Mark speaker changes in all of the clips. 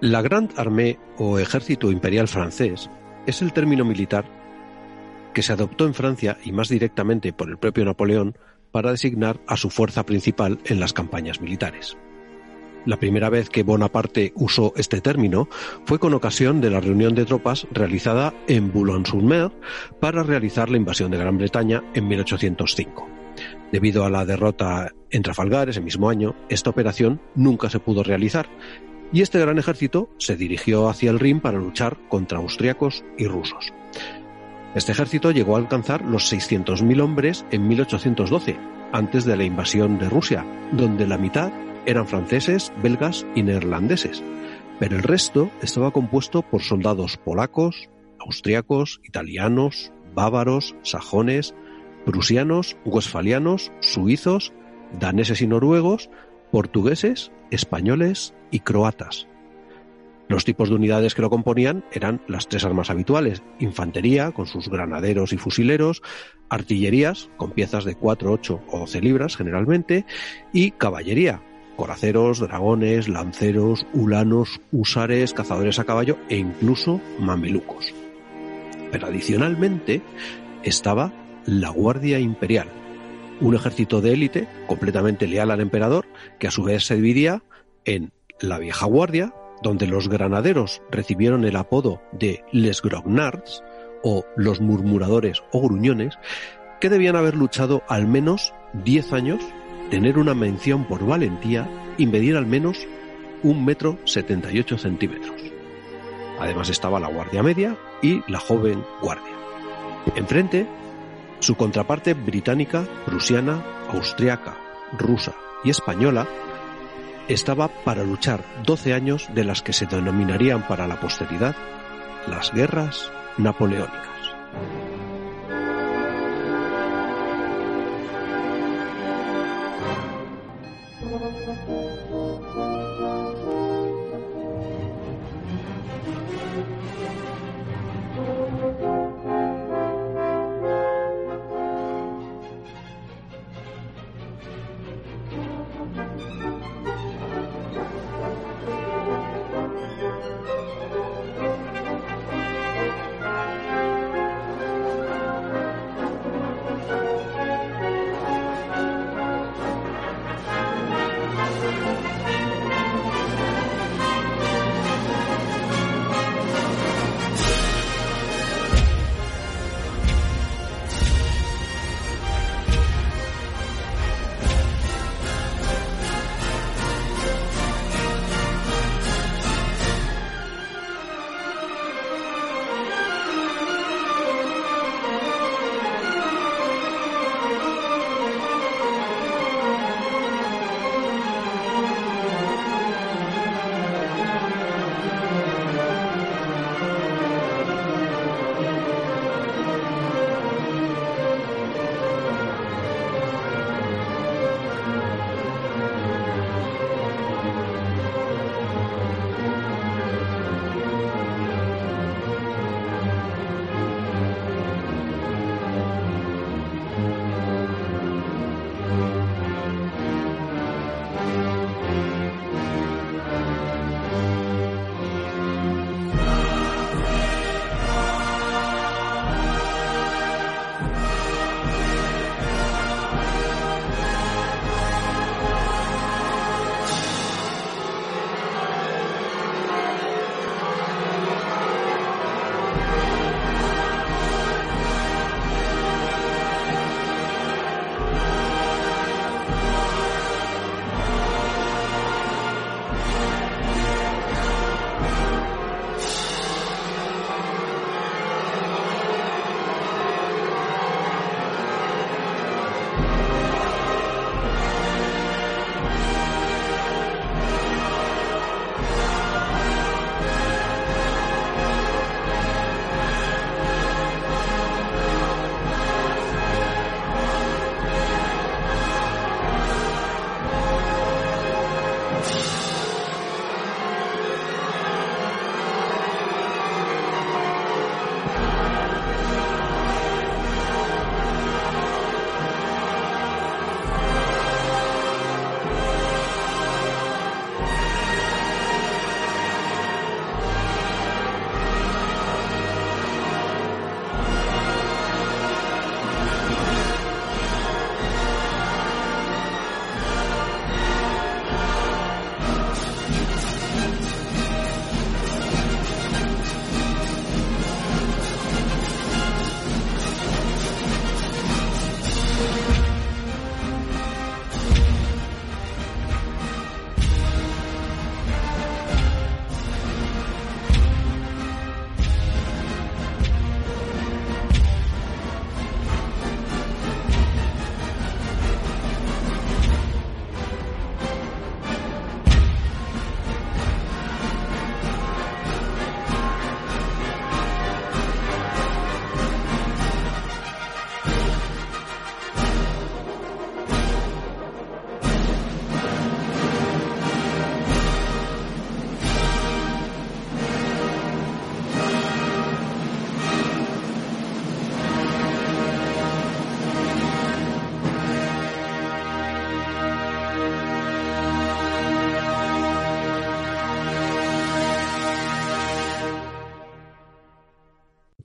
Speaker 1: La Grande Armée o Ejército Imperial francés es el término militar que se adoptó en Francia y más directamente por el propio Napoleón para designar a su fuerza principal en las campañas militares. La primera vez que Bonaparte usó este término fue con ocasión de la reunión de tropas realizada en Boulogne-sur-Mer para realizar la invasión de Gran Bretaña en 1805. Debido a la derrota en Trafalgar ese mismo año, esta operación nunca se pudo realizar y este gran ejército se dirigió hacia el Rin para luchar contra austriacos y rusos. Este ejército llegó a alcanzar los 600.000 hombres en 1812, antes de la invasión de Rusia, donde la mitad eran franceses, belgas y neerlandeses, pero el resto estaba compuesto por soldados polacos, austriacos, italianos, bávaros, sajones, prusianos, westfalianos, suizos, daneses y noruegos, portugueses, españoles y croatas. Los tipos de unidades que lo componían eran las tres armas habituales, infantería, con sus granaderos y fusileros, artillerías, con piezas de 4, 8 o 12 libras generalmente, y caballería, coraceros, dragones, lanceros, ulanos, usares, cazadores a caballo e incluso mamelucos. Pero adicionalmente estaba la Guardia Imperial, un ejército de élite completamente leal al emperador, que a su vez se dividía en la vieja guardia, donde los granaderos recibieron el apodo de Les Grognards, o los murmuradores o gruñones, que debían haber luchado al menos 10 años, tener una mención por valentía y medir al menos un metro 78 centímetros. Además estaba la Guardia Media y la Joven Guardia. Enfrente, su contraparte británica, prusiana, austriaca, rusa y española estaba para luchar 12 años de las que se denominarían para la posteridad las guerras napoleónicas.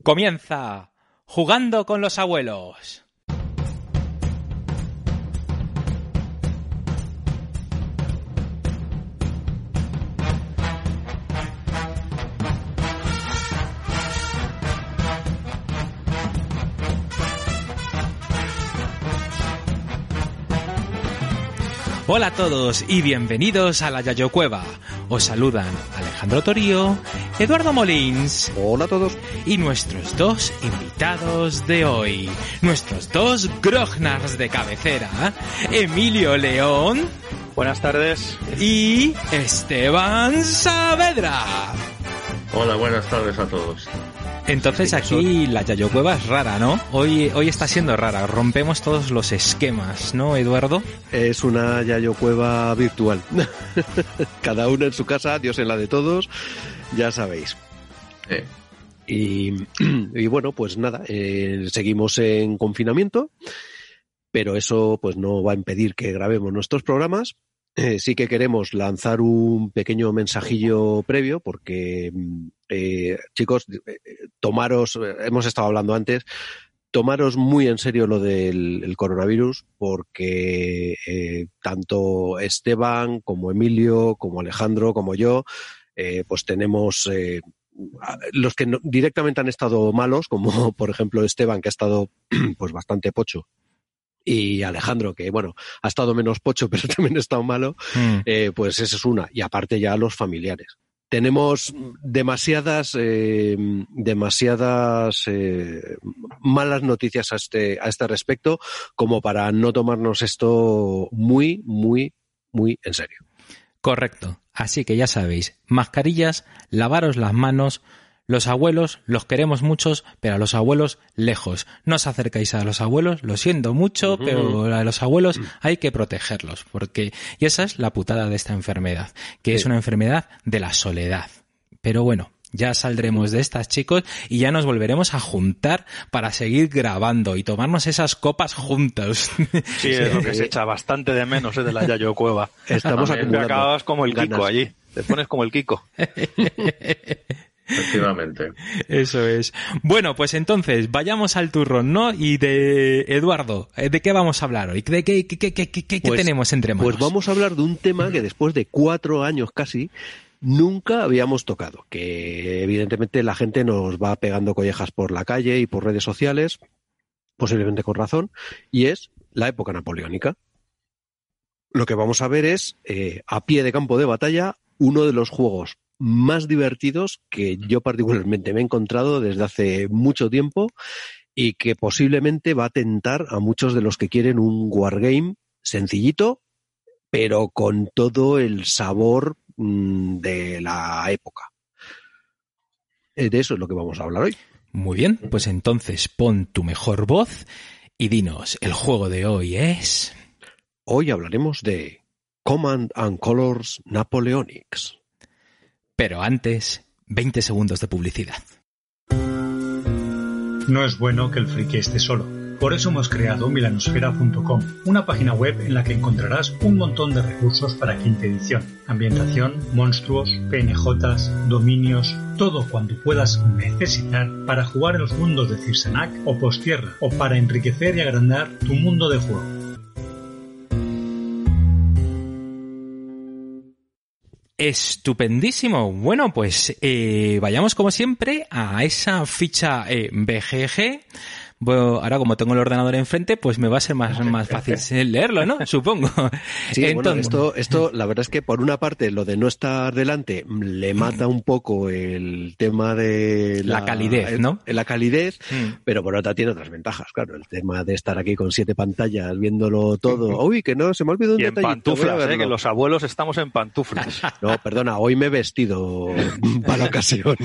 Speaker 2: Comienza jugando con los abuelos. Hola a todos y bienvenidos a la Yayo Cueva. Os saludan Alejandro Torío, Eduardo Molins
Speaker 1: Hola a todos.
Speaker 2: Y nuestros dos invitados de hoy. Nuestros dos grognars de cabecera, Emilio León
Speaker 3: Buenas tardes.
Speaker 2: y Esteban Saavedra.
Speaker 4: Hola, buenas tardes a todos.
Speaker 2: Entonces aquí la Yayo Cueva es rara, ¿no? Hoy, hoy está siendo rara. Rompemos todos los esquemas, ¿no, Eduardo?
Speaker 1: Es una Yayo Cueva virtual. Cada uno en su casa, Dios en la de todos, ya sabéis.
Speaker 4: Eh,
Speaker 1: Y, bueno, pues nada, eh, seguimos en confinamiento, pero eso pues no va a impedir que grabemos nuestros programas. Eh, sí que queremos lanzar un pequeño mensajillo previo porque, mm, eh, chicos, tomaros, hemos estado hablando antes, tomaros muy en serio lo del el coronavirus porque tanto Esteban como Emilio, como Alejandro, como yo, pues tenemos eh, los que no- directamente han estado malos, como por ejemplo Esteban, que ha estado pues bastante pocho, y Alejandro, que bueno, ha estado menos pocho, pero también ha estado malo,
Speaker 2: Mm.
Speaker 1: eh, pues esa es una. Y aparte ya los familiares. Tenemos demasiadas, eh, demasiadas eh, malas noticias a este, a este respecto como para no tomarnos esto muy, muy, muy en serio.
Speaker 2: Correcto. Así que ya sabéis, mascarillas, lavaros las manos. Los abuelos los queremos muchos, pero a los abuelos lejos. No os acercáis a los abuelos, lo siento mucho, pero a los abuelos hay que protegerlos, porque y esa es la putada de esta enfermedad, que es una enfermedad de la soledad. Pero bueno, ya saldremos de estas, chicos, y ya nos volveremos a juntar para seguir grabando y tomarnos esas copas juntos.
Speaker 3: Sí, es lo que se echa bastante de menos ¿eh? de la Yayo Cueva.
Speaker 1: Estamos
Speaker 3: Te
Speaker 1: acumulando.
Speaker 3: acabas como el
Speaker 1: ganas.
Speaker 3: Kiko allí. Te pones como el Kiko.
Speaker 4: efectivamente.
Speaker 2: Eso es. Bueno, pues entonces, vayamos al turrón, ¿no? Y de Eduardo, ¿eh? ¿de qué vamos a hablar hoy? ¿De qué, qué, qué, qué, qué- qué
Speaker 1: Pues-
Speaker 2: tenemos entre manos?
Speaker 1: Pues vamos a hablar de un tema que después de cuatro años casi nunca habíamos tocado, que evidentemente la gente nos va pegando collejas por la calle y por redes sociales, posiblemente con razón, y es la época napoleónica. Lo que vamos a ver es, eh, a pie de campo de batalla, uno de los juegos más divertidos que yo particularmente me he encontrado desde hace mucho tiempo y que posiblemente va a tentar a muchos de los que quieren un wargame sencillito, pero con todo el sabor mm, de la época. Eh, De eso es lo que vamos a hablar hoy.
Speaker 2: Muy bien, pues entonces pon tu mejor voz y dinos, el juego de hoy es...
Speaker 1: Hoy hablaremos de Command and Colors Napoleonics.
Speaker 2: Pero antes, 20 segundos de publicidad.
Speaker 5: No es bueno que el friki esté solo. Por eso hemos creado milanosfera.com, una página web en la que encontrarás un montón de recursos para quinta edición, ambientación, monstruos, PNJs, dominios, todo cuanto puedas necesitar para jugar en los mundos de Circenac o Postierra, o para enriquecer y agrandar tu mundo de juego.
Speaker 2: Estupendísimo. Bueno, pues eh, vayamos como siempre a esa ficha eh, BGG. Bueno, ahora como tengo el ordenador enfrente, pues me va a ser más, más fácil leerlo, ¿no? Supongo.
Speaker 1: Sí, bueno,
Speaker 2: Entonces-
Speaker 1: esto, esto, la verdad es que por una parte lo de no estar delante le mata un poco el tema de
Speaker 2: La calidez, ¿no?
Speaker 1: el- La calidez,
Speaker 2: Mm.
Speaker 1: pero por otra tiene otras ventajas, claro. El tema de estar aquí con siete pantallas viéndolo todo. Uy, que no, se me ha olvidado un
Speaker 3: Y en
Speaker 1: voy a
Speaker 3: pantuflas, ¿eh? que los abuelos estamos en pantuflas.
Speaker 1: No, perdona, hoy me he vestido para la ocasión.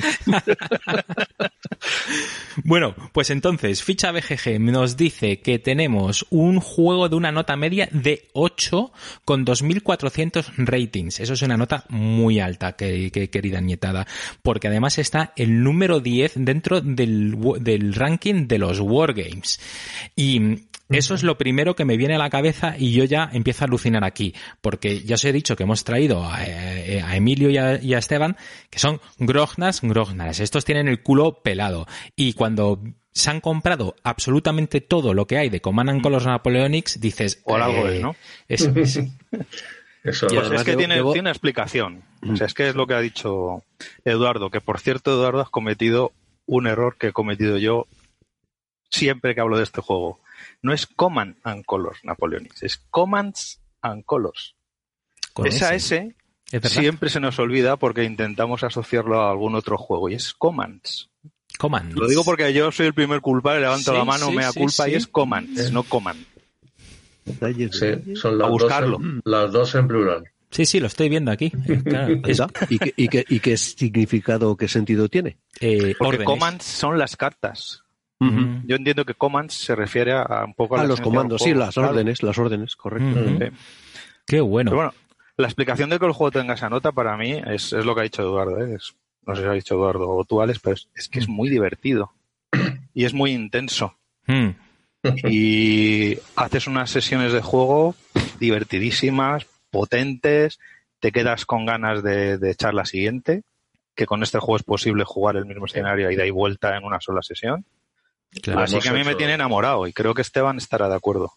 Speaker 2: Bueno, pues entonces, ficha BGG nos dice que tenemos un juego de una nota media de 8 con 2400 ratings. Eso es una nota muy alta, que, que- querida nietada, porque además está el número 10 dentro del, ranking de los Wargames. Y eso es lo primero que me viene a la cabeza y yo ya empiezo a alucinar aquí, porque ya os he dicho que hemos traído a, eh, Emilio y a, Esteban, que son grognas, grognas. Estos tienen el culo pelado. Y cuando se han comprado absolutamente todo lo que hay de Command and Colors Napoleonics, dices...
Speaker 3: O algo
Speaker 2: eh,
Speaker 3: es, ¿no?
Speaker 2: Eso es.
Speaker 4: Eso
Speaker 3: Pues
Speaker 1: además
Speaker 3: es que
Speaker 1: debo-
Speaker 3: tiene,
Speaker 1: debo-
Speaker 3: tiene explicación. O sea, es que es lo que ha dicho Eduardo, que por cierto, Eduardo, has cometido un error que he cometido yo siempre que hablo de este juego. No es Command and Colors Napoleonics, es Commands and Colors.
Speaker 2: Con
Speaker 3: Esa
Speaker 2: ese.
Speaker 3: S
Speaker 2: Es
Speaker 3: siempre se nos olvida porque intentamos asociarlo a algún otro juego y es Commands.
Speaker 2: Commands.
Speaker 3: Lo digo porque yo soy el primer culpable, levanto
Speaker 2: Sí,
Speaker 3: la mano,
Speaker 2: sí,
Speaker 3: mea
Speaker 2: sí,
Speaker 3: culpa
Speaker 2: sí.
Speaker 3: y es Commands, no
Speaker 4: Sí, son las
Speaker 3: A
Speaker 4: dos,
Speaker 3: buscarlo.
Speaker 4: en, las dos en plural.
Speaker 2: Sí, sí, lo estoy viendo aquí. Claro, es,
Speaker 1: ¿Verdad? ¿Y, qué, y, qué, ¿Y qué significado, qué sentido tiene?
Speaker 2: eh,
Speaker 3: Porque
Speaker 2: órdenes.
Speaker 3: Commands son las cartas. Yo entiendo que Commands se refiere a un poco a,
Speaker 1: A
Speaker 3: la
Speaker 1: los comandos, sí, las
Speaker 3: claro.
Speaker 1: órdenes, las órdenes, correcto.
Speaker 3: Sí.
Speaker 2: Qué bueno.
Speaker 3: Pero bueno, la explicación de que el juego tenga esa nota para mí es, es lo que ha dicho Eduardo. ¿eh? Es- no sé si ha dicho Eduardo o tú, Alex, pero es, es que es muy divertido y es muy intenso.
Speaker 2: Mm.
Speaker 3: Y haces unas sesiones de juego divertidísimas, potentes, te quedas con ganas de, de echar la siguiente, que con este juego es posible jugar el mismo escenario y de ahí vuelta en una sola sesión.
Speaker 2: Claro.
Speaker 3: Así que a mí me tiene enamorado y creo que Esteban estará de acuerdo.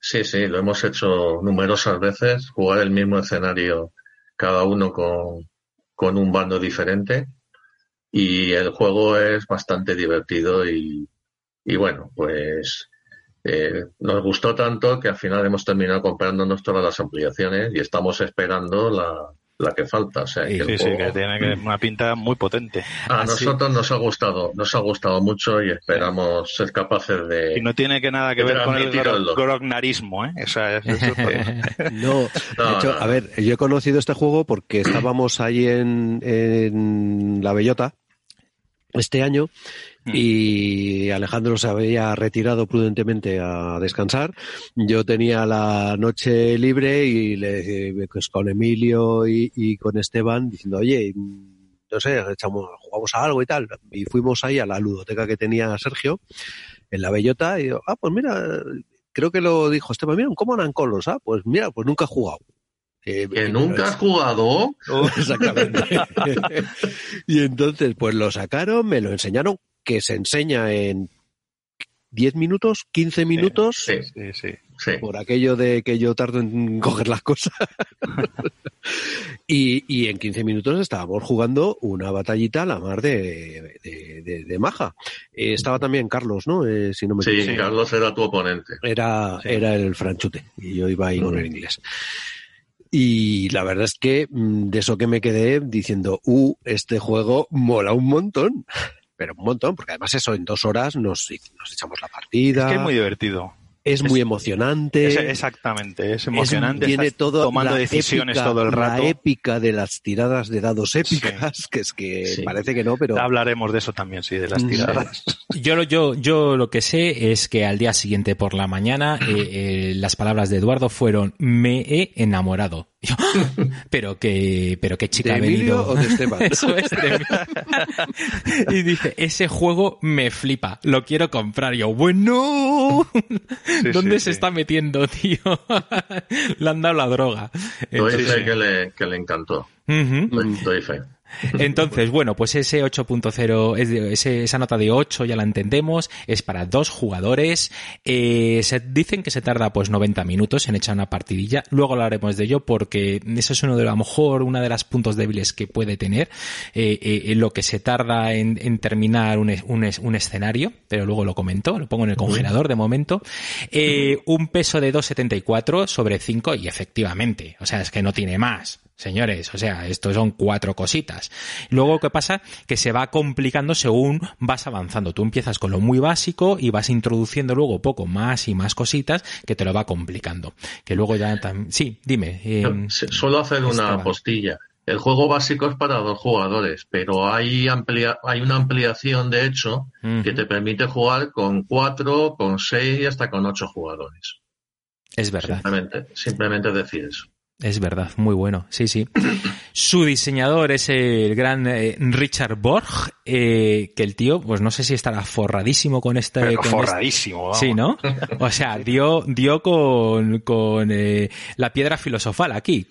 Speaker 4: Sí, sí, lo hemos hecho numerosas veces, jugar el mismo escenario, cada uno con, con un bando diferente. Y el juego es bastante divertido y, y bueno, pues eh, nos gustó tanto que al final hemos terminado comprándonos todas las ampliaciones y estamos esperando la, la que falta. O sea, que
Speaker 2: Sí,
Speaker 4: el
Speaker 3: Sí,
Speaker 4: juego-
Speaker 3: que tiene que- una pinta muy potente.
Speaker 4: a
Speaker 2: Así-
Speaker 4: nosotros nos ha gustado, nos ha gustado mucho y esperamos ser capaces de,
Speaker 3: Y no tiene que nada que ver con el grognarismo, ¿eh? O sea, es-
Speaker 1: No,
Speaker 4: No,
Speaker 1: de hecho,
Speaker 4: no.
Speaker 1: a ver, yo he conocido este juego porque estábamos ahí en, en La Bellota este año
Speaker 3: Mm.
Speaker 1: Y Alejandro se había retirado prudentemente a descansar. Yo tenía la noche libre y le pues, con Emilio y, y con Esteban diciendo, oye, no sé, echamos, jugamos a algo y tal. Y fuimos ahí a la ludoteca que tenía Sergio en La Bellota y digo, ah, pues mira, creo que lo dijo Esteban, mira, un Common and Colors, ah, pues mira, pues nunca he jugado. Eh,
Speaker 4: que nunca has jugado.
Speaker 1: Exactamente. y entonces, pues lo sacaron, me lo enseñaron, que se enseña en 10 minutos, 15 minutos,
Speaker 4: Sí,
Speaker 3: sí, sí.
Speaker 4: sí.
Speaker 1: por aquello de que yo tardo en coger las cosas. y, y en 15 minutos estábamos jugando una batallita a la mar de, de, de- de maja. Eh, estaba también Carlos, ¿no? Eh, si no me
Speaker 4: Sí. Carlos era tu oponente.
Speaker 1: Era, era el franchute y yo iba ahí con el inglés. Y la verdad es que mm, de eso que me quedé diciendo, uh, este juego mola un montón. Pero un montón, porque además eso en dos horas nos, nos echamos la partida.
Speaker 3: Es que es muy divertido.
Speaker 1: es muy emocionante.
Speaker 3: Es- exactamente, es emocionante.
Speaker 1: tiene todo
Speaker 3: tomando
Speaker 1: la
Speaker 3: decisiones
Speaker 1: épica-
Speaker 3: todo el rato.
Speaker 1: La épica de las tiradas de dados épicas, que es que
Speaker 4: Sí.
Speaker 1: parece que no, pero
Speaker 3: Hablaremos de eso también, sí, de las tiradas.
Speaker 2: Yo, lo- yo, yo lo que sé es que al día siguiente por la mañana eh, eh, las palabras de Eduardo fueron me he enamorado. Y yo, pero que, pero qué chica
Speaker 1: ¿de
Speaker 2: ha venido.
Speaker 1: o de Esteban?
Speaker 2: Eso es de mí. Y dice, ese juego me flipa, lo quiero comprar. Y yo, bueno, ¿dónde
Speaker 3: sí,
Speaker 2: se
Speaker 3: sí.
Speaker 2: está metiendo, tío? Le han dado la droga. Entonces,
Speaker 4: fe que le, que le encantó. Doy, doy fe.
Speaker 2: Entonces, bueno, pues ese 8.0, es de- ese- esa nota de 8 ya la entendemos, es para dos jugadores. Eh, se dicen que se tarda pues 90 minutos en echar una partidilla. Luego hablaremos de ello porque eso es uno de a lo mejor una de las puntos débiles que puede tener. eh, eh, lo que se tarda en, en terminar un, un es- un escenario, pero luego lo comento, lo pongo en el congelador de momento. Un peso de 2,74 sobre 5 y efectivamente, o sea, es que no tiene más. Señores, o sea, esto son cuatro cositas. Luego, ¿qué pasa? Que se va complicando según vas avanzando. Tú empiezas con lo muy básico y vas introduciendo luego poco más y más cositas que te lo va complicando. Que luego ya también... Sí, dime. eh,
Speaker 4: Se- Suelo hacer una postilla. El juego básico es para dos jugadores, pero hay, amplia, hay una ampliación de hecho que te permite jugar con cuatro, con seis y hasta con ocho jugadores.
Speaker 2: Es verdad.
Speaker 4: Simplemente, simplemente decir eso.
Speaker 2: Es verdad, muy bueno, sí, sí. Su diseñador es el gran eh, Richard Borg, eh, que el tío, pues no sé si estará forradísimo con este...
Speaker 3: Pero
Speaker 2: con este-
Speaker 3: forradísimo, vamos.
Speaker 2: Sí, ¿no? O sea, dio, dio con, con eh, la piedra filosofal aquí.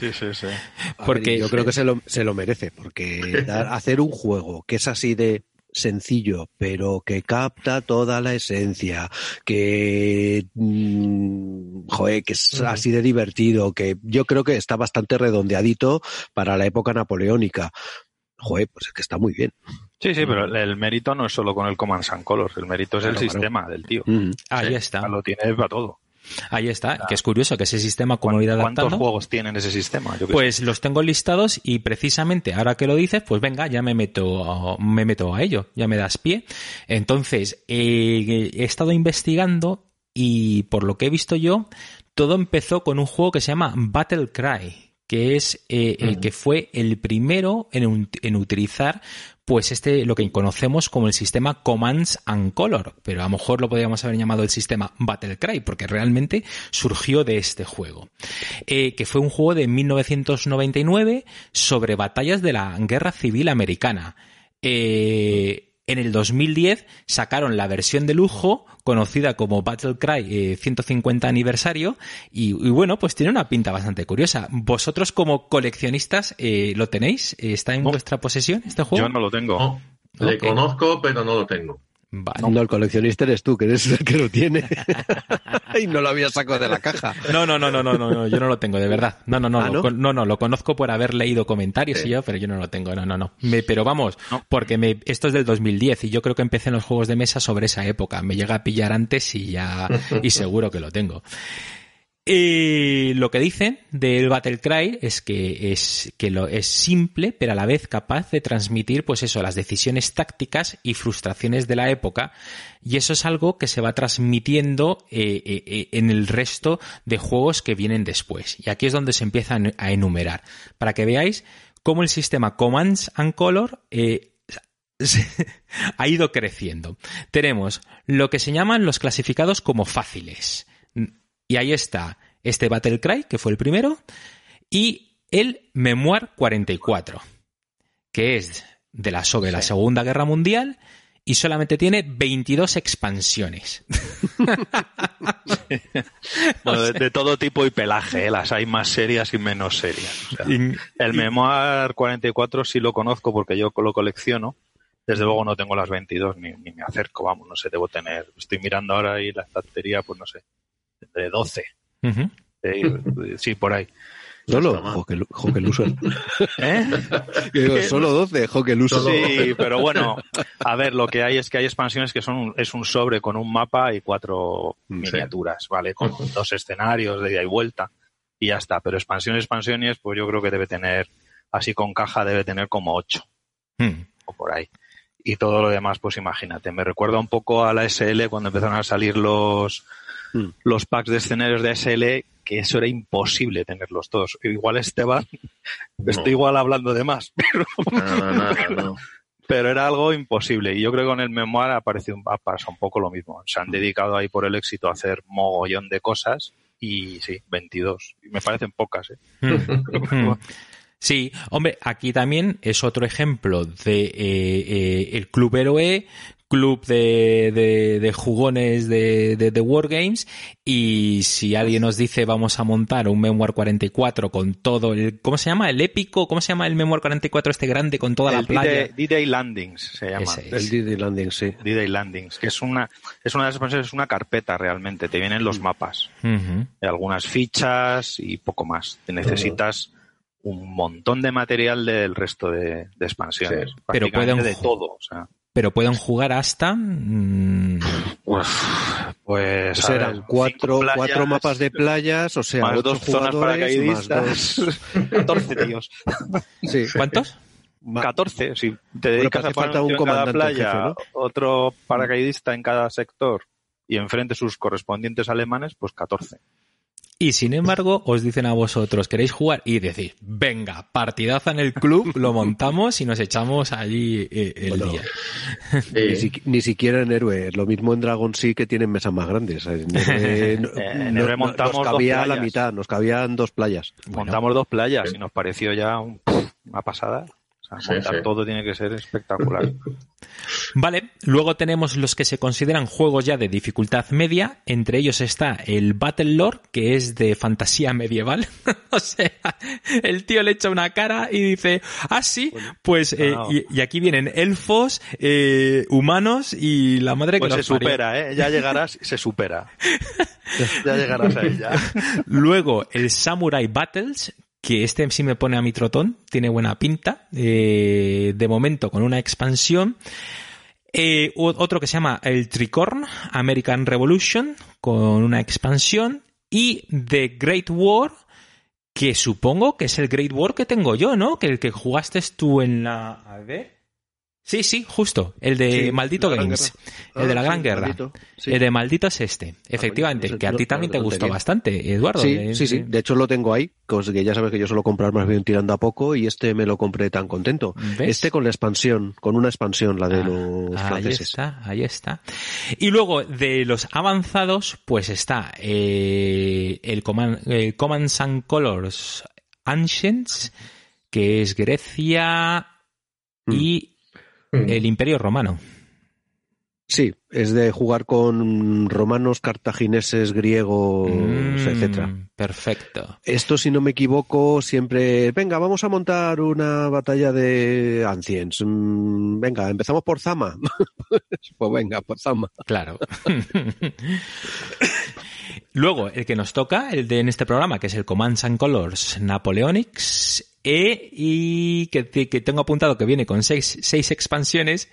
Speaker 3: Sí, sí, sí.
Speaker 1: Ver,
Speaker 2: Porque-
Speaker 1: yo creo que se lo, se lo merece, porque dar- hacer un juego que es así de sencillo, pero que capta toda la esencia, que, mm, joder, que es así de divertido, que yo creo que está bastante redondeadito para la época napoleónica. Joder, pues es que está muy bien.
Speaker 3: Sí, sí, pero el mérito no es solo con el Command and Colors, el mérito es
Speaker 1: Claro,
Speaker 3: el
Speaker 1: claro.
Speaker 3: sistema del tío.
Speaker 1: Mm.
Speaker 2: Ahí
Speaker 3: Sí,
Speaker 2: está.
Speaker 3: Lo tiene para todo.
Speaker 2: Ahí está. Que es curioso que ese sistema, como lo irá
Speaker 3: ¿Cuántos
Speaker 2: adaptando.
Speaker 3: juegos tienen ese sistema? Yo
Speaker 2: Pues los tengo listados y precisamente ahora que lo dices, pues venga, ya me meto, me meto a ello, ya me das pie. Entonces, eh, he estado investigando y por lo que he visto yo, todo empezó con un juego que se llama Battle Cry, que es eh, el que fue el primero en, utilizar pues este lo que conocemos como el sistema Commands and Color, pero a lo mejor lo podríamos haber llamado el sistema Battle Cry, porque realmente surgió de este juego, eh, que fue un juego de 1999 sobre batallas de la Guerra Civil Americana. Eh, en el 2010 sacaron la versión de lujo conocida como Battle Cry eh, 150 aniversario y, y bueno, pues tiene una pinta bastante curiosa. ¿Vosotros como coleccionistas eh, lo tenéis? ¿Está en vuestra posesión este juego?
Speaker 3: Yo no lo tengo.
Speaker 4: No, le conozco, pero no lo tengo.
Speaker 2: Vale.
Speaker 1: No, el coleccionista eres tú, que eres el que lo tiene. y no lo había sacado de la caja.
Speaker 2: No, no, no, no, no, no, no, yo no lo tengo, de verdad. No, no, no,
Speaker 1: ¿Ah,
Speaker 2: lo,
Speaker 1: no?
Speaker 2: con- no, no, lo conozco por haber leído comentarios
Speaker 4: Sí.
Speaker 2: y yo, pero yo no lo tengo, no, no, no. Me- pero vamos,
Speaker 3: No.
Speaker 2: porque me, esto es del 2010 y yo creo que empecé en los juegos de mesa sobre esa época. Me llega a pillar antes y ya, y seguro que lo tengo. Eh, lo que dicen del Battle Cry es que es simple, pero a la vez capaz de transmitir, pues eso, las decisiones tácticas y frustraciones de la época, y eso es algo que se va transmitiendo eh, eh, en el resto de juegos que vienen después. Y aquí es donde se empiezan a enumerar, para que veáis cómo el sistema Commands and Color ha ido creciendo. Tenemos lo que se llaman los clasificados como fáciles. Y ahí está este Battle Cry, que fue el primero, y el Memoir 44, que es de la sobre la. Segunda Guerra Mundial y solamente tiene 22 expansiones.
Speaker 3: Bueno, de, de todo tipo y pelaje, ¿eh? las hay más serias y menos serias. O sea,
Speaker 2: Y-
Speaker 3: el Memoir 44 sí lo conozco porque yo lo colecciono. Desde luego no tengo las 22 ni, ni me acerco, vamos, no sé, debo tener. Estoy mirando ahora y la estantería, pues no sé, de 12.
Speaker 2: Ujú.
Speaker 3: eh, sí, por ahí.
Speaker 1: Solo.
Speaker 3: ¿Eh?
Speaker 1: Digo, Solo 12, Joque Loser.
Speaker 3: Sí, pero bueno, a ver, lo que hay es que hay expansiones que son un, es un sobre con un mapa y cuatro
Speaker 1: Sí.
Speaker 3: miniaturas, ¿vale? Con dos escenarios de ida y vuelta y ya está. Pero expansiones, expansiones, pues yo creo que debe tener, así con caja, debe tener como ocho
Speaker 2: Mm.
Speaker 3: o por ahí. Y todo lo demás, pues imagínate. Me recuerda un poco a la SL cuando empezaron a salir los,
Speaker 1: Hmm.
Speaker 3: los packs de escenarios de SL, que eso era imposible tenerlos todos. Igual Esteban, estoy igual hablando de más, pero
Speaker 4: no.
Speaker 3: pero era algo imposible. Y yo creo que con el memoir ha parecido ha pasado un poco lo mismo. Se han dedicado ahí por el éxito a hacer mogollón de cosas y sí, 22. Y me parecen pocas, ¿eh?
Speaker 2: Mm. Mm. Sí, hombre, aquí también es otro ejemplo de eh, eh, el Club Héroe, club de, de, de jugones de, de, de Wargames y si alguien nos dice vamos a montar un Memoir 44 con todo el... ¿Cómo se llama? ¿El épico? ¿Cómo se llama el Memoir 44 este grande con toda la playa?
Speaker 3: D-Day D-Day Landings se llama.
Speaker 2: Ese.
Speaker 1: El Didi Landing, sí.
Speaker 3: D-Day Landings, que es una, es una de las expansiones, es una carpeta realmente. Te vienen los mapas,
Speaker 2: Ujú.
Speaker 3: de algunas fichas y poco más. Te necesitas un montón de material del resto de, de expansiones.
Speaker 4: Sí.
Speaker 2: Pero
Speaker 3: Prácticamente
Speaker 2: pueden
Speaker 3: de todo. O sea,
Speaker 2: Pero pueden jugar hasta... mm,
Speaker 3: pues, pues
Speaker 1: Pues eran
Speaker 3: ver,
Speaker 1: cuatro,
Speaker 3: playas,
Speaker 1: cuatro mapas de playas, o sea,
Speaker 3: más
Speaker 1: ocho
Speaker 3: dos zonas
Speaker 1: más
Speaker 3: paracaidistas,
Speaker 1: dos...
Speaker 3: 14 tíos.
Speaker 1: Sí.
Speaker 2: ¿Cuántos?
Speaker 1: Ma-
Speaker 3: 14, si te
Speaker 1: Bueno,
Speaker 3: dedicas
Speaker 1: pues
Speaker 3: a
Speaker 1: falta un
Speaker 3: cada
Speaker 1: comandante en
Speaker 3: playa,
Speaker 1: jefe, ¿no?
Speaker 3: otro paracaidista en cada sector y enfrente sus correspondientes alemanes, pues 14.
Speaker 2: Y sin embargo, os dicen a vosotros, ¿queréis jugar? Y decís, venga, partidaza en el club, lo montamos y nos echamos allí eh, el
Speaker 1: Bueno,
Speaker 2: día.
Speaker 1: Ni, si- ni siquiera en Héroe. Lo mismo en Dragon sí que tienen mesas más grandes. En Héroe, no-
Speaker 3: En
Speaker 1: no-
Speaker 3: Héroe
Speaker 1: no-
Speaker 3: montamos
Speaker 1: nos
Speaker 3: dos
Speaker 1: cabía la mitad, nos cabían dos playas.
Speaker 2: Bueno.
Speaker 3: Montamos dos playas y nos pareció ya un- una pasada. O sea, montar todo tiene que ser espectacular.
Speaker 2: Vale, luego tenemos los que se consideran juegos ya de dificultad media, entre ellos está el Battle Lore, que es de fantasía medieval. o sea, el tío le echa una cara y dice, ah, sí, pues, eh, y, aquí vienen elfos, eh, humanos y la madre que
Speaker 3: pues se supera, ¿eh? Ya llegarás, se supera. ya llegarás a ella.
Speaker 2: Luego, el Samurai Battles, que este sí me pone a mi trotón, tiene buena pinta, eh, de momento con una expansión. Eh, otro que se llama el Tricorn, American Revolution, con una expansión. Y The Great War, que supongo que es el Great War que tengo yo, ¿no? Que el que jugaste tú en la... A ver. Sí, sí, justo. El de Maldito Games. el de la ah, Gran Guerra. El de Maldito es este. Ah, Efectivamente, que a ti también te gustó bastante, Eduardo.
Speaker 1: Sí, eh, sí, sí. De hecho lo tengo ahí, que ya sabes que yo suelo comprar más bien tirando a poco y este me lo compré tan contento. Este con la expansión, con una expansión, la de ah, los franceses.
Speaker 2: Ahí está, ahí está. Y luego de los avanzados, pues está eh, el Command, eh, Command Colors Ancients, que es Grecia mm. y Mm. el Imperio Romano.
Speaker 1: Sí, es de jugar con romanos, cartagineses, griegos, mm, etcétera.
Speaker 2: Perfecto.
Speaker 1: Esto, si no me equivoco, siempre, venga, vamos a montar una batalla de anciens. Mm, venga, empezamos por Zama. pues venga, por Zama.
Speaker 2: Claro. Luego, el que nos toca, el de en este programa, que es el Commands and Colors Napoleonics, e, y que, tengo apuntado que viene con seis, seis expansiones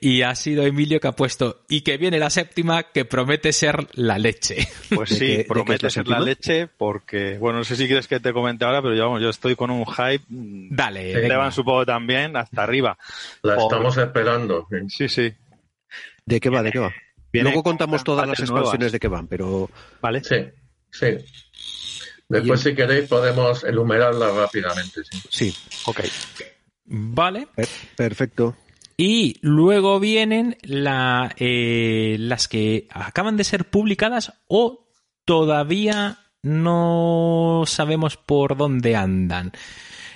Speaker 2: y ha sido Emilio que ha puesto y que viene la séptima que promete ser la leche.
Speaker 3: Pues sí, promete ser la leche porque, bueno, no sé si quieres que te comente ahora, pero yo, yo estoy con un hype.
Speaker 2: Dale.
Speaker 3: Te van supongo también hasta arriba.
Speaker 4: La estamos esperando.
Speaker 3: Sí, sí.
Speaker 1: ¿De qué va? ¿De qué va? Luego contamos todas las expansiones de qué van, pero...
Speaker 3: Vale.
Speaker 4: Sí, sí. Después, si queréis, podemos enumerarlas rápidamente.
Speaker 1: Sí,
Speaker 3: ok.
Speaker 2: Vale.
Speaker 1: Perfecto.
Speaker 2: Y luego vienen la, eh, las que acaban de ser publicadas o todavía no sabemos por dónde andan.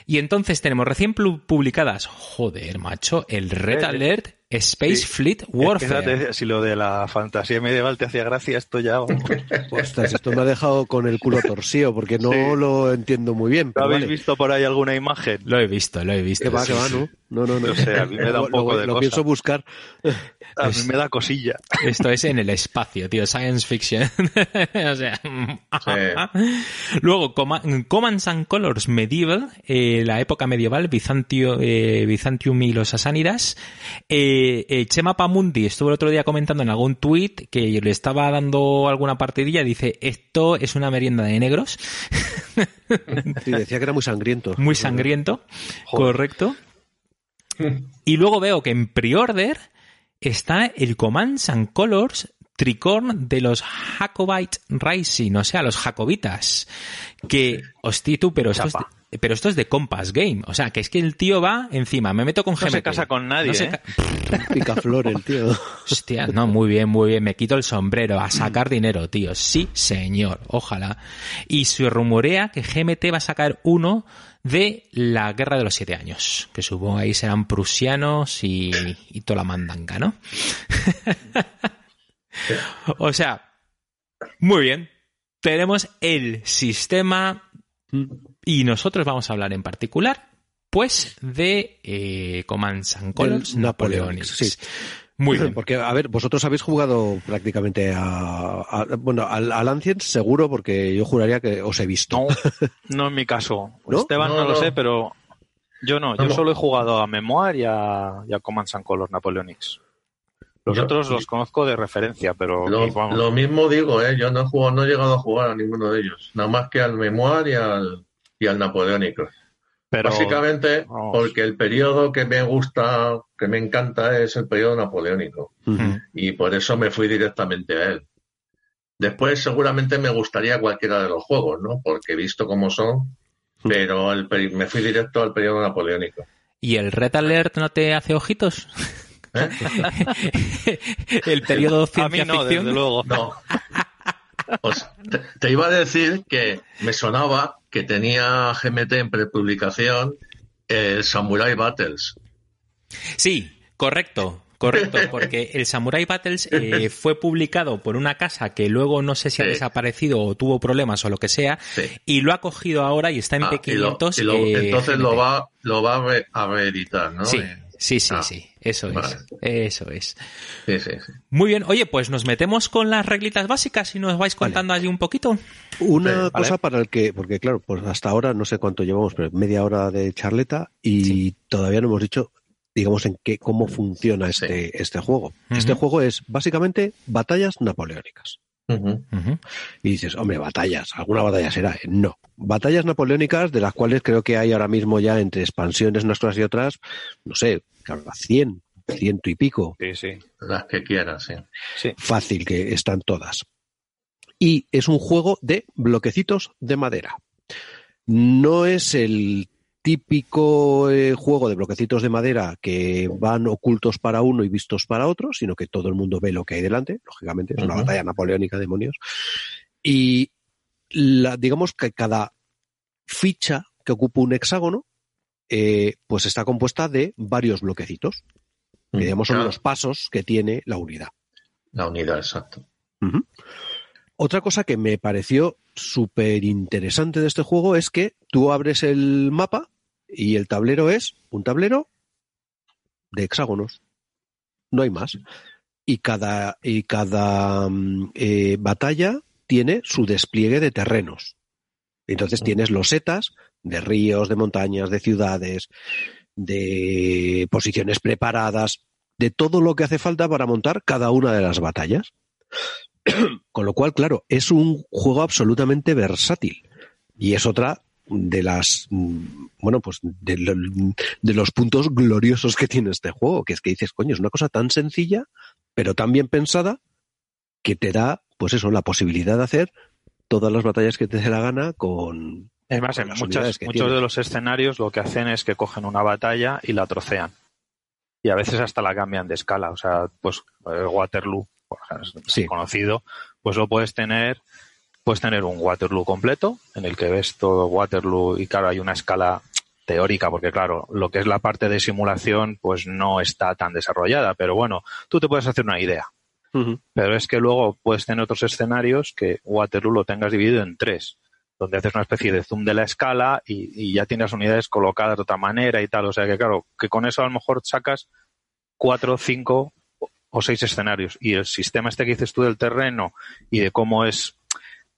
Speaker 2: Y entonces tenemos recién publicadas, joder, macho, el Red Alert Space Fleet Warfare.
Speaker 3: si lo de la fantasía medieval te hacía gracia, esto ya.
Speaker 1: Ostras, esto me ha dejado con el culo torcido porque no lo entiendo muy bien.
Speaker 3: ¿Habéis visto por ahí alguna imagen?
Speaker 2: Lo he visto, lo he visto.
Speaker 1: Que va, que va, ¿no? No, no, no.
Speaker 3: sé, a mí me da un poco
Speaker 1: lo,
Speaker 3: de
Speaker 1: Lo pienso buscar.
Speaker 3: A mí me da cosilla.
Speaker 2: Esto es en el espacio, tío, science fiction. o sea. Luego, Commands and Colors Medieval, eh, la época medieval, Bizantio, eh, Byzantium y los Asánidas. Eh, eh, Chema Pamundi estuvo el otro día comentando en algún tweet que le estaba dando alguna partidilla. Dice: Esto es una merienda de negros.
Speaker 1: sí, decía que era muy sangriento.
Speaker 2: Muy sangriento, correcto. Y luego veo que en pre-order está el Commands and Colors Tricorn de los Jacobite Rising, o sea, los jacobitas. Que, hostia, tú, pero esto, es de, pero esto es de Compass Game. O sea, que es que el tío va encima, me meto con GMT.
Speaker 3: No se casa con nadie, no ¿eh?
Speaker 1: Picaflor el tío.
Speaker 2: Hostia, no, muy bien, muy bien. Me quito el sombrero a sacar dinero, tío. Sí, señor, ojalá. Y se rumorea que GMT va a sacar uno de la Guerra de los Siete Años, que supongo ahí serán prusianos y, y toda la mandanga, ¿no? o sea, muy bien. Tenemos el sistema y nosotros vamos a hablar en particular, pues, de eh, Commands and Colors Napoleonics.
Speaker 1: Muy bien. Porque, a ver, vosotros habéis jugado prácticamente a, bueno, al, al seguro, porque yo juraría que os he visto.
Speaker 3: No, no en mi caso. Esteban no, lo sé, pero yo no. Yo solo he jugado a Memoir y a, y a Commands and Colors Napoleonics. Los otros los conozco de referencia, pero
Speaker 4: lo, mismo digo, ¿eh? yo no he jugado, no he llegado a jugar a ninguno de ellos, nada más que al Memoir y al, y al Napoleónico. Básicamente porque el periodo que me gusta, que me encanta es el periodo napoleónico. Y por eso me fui directamente a él. Después seguramente me gustaría cualquiera de los juegos, ¿no? Porque he visto cómo son, pero el, me fui directo al periodo napoleónico.
Speaker 2: ¿Y el Red Alert no te hace ojitos? ¿Eh? el periodo ciencia
Speaker 3: a mí no,
Speaker 2: ficción.
Speaker 3: Desde luego.
Speaker 4: No. Pues te, iba a decir que me sonaba que tenía GMT en prepublicación el Samurai Battles.
Speaker 2: Sí, correcto. Correcto, porque el Samurai Battles eh, fue publicado por una casa que luego no sé si ha desaparecido o tuvo problemas o lo que sea, y lo ha cogido ahora y está en P500.
Speaker 4: Ah, eh, entonces lo va, lo va a, reeditar, ¿no?
Speaker 2: Sí,
Speaker 4: eh,
Speaker 2: sí, sí, ah, sí, eso es, eso es. Muy bien, oye, pues nos metemos con las reglitas básicas y nos vais contando allí un poquito.
Speaker 1: Una cosa para el que, porque claro, pues hasta ahora no sé cuánto llevamos, pero media hora de charleta y todavía no hemos dicho digamos, en qué, cómo funciona este, este juego. Este juego es básicamente batallas napoleónicas. Y dices, hombre, batallas, alguna batalla será. No, batallas napoleónicas de las cuales creo que hay ahora mismo ya entre expansiones unas cosas y otras, no sé, claro, 100, ciento y pico.
Speaker 3: Sí, sí.
Speaker 4: Las que quieras,
Speaker 1: sí. Fácil que están todas. Y es un juego de bloquecitos de madera. No es el típico eh, juego de bloquecitos de madera que van ocultos para uno y vistos para otro, sino que todo el mundo ve lo que hay delante, lógicamente, es una batalla napoleónica, demonios. Y la, digamos que cada ficha que ocupa un hexágono, eh, pues está compuesta de varios bloquecitos, que digamos son los pasos que tiene la unidad.
Speaker 4: La unidad, exacto.
Speaker 1: Otra cosa que me pareció súper interesante de este juego es que tú abres el mapa y el tablero es un tablero de hexágonos. No hay más. Y cada, y cada mm, eh, batalla tiene su despliegue de terrenos. Entonces tienes losetas de ríos, de montañas, de ciudades, de posiciones preparadas, de todo lo que hace falta para montar cada una de las batallas. Con lo cual, claro, es un juego absolutamente versátil. Y es otra de las bueno pues de, los puntos gloriosos que tiene este juego que es que dices coño es una cosa tan sencilla pero tan bien pensada que te da pues eso la posibilidad de hacer todas las batallas que te dé la gana con
Speaker 3: es más en muchos de los escenarios lo que hacen es que cogen una batalla y la trocean. Y a veces hasta la cambian de escala. O sea pues eh, Waterloo por ejemplo, sí. conocido pues lo puedes tener puedes tener un Waterloo completo en el que ves todo Waterloo y claro, hay una escala teórica, porque claro, lo que es la parte de simulación pues no está tan desarrollada, pero bueno, tú te puedes hacer una idea. Pero es que luego puedes tener otros escenarios que Waterloo lo tengas dividido en tres, donde haces una especie de zoom de la escala y, y ya tienes unidades colocadas de otra manera y tal. O sea que claro, que con eso a lo mejor sacas cuatro, cinco o seis escenarios. Y el sistema este que dices tú del terreno y de cómo es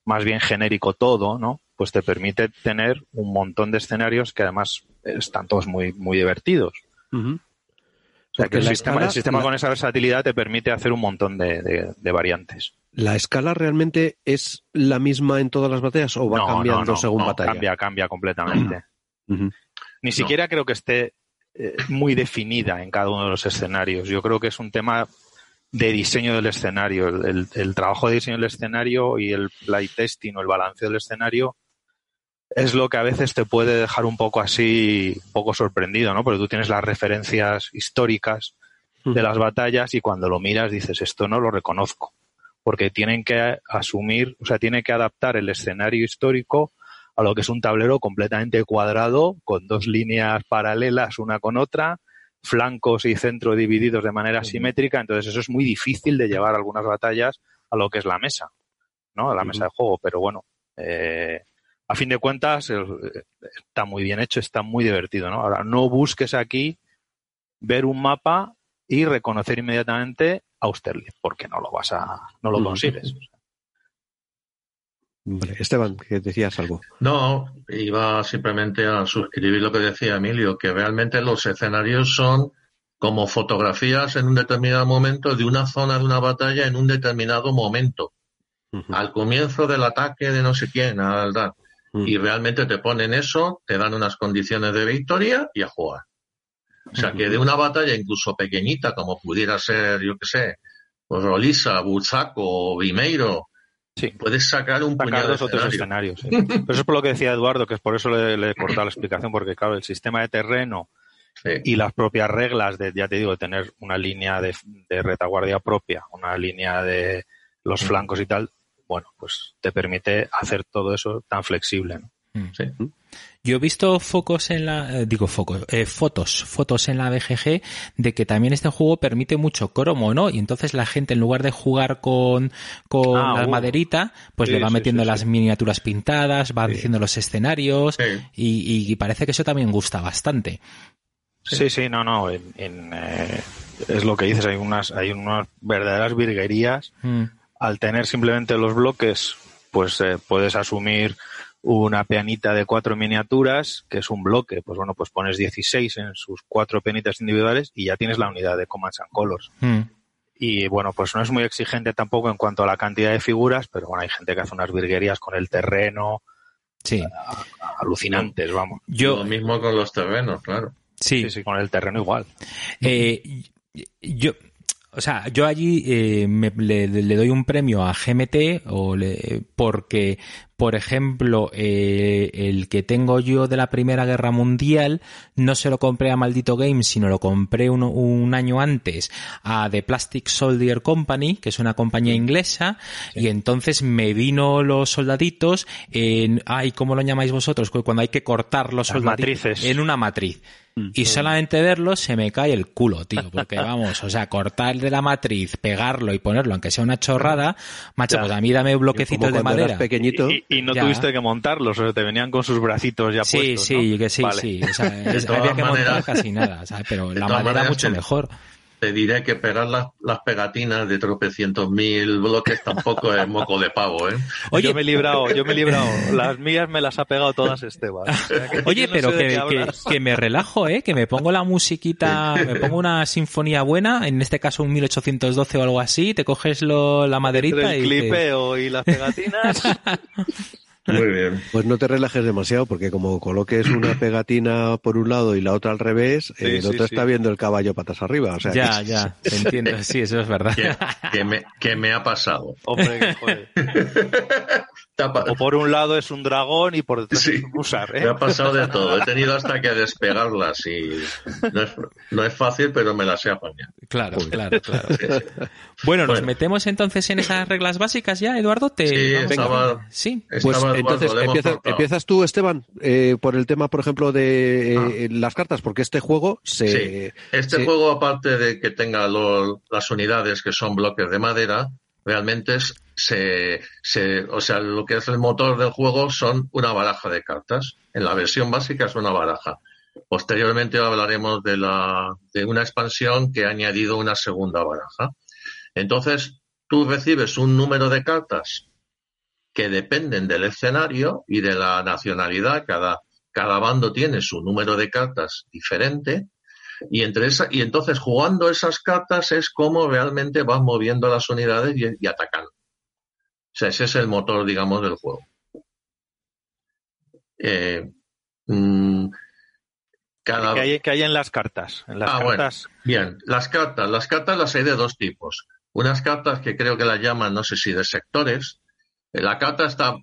Speaker 3: más bien genérico todo, ¿no? Pues te permite tener un montón de escenarios que además están todos muy, muy divertidos. O sea que el sistema, el sistema con esa versatilidad te permite hacer un montón de, variantes.
Speaker 1: ¿La escala realmente es la misma en todas las batallas o va cambiando según batalla?
Speaker 3: Cambia, cambia completamente. Ni siquiera creo que esté eh, muy definida en cada uno de los escenarios. Yo creo que es un tema de diseño del escenario. El, trabajo de diseño del escenario y el playtesting o el balanceo del escenario es lo que a veces te puede dejar un poco así, un poco sorprendido, ¿no? Porque tú tienes las referencias históricas de las batallas y cuando lo miras dices, esto no lo reconozco. Porque tienen que asumir, o sea, tiene que adaptar el escenario histórico a lo que es un tablero completamente cuadrado, con dos líneas paralelas una con otra, flancos y centro divididos de manera simétrica, entonces eso es muy difícil de llevar algunas batallas a lo que es la mesa, ¿no? A la mesa de juego, pero bueno, eh, a fin de cuentas está muy bien hecho, está muy divertido, ¿no? Ahora, no busques aquí ver un mapa y reconocer inmediatamente Austerlitz, porque no lo vas a, no lo consigues.
Speaker 1: Esteban, que decías algo.
Speaker 4: No, iba simplemente a suscribir lo que decía Emilio, que realmente los escenarios son como fotografías en un determinado momento de una zona de una batalla en un determinado momento. Al comienzo del ataque de no sé quién, verdad. Y realmente te ponen eso, te dan unas condiciones de victoria y a jugar. O sea que de una batalla incluso pequeñita, como pudiera ser, yo qué sé, pues Rolisa, Buzaco o Vimeiro,
Speaker 3: Sí.
Speaker 4: Puedes sacar un
Speaker 3: sacar dos otros escenarios. Pero eso es por lo que decía Eduardo, que es por eso le, he cortado la explicación, porque claro, el sistema de terreno y las propias reglas de, ya te digo, de tener una línea de, retaguardia propia, una línea de los flancos y tal, bueno, pues te permite hacer todo eso tan flexible, ¿no?
Speaker 2: Mm.
Speaker 4: Sí.
Speaker 2: Yo he visto focos en la, eh, digo focos, eh, fotos, fotos en la BGG de que también este juego permite mucho cromo, ¿no? Y entonces la gente en lugar de jugar con, con
Speaker 3: Ah,
Speaker 2: la
Speaker 3: uh.
Speaker 2: maderita, pues
Speaker 3: Sí,
Speaker 2: le va
Speaker 3: sí,
Speaker 2: metiendo
Speaker 3: sí,
Speaker 2: las miniaturas pintadas, va diciendo los escenarios y, y parece que eso también gusta bastante.
Speaker 3: Sí, sí, no, no. en- en, eh, es lo que dices, hay unas, hay unas verdaderas virguerías.
Speaker 2: Mm,
Speaker 3: Al tener simplemente los bloques, pues puedes asumir una peanita de cuatro miniaturas, que es un bloque. Pues bueno, pues pones 16 en sus cuatro peanitas individuales y ya tienes la unidad de Commands and Colors.
Speaker 2: mm.
Speaker 3: Y bueno, pues no es muy exigente tampoco en cuanto a la cantidad de figuras, pero bueno, hay gente que hace unas virguerías con el terreno
Speaker 2: Sí,
Speaker 3: alucinantes, vamos.
Speaker 2: yo,
Speaker 4: Lo mismo con los terrenos, claro.
Speaker 2: sí,
Speaker 3: Sí, sí, con el terreno igual.
Speaker 2: Eh, yo, o sea, yo allí eh, me- le, le doy un premio a GMT o le- porque, por ejemplo, eh, el que tengo yo de la Primera Guerra Mundial no se lo compré a Maldito Games, sino lo compré un, un año antes a The Plastic Soldier Company, que es una compañía inglesa, y entonces me vino los soldaditos en, ay, ¿cómo lo llamáis vosotros? Cuando hay que cortar los
Speaker 3: Las
Speaker 2: soldaditos
Speaker 3: matrices.
Speaker 2: en una matriz. Y solamente verlo se me cae el culo, tío, porque vamos, o sea, cortar de la matriz, pegarlo y ponerlo, aunque sea una chorrada, macho,
Speaker 3: Ya.
Speaker 2: pues a mí dame bloquecitos de
Speaker 1: eras
Speaker 2: madera.
Speaker 1: pequeñito.
Speaker 3: Y, y no
Speaker 2: Ya.
Speaker 3: tuviste que montarlos, o sea, te venían con sus bracitos ya
Speaker 2: Sí,
Speaker 3: puestos.
Speaker 2: sí,
Speaker 3: ¿no?
Speaker 2: que sí,
Speaker 3: Vale.
Speaker 2: sí. O sea, es- había que montar casi nada, ¿sabes? Pero
Speaker 4: de
Speaker 2: la madera
Speaker 4: maneras,
Speaker 2: mucho
Speaker 4: el-
Speaker 2: mejor.
Speaker 4: Te diré que pegar las, las pegatinas de tropecientos mil bloques tampoco es moco de pavo, ¿eh?
Speaker 2: Oye,
Speaker 3: yo me he librado, yo me he librado. Las mías me las ha pegado todas Esteban. O sea, que
Speaker 2: Oye,
Speaker 3: no
Speaker 2: pero que, que, me relajo, ¿eh? Que me pongo la musiquita, me pongo una sinfonía buena, en este caso un 1812 o algo así, te coges lo, la
Speaker 3: Entre
Speaker 2: maderita
Speaker 3: el
Speaker 2: y... te-
Speaker 3: clipeo y las pegatinas.
Speaker 4: Muy bien.
Speaker 1: Pues no te relajes demasiado, porque como coloques una pegatina por un lado y la otra al revés,
Speaker 3: Sí,
Speaker 1: eh, no
Speaker 3: sí,
Speaker 1: te
Speaker 3: sí.
Speaker 1: está viendo el caballo patas arriba. O sea,
Speaker 2: Ya,
Speaker 1: que-
Speaker 2: ya, te entiendo, sí, eso es verdad.
Speaker 4: ¿Qué, qué me, qué me ha pasado?
Speaker 3: Hombre, que joder. O por un lado es un dragón y por detrás
Speaker 4: Sí.
Speaker 3: es un usar,
Speaker 4: Me
Speaker 3: ¿eh?
Speaker 4: ha pasado de todo. He tenido hasta que despegarlas y no es, no es fácil, pero me las he apañado.
Speaker 2: Claro, claro, claro. Bueno, ¿nos metemos entonces en esas reglas básicas ya, Eduardo? ¿Te...
Speaker 4: Sí,
Speaker 2: vamos a-
Speaker 4: estaba-
Speaker 2: Sí.
Speaker 1: Pues
Speaker 4: Estaba Eduardo,
Speaker 1: entonces empiezas, tú, Esteban, eh, por el tema, por ejemplo, de eh, las cartas, porque este juego se...
Speaker 4: Sí. Este
Speaker 1: sí.
Speaker 4: juego, aparte de que tenga lo- las unidades que son bloques de madera, realmente es, se, o sea, lo que es el motor del juego son una baraja de cartas. En la versión básica es una baraja. Posteriormente hablaremos de la, de una expansión que ha añadido una segunda baraja. Entonces, tú recibes un número de cartas que dependen del escenario y de la nacionalidad. Cada, bando tiene su número de cartas diferente. Y, entre esa, y entonces jugando esas cartas es como realmente vas moviendo las unidades y atacando. Sea, ese es el motor, digamos, del juego. Eh, mm, cada,
Speaker 3: ¿Qué hay, qué hay en las cartas? En las
Speaker 4: Ah, bueno. Bien, las cartas. Las cartas las hay de dos tipos. Unas cartas que creo que las llaman, no sé si de sectores. Eh, La carta está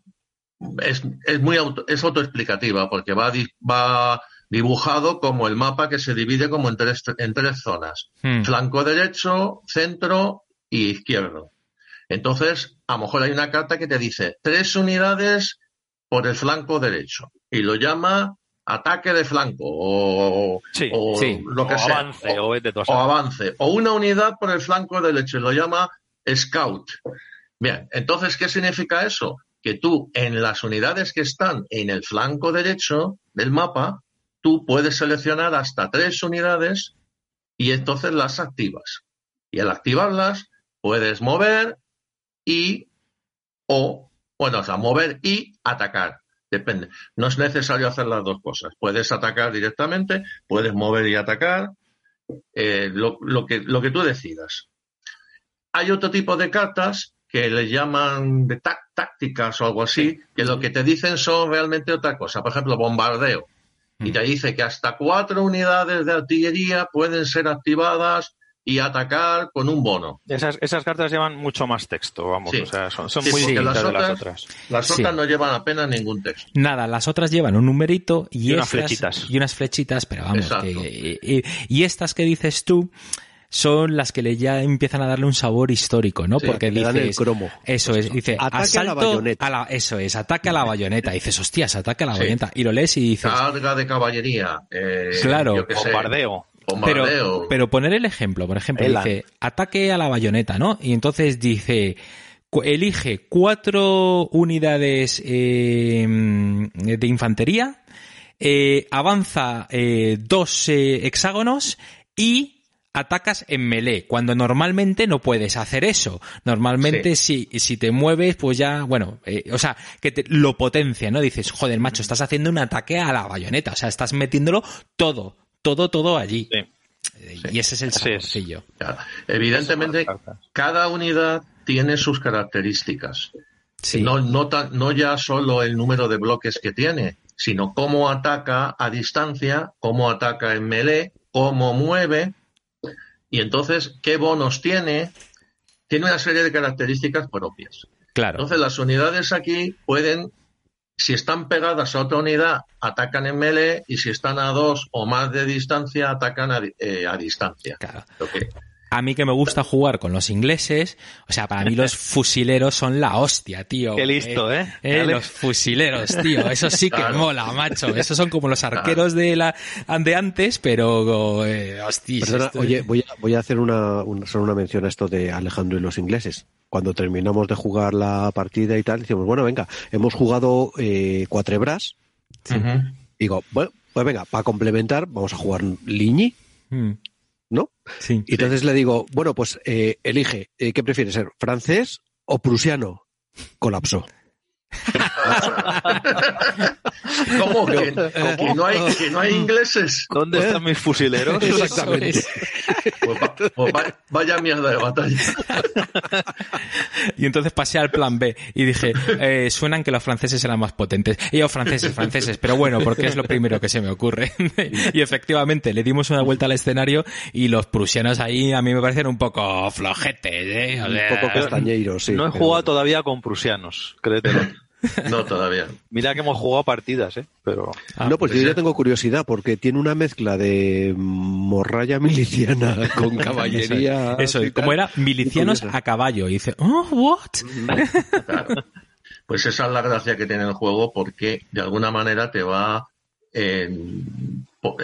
Speaker 4: es, es muy auto, es autoexplicativa porque va, di- va dibujado como el mapa que se divide como en tres, en tres zonas.
Speaker 2: Hmm.
Speaker 4: Flanco derecho, centro y izquierdo. Entonces, a lo mejor hay una carta que te dice tres unidades por el flanco derecho y lo llama ataque de flanco o,
Speaker 3: Sí,
Speaker 4: o
Speaker 2: sí.
Speaker 4: lo que
Speaker 3: o
Speaker 4: sea.
Speaker 3: avance,
Speaker 4: O-
Speaker 3: o
Speaker 4: avance, o una unidad por el flanco derecho, y lo llama scout. Bien, entonces, ¿qué significa eso? Que tú, en las unidades que están en el flanco derecho del mapa, tú puedes seleccionar hasta tres unidades y entonces las activas. Y al activarlas, puedes mover y, o, bueno, o sea, mover y atacar. Depende. No es necesario hacer las dos cosas. Puedes atacar directamente, puedes mover y atacar, eh, lo, lo, que, lo que tú decidas. Hay otro tipo de cartas que le llaman de tá- tácticas o algo así, que lo que te dicen son realmente otra cosa. Por ejemplo, bombardeo. Y te dice que hasta cuatro unidades de artillería pueden ser activadas y atacar con un bono.
Speaker 3: Esas, esas cartas llevan mucho más texto, vamos.
Speaker 4: Sí.
Speaker 3: O sea, son, son
Speaker 4: Sí,
Speaker 3: muy distintas
Speaker 4: las
Speaker 3: de las
Speaker 4: otras-
Speaker 3: otras.
Speaker 4: Las
Speaker 2: Sí.
Speaker 4: otras no llevan apenas ningún texto.
Speaker 2: Nada, las otras llevan un numerito y,
Speaker 3: Y unas flechitas.
Speaker 2: Y unas flechitas, pero vamos, que- y, y- y estas que dices tú, son las que le ya empiezan a darle un sabor histórico, ¿no?
Speaker 1: Sí,
Speaker 2: Porque
Speaker 1: dan el
Speaker 2: dices,
Speaker 1: cromo.
Speaker 2: eso es, dice,
Speaker 1: Ataque a la
Speaker 2: asalto
Speaker 1: bayoneta.
Speaker 2: a la- eso es, ataque a la bayoneta. dices, hostias, ataque a la
Speaker 4: Sí.
Speaker 2: bayoneta. Y lo lees y dices,
Speaker 4: Carga de caballería. eh,
Speaker 2: Claro.
Speaker 4: yo qué sé,
Speaker 3: Bombardeo.
Speaker 2: Pero,
Speaker 4: bombardeo.
Speaker 2: pero poner el ejemplo, por ejemplo, dice, ataque a la bayoneta, ¿no? Y entonces dice, elige cuatro unidades eh, de infantería, eh, avanza eh, dos eh, hexágonos y atacas en melee, cuando normalmente no puedes hacer eso. Normalmente si, si te mueves, pues ya, bueno, eh, o sea, que te, lo potencia, ¿no? Dices, joder, macho, estás haciendo un ataque a la bayoneta, o sea, estás metiéndolo todo, todo, todo allí.
Speaker 3: Sí.
Speaker 2: Eh, Y ese es el
Speaker 3: es.
Speaker 4: Claro. Evidentemente, cada unidad tiene sus características.
Speaker 2: Sí.
Speaker 4: No, no, ta- no ya solo el número de bloques que tiene, sino cómo ataca a distancia, cómo ataca en melee, cómo mueve, y entonces qué bonos tiene. Tiene una serie de características propias.
Speaker 2: Claro.
Speaker 4: Entonces las unidades aquí pueden, si están pegadas a otra unidad, atacan en melee, y si están a dos o más de distancia, atacan a, eh, a distancia.
Speaker 2: Claro.
Speaker 4: Lo que-
Speaker 2: A mí que me gusta jugar con los ingleses, o sea, para mí los fusileros son la hostia, tío.
Speaker 3: Qué listo, ¿eh?
Speaker 2: Eh,
Speaker 3: Alex.
Speaker 2: los fusileros, tío. Eso sí que
Speaker 4: Claro.
Speaker 2: mola, macho. Esos son como los arqueros de la de antes, pero eh, hostia.
Speaker 1: Perdona,
Speaker 2: esto-
Speaker 1: oye, voy a, voy a hacer una, una- solo una mención a esto de Alejandro y los ingleses. Cuando terminamos de jugar la partida y tal, decimos, bueno, venga, hemos jugado eh, cuatrebras.
Speaker 4: Ujú.
Speaker 1: Digo, bueno, pues venga, para complementar, vamos a jugar Liñi,
Speaker 2: Mm,
Speaker 1: ¿no?
Speaker 2: sí.
Speaker 1: Y entonces le digo, bueno, pues eh, elige, eh, ¿qué prefieres ser? ¿Francés o prusiano? Colapsó.
Speaker 4: ¿Cómo que, que no hay, que no hay ingleses?
Speaker 3: ¿Dónde están mis fusileros?
Speaker 2: Exactamente.
Speaker 4: Pues, va- pues va- vaya mierda de batalla.
Speaker 2: Y entonces pasé al plan B y dije, eh, suenan que los franceses eran más potentes. Y yo, franceses, franceses, pero bueno, porque es lo primero que se me ocurre. y efectivamente, le dimos una vuelta al escenario y los prusianos ahí a mí me parecen un poco flojetes, ¿eh? O
Speaker 1: Un poco castañeiros, sí.
Speaker 3: no he jugado todavía con prusianos, créetelo.
Speaker 4: No, todavía.
Speaker 3: Mira que hemos jugado partidas, ¿eh? Pero
Speaker 2: Ah,
Speaker 1: no, pues
Speaker 4: pues
Speaker 1: yo ya tengo curiosidad porque tiene una mezcla de morralla miliciana con caballería.
Speaker 2: Eso,
Speaker 1: y
Speaker 2: como era milicianos a caballo. Y dice, oh, what?
Speaker 4: Claro. Pues esa es la gracia que tiene el juego porque de alguna manera te va eh,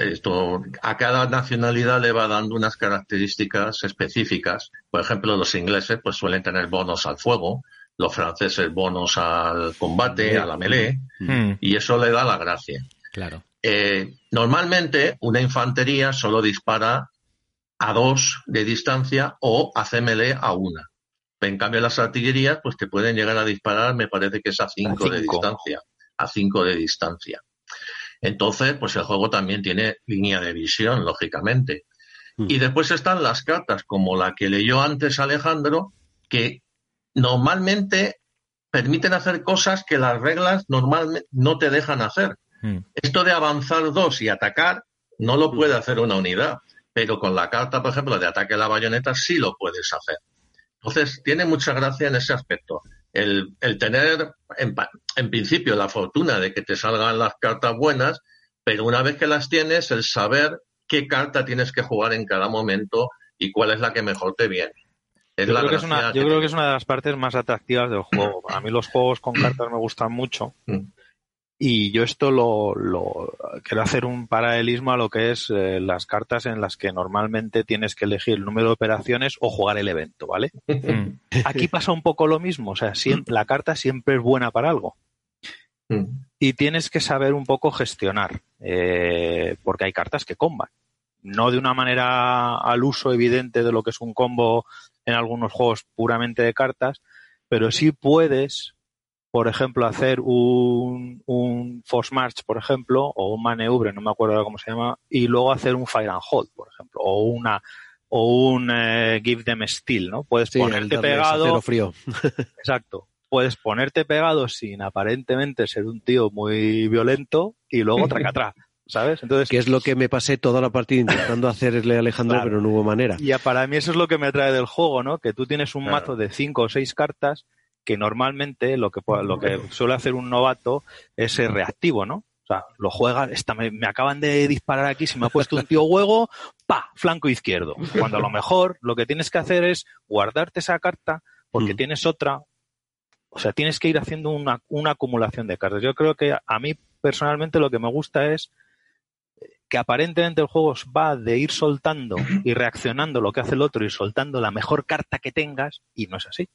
Speaker 4: esto a cada nacionalidad le va dando unas características específicas. Por ejemplo, los ingleses pues suelen tener bonos al fuego, los franceses bonos al combate, a la melee,
Speaker 2: Mm,
Speaker 4: y eso le da la gracia.
Speaker 2: claro.
Speaker 4: Eh, normalmente una infantería solo dispara a dos de distancia o hace melee a una. En cambio las artillerías pues te pueden llegar a disparar, me parece que es a cinco,
Speaker 3: A
Speaker 4: de distancia, a cinco de distancia. Entonces, pues el juego también tiene línea de visión, lógicamente.
Speaker 1: Mm.
Speaker 4: Y después están las cartas, como la que leyó antes Alejandro, que normalmente permiten hacer cosas que las reglas normalmente no te dejan hacer.
Speaker 2: Mm,
Speaker 4: Esto de avanzar dos y atacar no lo puede hacer una unidad, pero con la carta, por ejemplo, de ataque a la bayoneta sí lo puedes hacer. Entonces, tiene mucha gracia en ese aspecto. El, el tener, en, en principio, la fortuna de que te salgan las cartas buenas, pero una vez que las tienes, el saber qué carta tienes que jugar en cada momento y cuál es la que mejor te viene. Es
Speaker 3: yo,
Speaker 4: la
Speaker 3: creo que es, una,
Speaker 4: que
Speaker 3: yo creo que es una de las partes más atractivas del juego. A mí los juegos con cartas me gustan mucho.
Speaker 4: Mm.
Speaker 3: Y yo esto lo, lo quiero hacer un paralelismo a lo que es eh, las cartas en las que normalmente tienes que elegir el número de operaciones o jugar el evento, ¿vale?
Speaker 2: mm.
Speaker 3: Aquí pasa un poco lo mismo, o sea, siempre, la carta siempre es buena para algo
Speaker 4: Mm.
Speaker 3: y tienes que saber un poco gestionar, eh, porque hay cartas que comban. No de una manera al uso evidente de lo que es un combo en algunos juegos puramente de cartas, pero sí puedes, por ejemplo, hacer un, un Force March, por ejemplo, o un maneubre, no me acuerdo cómo se llama, y luego hacer un Fire and Hold, por ejemplo, o una o un eh, Give Them Steel, ¿no? Puedes
Speaker 1: Sí,
Speaker 3: ponerte pegado
Speaker 1: frío.
Speaker 3: Exacto. Puedes ponerte pegado sin aparentemente ser un tío muy violento y luego tracatrá, ¿sabes? Entonces,
Speaker 1: Que es lo que me pasé toda la partida intentando hacerle a Alejandro,
Speaker 3: Claro.
Speaker 1: pero no hubo manera.
Speaker 3: y para mí eso es lo que me atrae del juego, ¿no? Que tú tienes un
Speaker 4: Claro.
Speaker 3: mazo de cinco o seis cartas que normalmente lo que lo que suele hacer un novato es ser reactivo, ¿no? O sea, lo juega, esta, me, me acaban de disparar aquí, se me ha puesto un tío huevo, pa, flanco izquierdo. Cuando a lo mejor lo que tienes que hacer es guardarte esa carta porque
Speaker 1: Mm.
Speaker 3: tienes otra. O sea, tienes que ir haciendo una, una acumulación de cartas. Yo creo que a mí personalmente lo que me gusta es que aparentemente el juego va de ir soltando y reaccionando lo que hace el otro y soltando la mejor carta que tengas y no es así.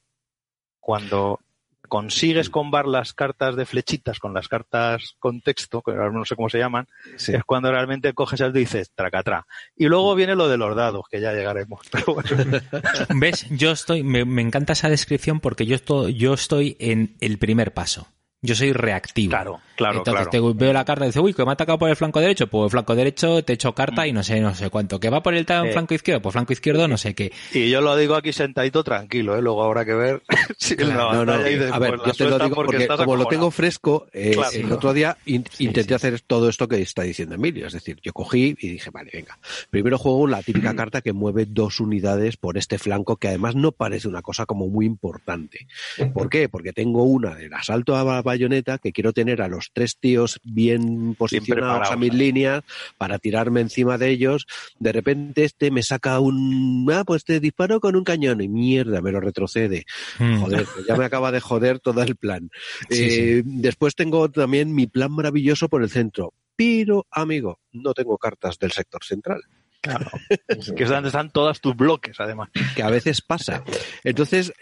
Speaker 3: Cuando consigues combar las cartas de flechitas con las cartas con texto, que ahora no sé cómo se llaman,
Speaker 1: Sí.
Speaker 3: es cuando realmente coges algo y dices tracatrá. Y luego viene lo de los dados, que ya llegaremos. Pero bueno,
Speaker 2: ¿Ves? Yo estoy, me, me encanta esa descripción porque yo estoy, yo estoy en el primer paso. Yo soy reactivo.
Speaker 3: claro, claro,
Speaker 2: Entonces
Speaker 3: claro.
Speaker 2: te veo la carta y dices, uy, que me ha atacado por el flanco derecho, pues el flanco derecho te echo carta y no sé, no sé cuánto. ¿Que va por el
Speaker 3: Eh.
Speaker 2: flanco izquierdo? Pues flanco izquierdo no sé qué.
Speaker 3: Y yo lo digo aquí sentadito tranquilo, ¿eh? luego habrá que ver si la
Speaker 1: No, no, a ver, yo te lo digo porque, como lo tengo fresco, eh,
Speaker 3: Claro.
Speaker 1: el otro día in- intenté hacer todo esto que está diciendo Emilio. Es decir, yo cogí y dije, vale, venga, primero juego la típica carta que mueve dos unidades por este flanco, que además no parece una cosa como muy importante. ¿Por qué? Porque tengo una del asalto a la bayoneta que quiero tener a los tres tíos bien posicionados a mis líneas para tirarme encima de ellos. De repente este me saca un... Ah, pues te disparo con un cañón y mierda, me lo retrocede.
Speaker 2: Mm.
Speaker 1: Joder, pues ya me acaba de joder todo el plan.
Speaker 2: Sí,
Speaker 1: Eh, Después tengo también mi plan maravilloso por el centro. Pero, amigo, no tengo cartas del sector central,
Speaker 3: Que es donde están todas tus bloques, además.
Speaker 1: que a veces pasa. Entonces,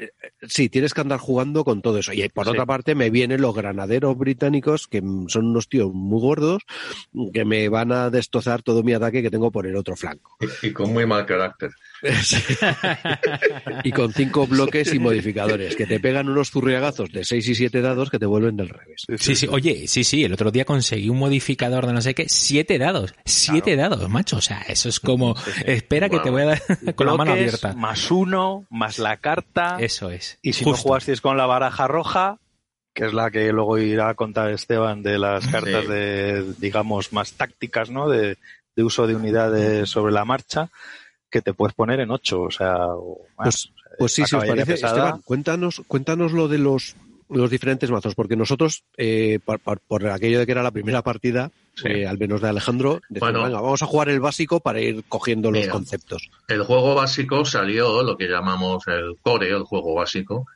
Speaker 1: sí, tienes que andar jugando con todo eso. Y por
Speaker 3: Sí.
Speaker 1: otra parte, me vienen los granaderos británicos, que son unos tíos muy gordos, que me van a destrozar todo mi ataque que tengo por el otro flanco.
Speaker 4: Y, y con muy mal carácter.
Speaker 1: y con cinco bloques y modificadores, que te pegan unos zurriagazos de 6 y 7 dados que te vuelven del revés.
Speaker 2: Sí, sí, oye, sí, sí, el otro día conseguí un modificador de no sé qué, siete dados, siete dados, macho, o sea, eso es como, espera que te voy a dar con la mano
Speaker 3: Bloques,
Speaker 2: abierta.
Speaker 3: Más uno, más la carta.
Speaker 2: Eso es.
Speaker 3: Y si no
Speaker 2: Justo.
Speaker 3: jugasteis con la baraja roja, que es la que luego irá a contar Esteban de las cartas
Speaker 4: Sí.
Speaker 3: de, digamos, más tácticas, ¿no? De, de uso de unidades sobre la marcha, que te puedes poner en ocho, o sea, o más.
Speaker 1: Pues, pues sí, si os parece,
Speaker 3: pesada.
Speaker 1: Esteban, cuéntanos, cuéntanos lo de los, los diferentes mazos, porque nosotros, eh, por, por- por aquello de que era la primera partida,
Speaker 4: Sí.
Speaker 1: eh, al menos de Alejandro, decimos,
Speaker 4: Bueno.
Speaker 1: venga, vamos a jugar el básico para ir cogiendo los
Speaker 4: Mira.
Speaker 1: conceptos.
Speaker 4: El juego básico salió, lo que llamamos el core, el juego básico,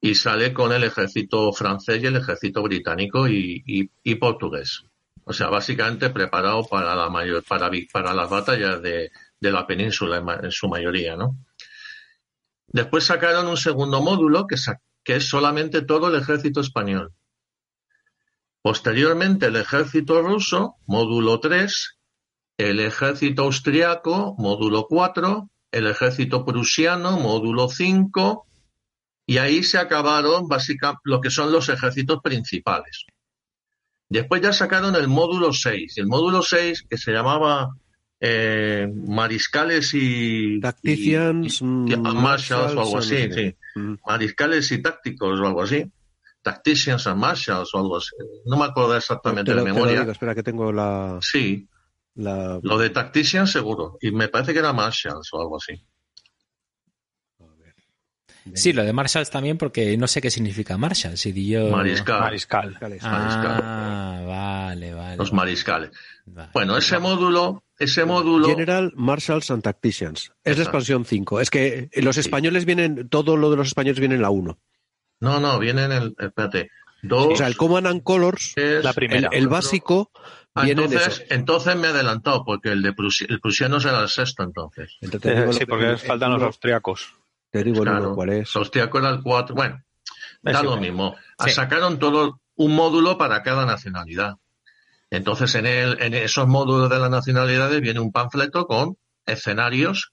Speaker 4: y sale con el ejército francés y el ejército británico y, y- y portugués. O sea, básicamente preparado para la mayor, para, para las batallas de, de la península en, su mayoría, ¿no? Después sacaron un segundo módulo que, que es solamente todo el ejército español. Posteriormente el ejército ruso, módulo 3, el ejército austriaco, módulo 4, el ejército prusiano, módulo 5, y ahí se acabaron básicamente lo que son los ejércitos principales. Después ya sacaron el módulo 6, y el módulo 6 que se llamaba eh, mariscales y...
Speaker 1: Tacticians,
Speaker 4: y- y-
Speaker 1: mm,
Speaker 4: marshals o algo
Speaker 1: marshals,
Speaker 4: así, sí.
Speaker 1: Mm.
Speaker 4: Mariscales y tácticos o algo así. Tacticians and marshals o algo así. No me acuerdo exactamente de
Speaker 1: te lo
Speaker 4: memoria.
Speaker 1: digo, espera que tengo la,
Speaker 4: Sí,
Speaker 1: la-
Speaker 4: lo de Tactician seguro. Y me parece que era Marshalls o algo así.
Speaker 2: Sí, lo de Marshalls también porque no sé qué significa Marshalls. Y yo...
Speaker 4: Mariscal.
Speaker 3: Mariscal.
Speaker 1: Mariscales.
Speaker 2: Ah, vale, vale.
Speaker 4: Los mariscales.
Speaker 2: Vale.
Speaker 4: Bueno, ese módulo, ese módulo.
Speaker 1: General Marshals and Tacticians. Es la
Speaker 4: Exacto.
Speaker 1: expansión 5. Es que los españoles vienen, todo lo de los españoles viene en la 1.
Speaker 4: No, no, viene en el. Espérate. Dos.
Speaker 1: O sea, el Command and Colors,
Speaker 4: es-
Speaker 3: La primera.
Speaker 1: el, el básico,
Speaker 4: Ah,
Speaker 1: viene en
Speaker 4: entonces,
Speaker 1: eso.
Speaker 4: entonces me he adelantado, porque el de Prusi- el prusiano será el sexto entonces.
Speaker 1: Entonces,
Speaker 3: Eh, sí, porque faltan los austriacos.
Speaker 1: Te digo el uno
Speaker 4: Claro.
Speaker 1: cuál es.
Speaker 4: El austriaco era el cuatro. Bueno,
Speaker 3: Es
Speaker 4: da lo mismo.
Speaker 2: Sí.
Speaker 4: Sacaron todo un módulo para cada nacionalidad. Entonces, en, el, en esos módulos de las nacionalidades viene un panfleto con escenarios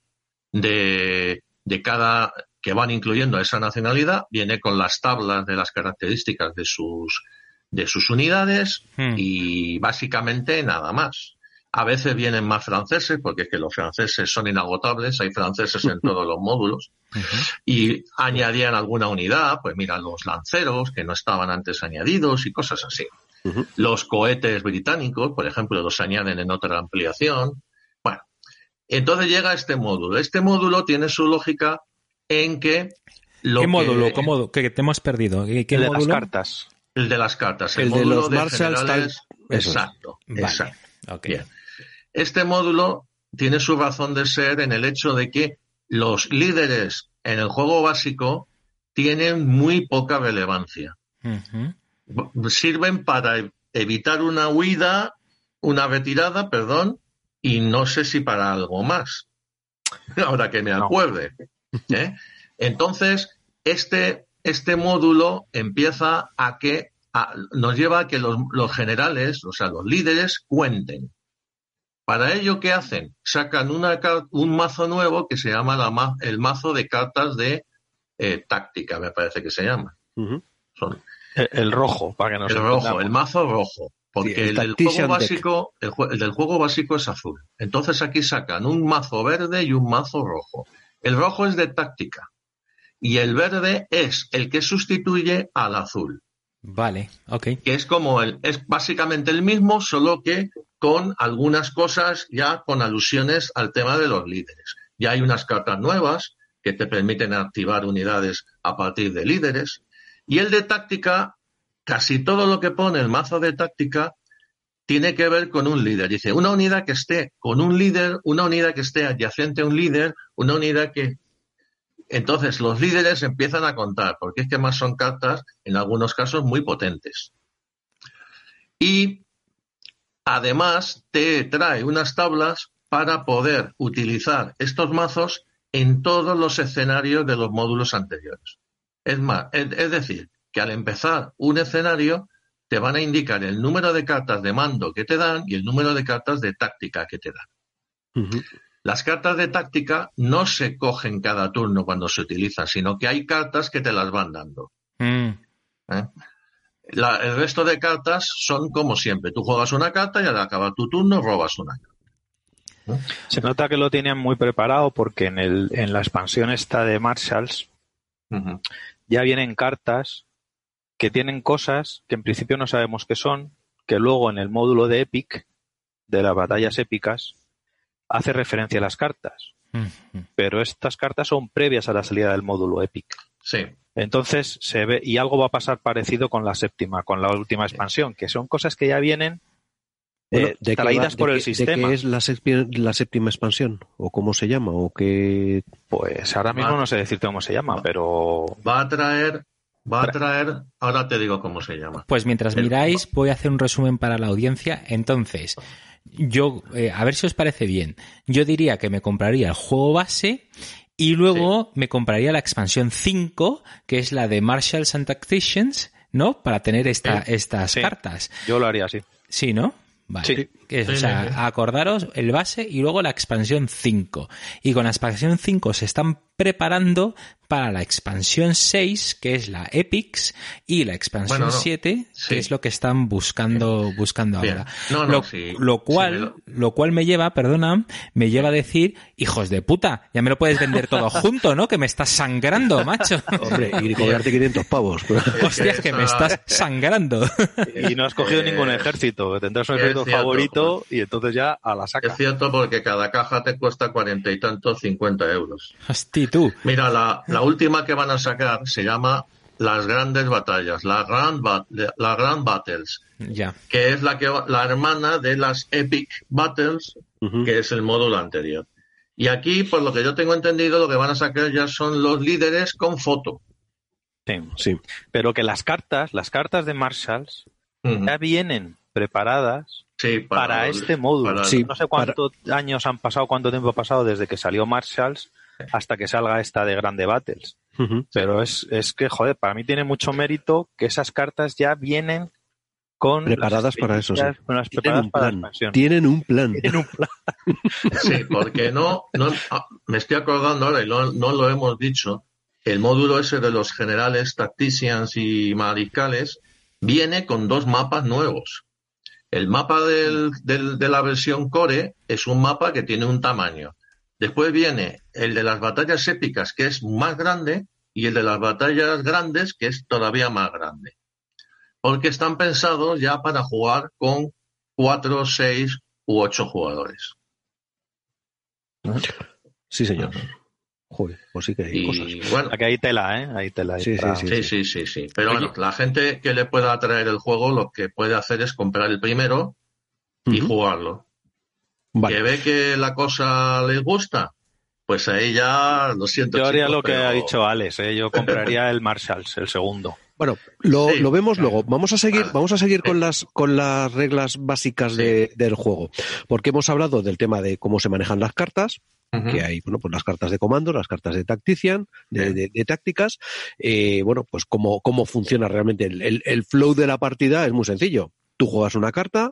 Speaker 4: de, de cada que van incluyendo a esa nacionalidad, viene con las tablas de las características de sus, de sus unidades
Speaker 2: Hmm.
Speaker 4: y básicamente nada más. A veces vienen más franceses, porque es que los franceses son inagotables, hay franceses en todos los módulos y añadían alguna unidad, pues mira, los lanceros que no estaban antes añadidos y cosas así. Los cohetes británicos, por ejemplo, los añaden en otra ampliación. Bueno, entonces llega este módulo. Este módulo tiene su lógica en que lo
Speaker 2: ¿Qué
Speaker 4: que-
Speaker 2: módulo? ¿Cómo, que te hemos perdido? ¿Qué, qué
Speaker 3: El de las
Speaker 2: módulo?
Speaker 3: cartas.
Speaker 4: el de las cartas, el,
Speaker 1: El de
Speaker 4: módulo
Speaker 1: los Marshalls,
Speaker 4: generales-
Speaker 1: tal-.
Speaker 4: Exacto,
Speaker 2: Vale.
Speaker 4: exacto. Bien. Este módulo tiene su razón de ser en el hecho de que los líderes en el juego básico tienen muy poca relevancia. Sirven para evitar una huida, una retirada, perdón, y no sé si para algo más. Ahora que me acuerde. ¿eh? Entonces, este, este módulo empieza a que nos lleva a que los, generales, o sea, los líderes, cuenten. Para ello, ¿qué hacen? Sacan una, un mazo nuevo que se llama la, el mazo de cartas de eh, táctica, me parece que se llama.
Speaker 3: Son, el, rojo, para que no
Speaker 4: El rojo, el mazo rojo. Porque el, del juego básico, el, del juego básico es azul. Entonces aquí sacan un mazo verde y un mazo rojo. El rojo es de táctica. Y el verde es el que sustituye al azul.
Speaker 2: Vale, ok.
Speaker 4: Que es como el, es básicamente el mismo, solo que con algunas cosas ya con alusiones al tema de los líderes. Ya hay unas cartas nuevas que te permiten activar unidades a partir de líderes. Y el de táctica casi todo lo que pone el mazo de táctica tiene que ver con un líder. Dice, una unidad que esté con un líder, una unidad que esté adyacente a un líder, una unidad que... Entonces los líderes empiezan a contar, porque es que más son cartas, en algunos casos, muy potentes. Y además te trae unas tablas para poder utilizar estos mazos en todos los escenarios de los módulos anteriores. Es más, es decir, que al empezar un escenario te van a indicar el número de cartas de mando que te dan y el número de cartas de táctica que te dan. Las cartas de táctica no se cogen cada turno cuando se utilizan, sino que hay cartas que te las van dando. Mm. ¿Eh? el resto de cartas son como siempre. Tú juegas una carta y al acabar tu turno robas una carta.
Speaker 3: Se nota que lo tienen muy preparado porque en, el, en la expansión esta de Marshalls ya vienen cartas que tienen cosas que en principio no sabemos qué son, que luego en el módulo de Epic, de las batallas épicas, hace referencia a las cartas. Pero estas cartas son previas a la salida del módulo Epic.
Speaker 4: Sí.
Speaker 3: Entonces se ve, y algo va a pasar parecido con la séptima, con la última expansión, que son cosas que ya vienen eh, traídas por el sistema.
Speaker 1: ¿De qué es la séptima, expansión? ¿O cómo se llama? ¿O qué?
Speaker 3: Pues ahora mismo no sé decirte cómo se llama, pero.
Speaker 4: Va a traer Va a traer, ahora te digo cómo se llama.
Speaker 2: Pues mientras miráis, voy a hacer un resumen para la audiencia. Entonces, yo, eh, a ver si os parece bien. Yo diría que me compraría el juego base y luego me compraría la expansión 5, que es la de Marshals and Tacticians, ¿no? Para tener esta, estas cartas.
Speaker 3: Yo lo haría así.
Speaker 2: Sí, ¿no? Vale. o sea, acordaros el base y luego la expansión 5. Y con la expansión 5 se están preparando para la expansión 6, que es la Epics, y la expansión 7, que es lo que están buscando, buscando ahora. lo, cual, lo cual me lleva, perdona, me lleva a decir, hijos de puta, ya me lo puedes vender todo junto, ¿no? Que me estás sangrando, macho.
Speaker 1: Hombre, y cobrarte 500 pavos.
Speaker 2: Hostia, que me estás sangrando.
Speaker 3: Y no has cogido eh, ningún ejército, tendrás un ejército favorito y entonces ya a la saca.
Speaker 4: Es cierto porque cada caja te cuesta cuarenta y tantos, 50 euros.
Speaker 2: Hostia, tú.
Speaker 4: Mira, la, última que van a sacar se llama Las Grandes Batallas, la Grand, la Grand Battles,
Speaker 2: ya.
Speaker 4: que es la, que, la hermana de las Epic Battles, que es el módulo anterior. Y aquí, por lo que yo tengo entendido, lo que van a sacar ya son los líderes con foto.
Speaker 3: Sí, sí. Pero que las cartas, las cartas de Marshalls, ya vienen preparadas para, este módulo. no sé cuántos años han pasado, cuánto tiempo ha pasado desde que salió Marshalls hasta que salga esta de Grande Battles. Pero es, es que, joder, para mí tiene mucho mérito que esas cartas ya vienen con
Speaker 1: preparadas para eso,
Speaker 3: con las preparadas para la
Speaker 1: Tienen un plan.
Speaker 3: Tienen un plan.
Speaker 4: sí, porque no, no ah, me estoy acordando ahora y no, lo hemos dicho, el módulo ese de los generales, tacticians y mariscales viene con dos mapas nuevos. El mapa del, de la versión core es un mapa que tiene un tamaño. Después viene el de las batallas épicas, que es más grande, y el de las batallas grandes, que es todavía más grande. Porque están pensados ya para jugar con cuatro, seis u ocho jugadores.
Speaker 1: Sí, señor. Joder, pues sí que hay cosas.
Speaker 3: Bueno, Aquí hay tela, ¿eh? Hay tela.
Speaker 4: Sí, sí, sí, sí, Pero bueno, la gente que le pueda traer el juego, lo que puede hacer es comprar el primero y jugarlo. Que ve que la cosa le gusta, pues ahí ya lo siento.
Speaker 3: Yo haría lo que ha dicho Alex, ¿eh? yo compraría el Marshalls, el segundo.
Speaker 1: Bueno, lo, vemos luego. Vamos a seguir, vamos a seguir con las con las reglas básicas del juego, porque hemos hablado del tema de cómo se manejan las cartas, que hay, bueno, pues las cartas de comando, las cartas de tactician, de, tácticas, eh, bueno, pues cómo, cómo funciona realmente el, el, flow de la partida es muy sencillo. Tú juegas una carta,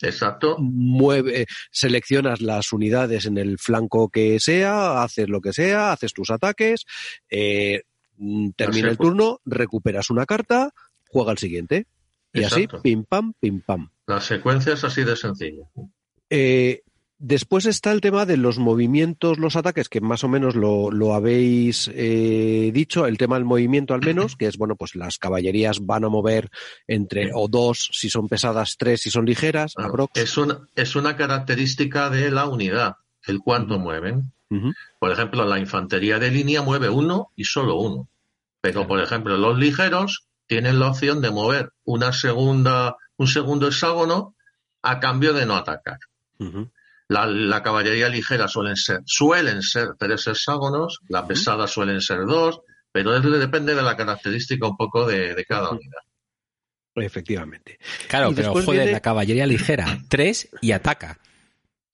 Speaker 4: Exacto.
Speaker 1: Mueve, seleccionas las unidades en el flanco que sea, haces lo que sea, haces tus ataques, eh, mm, termina el turno, recuperas una carta, juega el siguiente. Y así, pim pam, pim pam.
Speaker 4: La secuencia es así de sencilla.
Speaker 1: Eh, Después está el tema de los movimientos, los ataques, que más o menos lo, lo habéis eh, dicho, el tema del movimiento al menos, que es, bueno, pues las caballerías van a mover entre o dos si son pesadas, tres si son ligeras.
Speaker 4: es, una, es una característica de la unidad, el cuánto mueven. Por ejemplo, la infantería de línea mueve uno y solo uno. Pero, por ejemplo, los ligeros tienen la opción de mover una segunda, un segundo hexágono a cambio de no atacar. La, caballería ligera suelen ser, suelen ser tres hexágonos, la pesada suelen ser dos, pero depende de la característica un poco de, cada unidad.
Speaker 1: Efectivamente.
Speaker 2: Claro, pero joder, la caballería ligera, tres y ataca.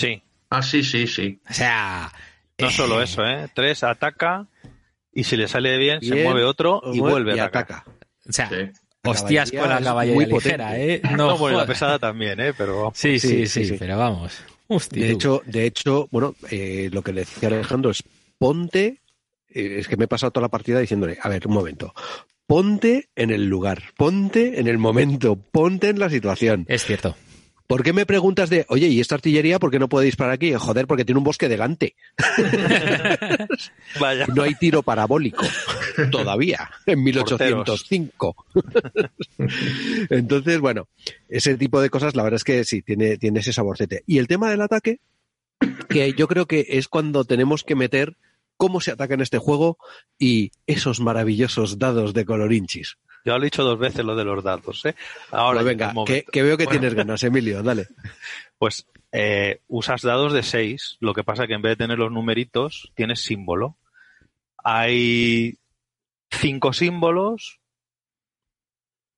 Speaker 3: Sí.
Speaker 4: Ah, sí, sí, sí.
Speaker 2: O sea.
Speaker 3: No solo eh, eso, ¿eh? Tres ataca y si le sale bien, se mueve otro y vuelve a atacar.
Speaker 2: O sea, hostias con la caballería ligera, ¿eh?
Speaker 3: No, no la pesada también, ¿eh? Pero...
Speaker 2: sí, sí, sí, pero vamos
Speaker 1: de hecho, de hecho, bueno, eh, lo que le decía Alejandro es ponte, eh, es que me he pasado toda la partida diciéndole, a ver, un momento, ponte en el lugar, ponte en el momento, ponte en la situación.
Speaker 2: Es cierto.
Speaker 1: ¿Por qué me preguntas de, oye, ¿y esta artillería por qué no puede disparar aquí? Joder, porque tiene un bosque delante.
Speaker 3: Vaya.
Speaker 1: No hay tiro parabólico todavía, en 1805. Entonces, bueno, ese tipo de cosas, la verdad es que sí, tiene, tiene ese saborcete. Y el tema del ataque, que yo creo que es cuando tenemos que meter cómo se ataca en este juego y esos maravillosos dados de colorinchis.
Speaker 3: Ya lo he dicho dos veces lo de los datos, ¿eh? Ahora
Speaker 1: pues venga, que, veo que tienes ganas, Emilio, dale.
Speaker 3: Pues eh, usas dados de 6, lo que pasa que en vez de tener los numeritos, tienes símbolo. Hay cinco símbolos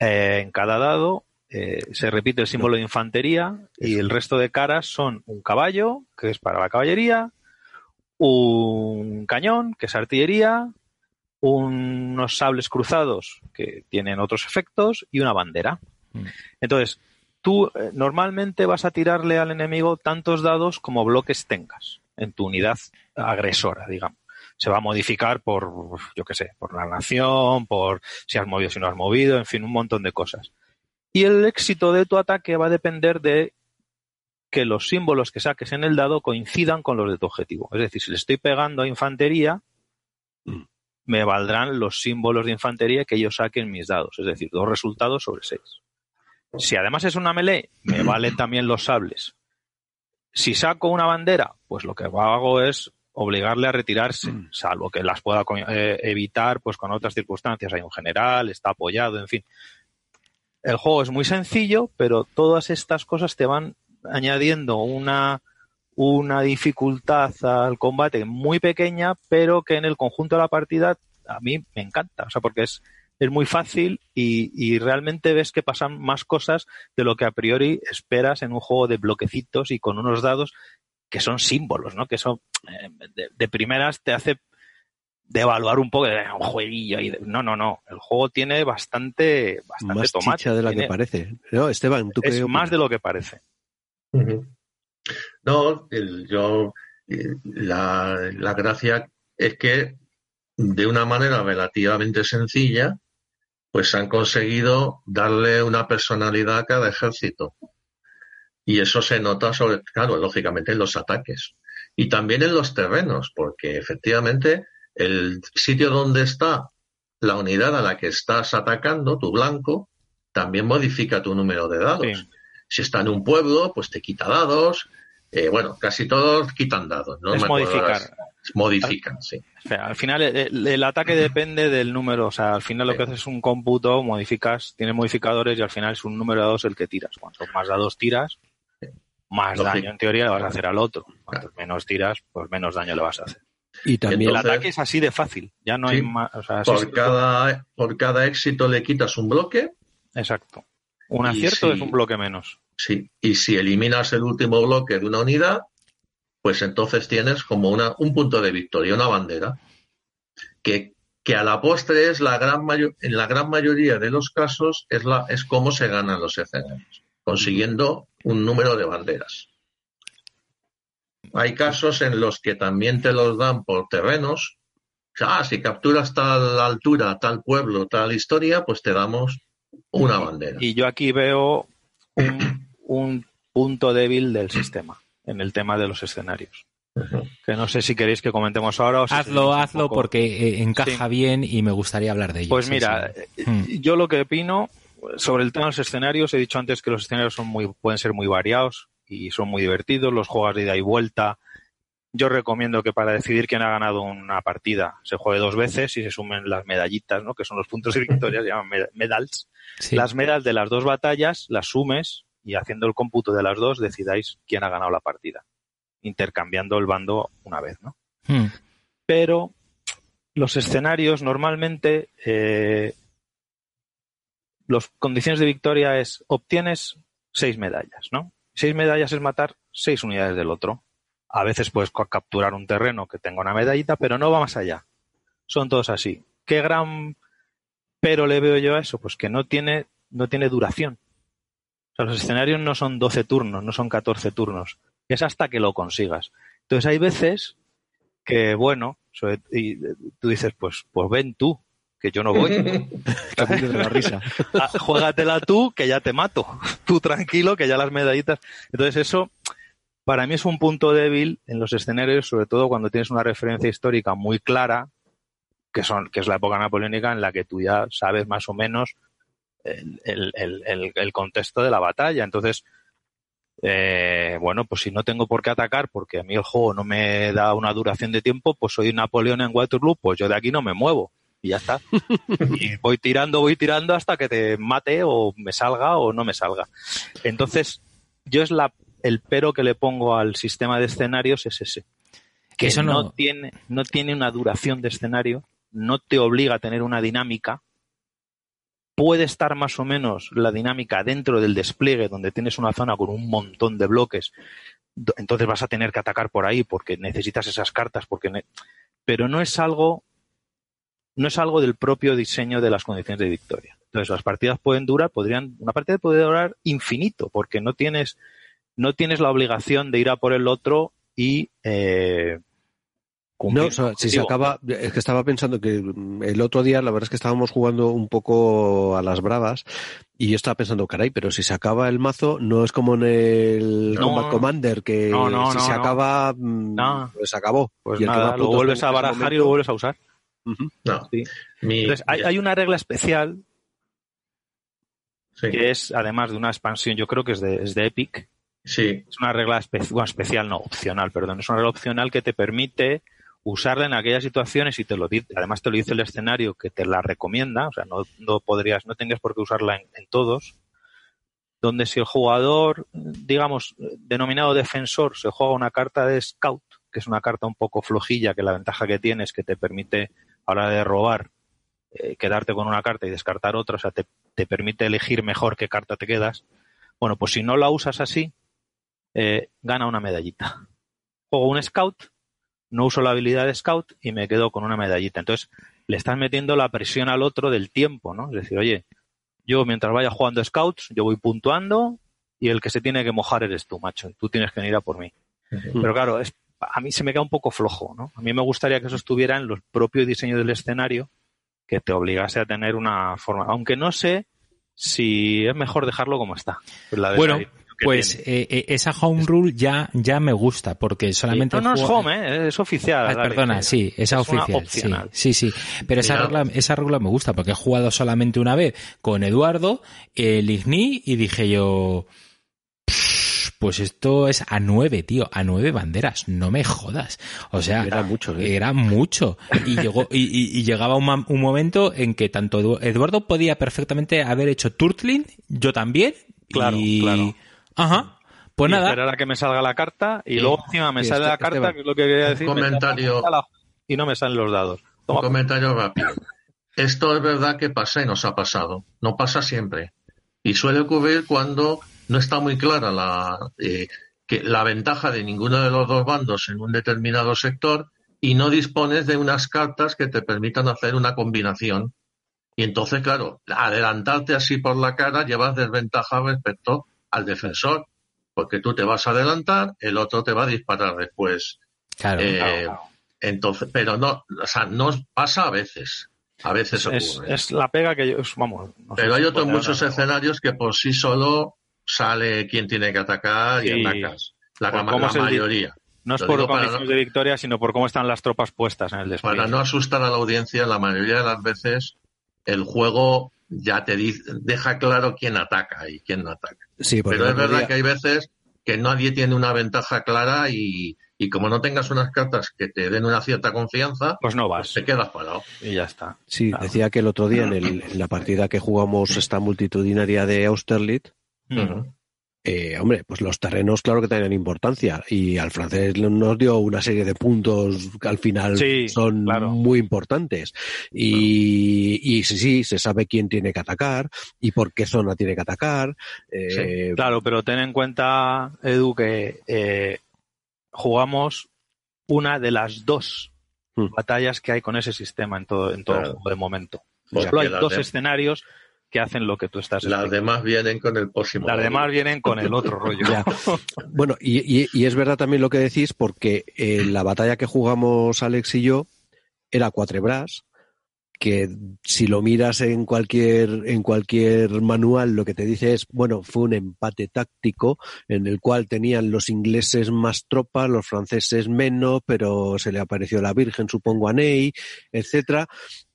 Speaker 3: eh, en cada dado, eh, se repite el símbolo de infantería y el resto de caras son un caballo, que es para la caballería, un cañón, que es artillería, unos sables cruzados que tienen otros efectos y una bandera. Mm. Entonces, tú eh, normalmente vas a tirarle al enemigo tantos dados como bloques tengas en tu unidad agresora, digamos. Se va a modificar por, yo qué sé, por la nación, por si has movido, si no has movido, en fin, un montón de cosas. Y el éxito de tu ataque va a depender de que los símbolos que saques en el dado coincidan con los de tu objetivo. Es decir, si le estoy pegando a infantería, mm me valdrán los símbolos de infantería que yo saque en mis dados, es decir, dos resultados sobre seis. Si además es una melee, me valen también los sables. Si saco una bandera, pues lo que hago es obligarle a retirarse, mm. salvo que las pueda eh, evitar pues con otras circunstancias. Hay un general, está apoyado, en fin. El juego es muy sencillo, pero todas estas cosas te van añadiendo una una dificultad al combate muy pequeña, pero que en el conjunto de la partida a mí me encanta, o sea, porque es, es muy fácil y, realmente ves que pasan más cosas de lo que a priori esperas en un juego de bloquecitos y con unos dados que son símbolos, ¿no? Que son, eh, de, primeras te hace devaluar un poco de un jueguillo y no no no. El juego tiene bastante bastante
Speaker 1: más
Speaker 3: tomate
Speaker 1: de la que parece. No Esteban tú
Speaker 3: es más de lo que parece
Speaker 4: no, yo la, la gracia es que de una manera relativamente sencilla, pues han conseguido darle una personalidad a cada ejército. Y eso se nota sobre, claro, lógicamente en los ataques. Y también en los terrenos, porque efectivamente el sitio donde está la unidad a la que estás atacando, tu blanco, también modifica tu número de dados. Si está en un pueblo, pues te quita dados. Eh, bueno, casi todos quitan dados. ¿no?
Speaker 3: Es modificar.
Speaker 4: Modifican, sí.
Speaker 3: al final el, ataque depende del número. O sea, al final lo que haces es un cómputo, modificas, tiene modificadores y al final es un número de dados el que tiras. Cuanto más dados tiras, más
Speaker 4: Lógico.
Speaker 3: daño en teoría le vas a hacer al otro. Cuanto
Speaker 4: Claro.
Speaker 3: menos tiras, pues menos daño le vas a hacer.
Speaker 1: Y también,
Speaker 3: El ataque es así de fácil, ya no hay más. O sea,
Speaker 4: Por cada, por cada éxito le quitas un bloque.
Speaker 3: Exacto. Un acierto
Speaker 4: si-
Speaker 3: es un bloque menos.
Speaker 4: Sí. Y si eliminas el último bloque de una unidad, pues entonces tienes como una, un punto de victoria, una bandera. Que, que a la postre es la gran mayo- en la gran mayoría de los casos es la, es cómo se ganan los escenarios, consiguiendo un número de banderas. Hay casos en los que también te los dan por terrenos. O sea, ah, si capturas tal altura, tal pueblo, tal historia, pues te damos una bandera.
Speaker 3: Y yo aquí veo un, un punto débil del sistema en el tema de los escenarios. Que no sé si queréis que comentemos ahora o si
Speaker 2: Hazlo, hazlo
Speaker 3: poco.
Speaker 2: porque eh, encaja
Speaker 3: Sí.
Speaker 2: bien y me gustaría hablar de ello.
Speaker 3: Pues mira,
Speaker 2: sí.
Speaker 3: eh,
Speaker 2: Hmm.
Speaker 3: yo lo que opino sobre el tema de los escenarios, he dicho antes que los escenarios son muy, pueden ser muy variados y son muy divertidos, los juegos de ida y vuelta. Yo recomiendo que para decidir quién ha ganado una partida se juegue dos veces y se sumen las medallitas, ¿no? que son los puntos de victoria, se llaman med- medals.
Speaker 2: Sí.
Speaker 3: Las medals de las dos batallas las sumes y haciendo el cómputo de las dos decidáis quién ha ganado la partida, intercambiando el bando una vez. ¿no?
Speaker 2: Hmm.
Speaker 3: pero los escenarios normalmente eh, las condiciones de victoria es obtienes seis medallas, ¿no? Seis medallas es matar seis unidades del otro. A veces puedes capturar un terreno que tenga una medallita, pero no va más allá. Son todos así. ¿Qué gran pero le veo yo a eso? Pues que no tiene, no tiene duración. O sea, los escenarios no son 12 turnos, no son 14 turnos. Es hasta que lo consigas. Entonces hay veces que, bueno, y eh, tú dices, pues, pues ven tú, que yo no voy.
Speaker 1: de la risa.
Speaker 3: Ah, Juégatela tú, que ya te mato. Tú tranquilo, que ya las medallitas. Entonces eso, para mí es un punto débil en los escenarios, sobre todo cuando tienes una referencia histórica muy clara, que, son, que es la época napoleónica en la que tú ya sabes más o menos el, el- el- contexto de la batalla. Entonces, eh, bueno, pues si no tengo por qué atacar, porque a mí el juego no me da una duración de tiempo, pues soy Napoleón en Waterloo, pues yo de aquí no me muevo. Y ya está. y voy tirando, voy tirando hasta que te mate o me salga o no me salga. Entonces, yo es la, el pero que le pongo al sistema de escenarios es ese. Que
Speaker 2: Eso
Speaker 3: no...
Speaker 2: no-
Speaker 3: tiene, no tiene una duración de escenario, no te obliga a tener una dinámica. Puede estar más o menos la dinámica dentro del despliegue, donde tienes una zona con un montón de bloques. Entonces vas a tener que atacar por ahí porque necesitas esas cartas, porque ne- pero no es algo no es algo del propio diseño de las condiciones de victoria. Entonces las partidas pueden durar, podrían, una partida puede durar infinito, porque no tienes, no tienes la obligación de ir a por el otro y eh, cumplir
Speaker 1: No, o sea, si se acaba, es que estaba pensando que el otro día la verdad es que estábamos jugando un poco a las bravas y yo estaba pensando, caray, pero si se acaba el mazo no es como en el
Speaker 3: No,
Speaker 1: Combat Commander que
Speaker 3: No, no,
Speaker 1: si
Speaker 3: no,
Speaker 1: se
Speaker 3: no.
Speaker 1: acaba, mm, pues se acabó.
Speaker 3: Pues
Speaker 1: Y
Speaker 3: nada, lo vuelves a barajar y lo vuelves a usar.
Speaker 4: No.
Speaker 3: Sí.
Speaker 4: Mi-
Speaker 3: Entonces, hay, hay una regla especial
Speaker 4: sí,
Speaker 3: que es, además de una expansión, yo creo que es de, es de Epic,
Speaker 4: sí,
Speaker 3: es una regla especial, no, opcional, perdón, es una regla opcional que te permite usarla en aquellas situaciones y te lo dice, además te lo dice el escenario que te la recomienda, o sea, no, podrías, no tendrías por qué usarla en, en todos, donde si el jugador, digamos, denominado defensor, se juega una carta de scout, que es una carta un poco flojilla, que la ventaja que tiene es que te permite, a la hora de robar, eh, quedarte con una carta y descartar otra, o sea, te, te permite elegir mejor qué carta te quedas. Bueno, pues si no la usas así, eh, gana una medallita. Juego un scout, no uso la habilidad de scout y me quedo con una medallita. Entonces, le estás metiendo la presión al otro del tiempo, ¿no? Es decir, oye, yo mientras vaya jugando scouts, yo voy puntuando y el que se tiene que mojar eres tú, macho. Tú tienes que venir a por mí. Pero claro, es, a mí se me queda un poco flojo, ¿no? A mí me gustaría que eso estuviera en los propios diseños del escenario, que te obligase a tener una forma. Aunque no sé si es mejor dejarlo como está. La de-
Speaker 2: Bueno, Pues eh, eh, esa home rule ya, ya me gusta, porque solamente...
Speaker 3: no, no es home, ¿eh? es oficial.
Speaker 2: Ah, perdona, sí, esa
Speaker 3: Es
Speaker 2: oficial. Sí, sí, sí. Pero esa regla, esa regla me gusta porque he jugado solamente una vez con Eduardo, el Igni, y dije yo, "Pff, pues esto es a nueve, tío, a nueve banderas, no me jodas. O sea,
Speaker 1: Era mucho, ¿eh?
Speaker 2: era mucho. Y llegó, y, y- y llegaba un, momento en que tanto Edu- Eduardo podía perfectamente haber hecho Turtling, yo también.
Speaker 3: Claro,
Speaker 2: y...
Speaker 3: claro.
Speaker 2: Ajá. Pues
Speaker 3: y
Speaker 2: nada,
Speaker 3: esperar a que me salga la carta y
Speaker 4: Sí.
Speaker 3: luego encima me
Speaker 1: Sí,
Speaker 3: sale
Speaker 1: este-
Speaker 3: la carta,
Speaker 1: Esteban.
Speaker 3: que es lo que quería decir.
Speaker 4: comentario.
Speaker 3: carta, la- Y no me salen los dados.
Speaker 4: Un comentario rápido. Esto es verdad que pasa y nos ha pasado. No pasa siempre. Y suele ocurrir cuando no está muy clara la, eh, que la ventaja de ninguno de los dos bandos en un determinado sector y no dispones de unas cartas que te permitan hacer una combinación. Y entonces, claro, adelantarte así por la cara llevas desventaja respecto al defensor, porque tú te vas a adelantar, el otro te va a disparar después.
Speaker 2: claro.
Speaker 4: Eh,
Speaker 3: Claro, claro.
Speaker 4: entonces, pero no, o sea, no pasa a veces. A veces
Speaker 3: Es,
Speaker 4: ocurre.
Speaker 3: es la pega que yo. es- Vamos. no
Speaker 4: pero hay otros muchos escenarios que por sí solo sale quien tiene que atacar y
Speaker 3: Sí.
Speaker 4: atacas. La, la mayoría.
Speaker 3: No es
Speaker 4: Lo
Speaker 3: por condiciones
Speaker 4: no-
Speaker 3: de victoria, sino por cómo están las tropas puestas en el despliegue.
Speaker 4: Para no asustar a la audiencia, la mayoría de las veces el juego ya te dice, deja claro quién ataca y quién no ataca.
Speaker 1: Sí,
Speaker 4: Pero es verdad
Speaker 1: día-
Speaker 4: que hay veces que nadie tiene una ventaja clara y, y como no tengas unas cartas que te den una cierta confianza,
Speaker 3: Pues no vas.
Speaker 4: te quedas parado.
Speaker 3: Y ya está.
Speaker 1: Sí,
Speaker 3: Claro.
Speaker 1: decía que el otro día en, el- en la partida que jugamos esta multitudinaria de Austerlitz,
Speaker 4: Ujú.
Speaker 1: Eh, hombre, pues los terrenos claro que tenían importancia y al francés nos dio una serie de puntos que al final
Speaker 3: Sí,
Speaker 1: son
Speaker 3: claro.
Speaker 1: muy importantes. Y, y sí, sí, se sabe quién tiene que atacar y por qué zona tiene que atacar. eh,
Speaker 3: Claro, pero ten en cuenta, Edu, que eh, jugamos una de las dos
Speaker 1: Hmm.
Speaker 3: batallas que hay con ese sistema en todo, en todo
Speaker 4: Claro.
Speaker 3: el juego de momento.
Speaker 4: Porque
Speaker 3: Solo hay dos
Speaker 4: de-
Speaker 3: escenarios que hacen lo que tú estás
Speaker 4: Las
Speaker 3: explicando.
Speaker 4: demás vienen con el próximo.
Speaker 3: Las demás vienen con el otro rollo.
Speaker 1: Ya. Bueno, y, y- y es verdad también lo que decís, porque eh, la batalla que jugamos Alex y yo era cuatrebras, que si lo miras en cualquier, en cualquier manual, lo que te dice es, bueno, fue un empate táctico en el cual tenían los ingleses más tropas, los franceses menos, pero se le apareció la Virgen, supongo, a Ney, etcétera.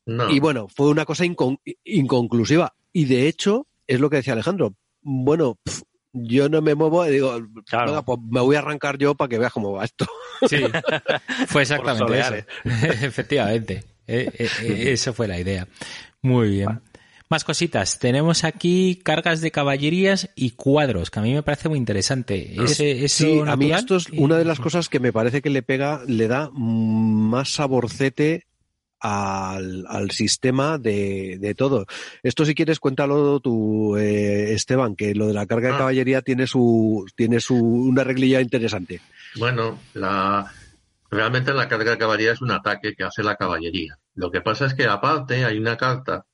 Speaker 4: No.
Speaker 1: Y bueno, fue una cosa incon- inconclusiva. Y de hecho, es lo que decía Alejandro. Bueno, pf, yo no me muevo y digo,
Speaker 3: Claro.
Speaker 1: venga, pues me voy a arrancar yo para que veas cómo va esto.
Speaker 2: Sí, fue exactamente eso. Efectivamente. Eh, eh, eh, eso fue la idea. Muy bien. Más cositas. Tenemos aquí cargas de caballerías y cuadros, que a mí me parece muy interesante. Ese,
Speaker 1: sí, a mí esto es una de las cosas que me parece que le pega, le da más saborcete al, al sistema de, de todo. Esto si quieres cuéntalo tú, eh, Esteban, que lo de la carga de
Speaker 4: Ah.
Speaker 1: caballería tiene su, tiene su, una reglilla interesante.
Speaker 4: Bueno, la, realmente la carga de caballería es un ataque que hace la caballería. Lo que pasa es que aparte hay una carta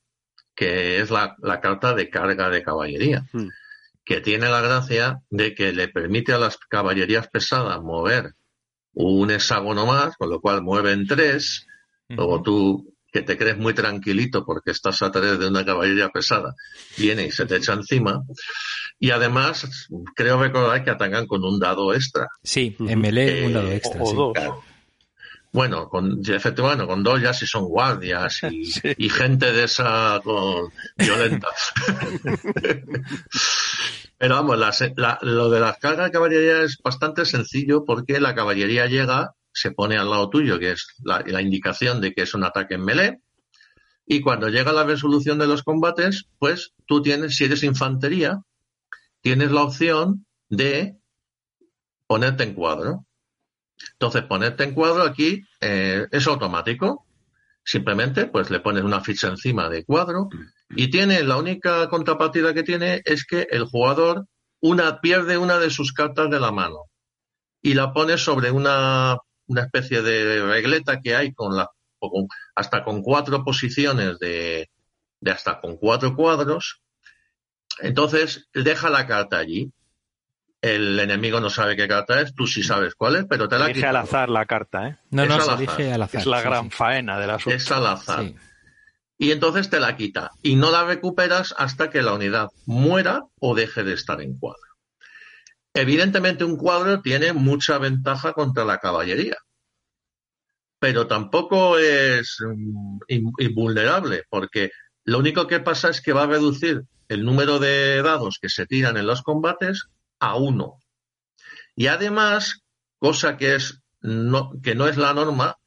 Speaker 4: que es la, la carta de carga de caballería,
Speaker 1: Hmm.
Speaker 4: que tiene la gracia de que le permite a las caballerías pesadas mover un hexágono más, con lo cual mueven tres, Luego tú, que te crees muy tranquilito porque estás a través de una caballería pesada, viene y se te echa encima. Y además, creo recordar que atacan con un dado extra.
Speaker 2: Sí, en melee un dado
Speaker 4: Eh,
Speaker 2: extra.
Speaker 3: o
Speaker 2: sí.
Speaker 3: dos.
Speaker 4: Bueno, con, efectivamente, bueno, con dos ya si son guardias y,
Speaker 3: Sí.
Speaker 4: y gente de esa con, violenta. Pero vamos, la se- la- lo de las cargas de caballería es bastante sencillo porque la caballería llega, se pone al lado tuyo, que es la, indicación de que es un ataque en melee, y cuando llega la resolución de los combates, pues tú tienes, si eres infantería, tienes la opción de ponerte en cuadro. Entonces, ponerte en cuadro aquí eh, es automático. Simplemente, pues le pones una ficha encima de cuadro y tiene la única contrapartida que tiene es que el jugador una pierde una de sus cartas de la mano y la pone sobre una, una especie de regleta que hay con la con- hasta con cuatro posiciones de, de hasta con cuatro cuadros. Entonces deja la carta allí. El enemigo no sabe qué carta es, tú sí sabes cuál es, pero te la
Speaker 3: Elige al azar la carta, ¿eh?
Speaker 2: No,
Speaker 4: Es
Speaker 2: no,
Speaker 4: al
Speaker 2: se al azar.
Speaker 3: Es la
Speaker 2: sí,
Speaker 3: gran
Speaker 2: sí.
Speaker 3: faena del asunto.
Speaker 4: Es al azar.
Speaker 2: Sí.
Speaker 4: Y entonces te la quita. Y no la recuperas hasta que la unidad muera o deje de estar en cuadro. Evidentemente un cuadro tiene mucha ventaja contra la caballería. Pero tampoco es mm, in- invulnerable, porque lo único que pasa es que va a reducir el número de dados que se tiran en los combates a uno. Y además, cosa que es no, que no es la norma,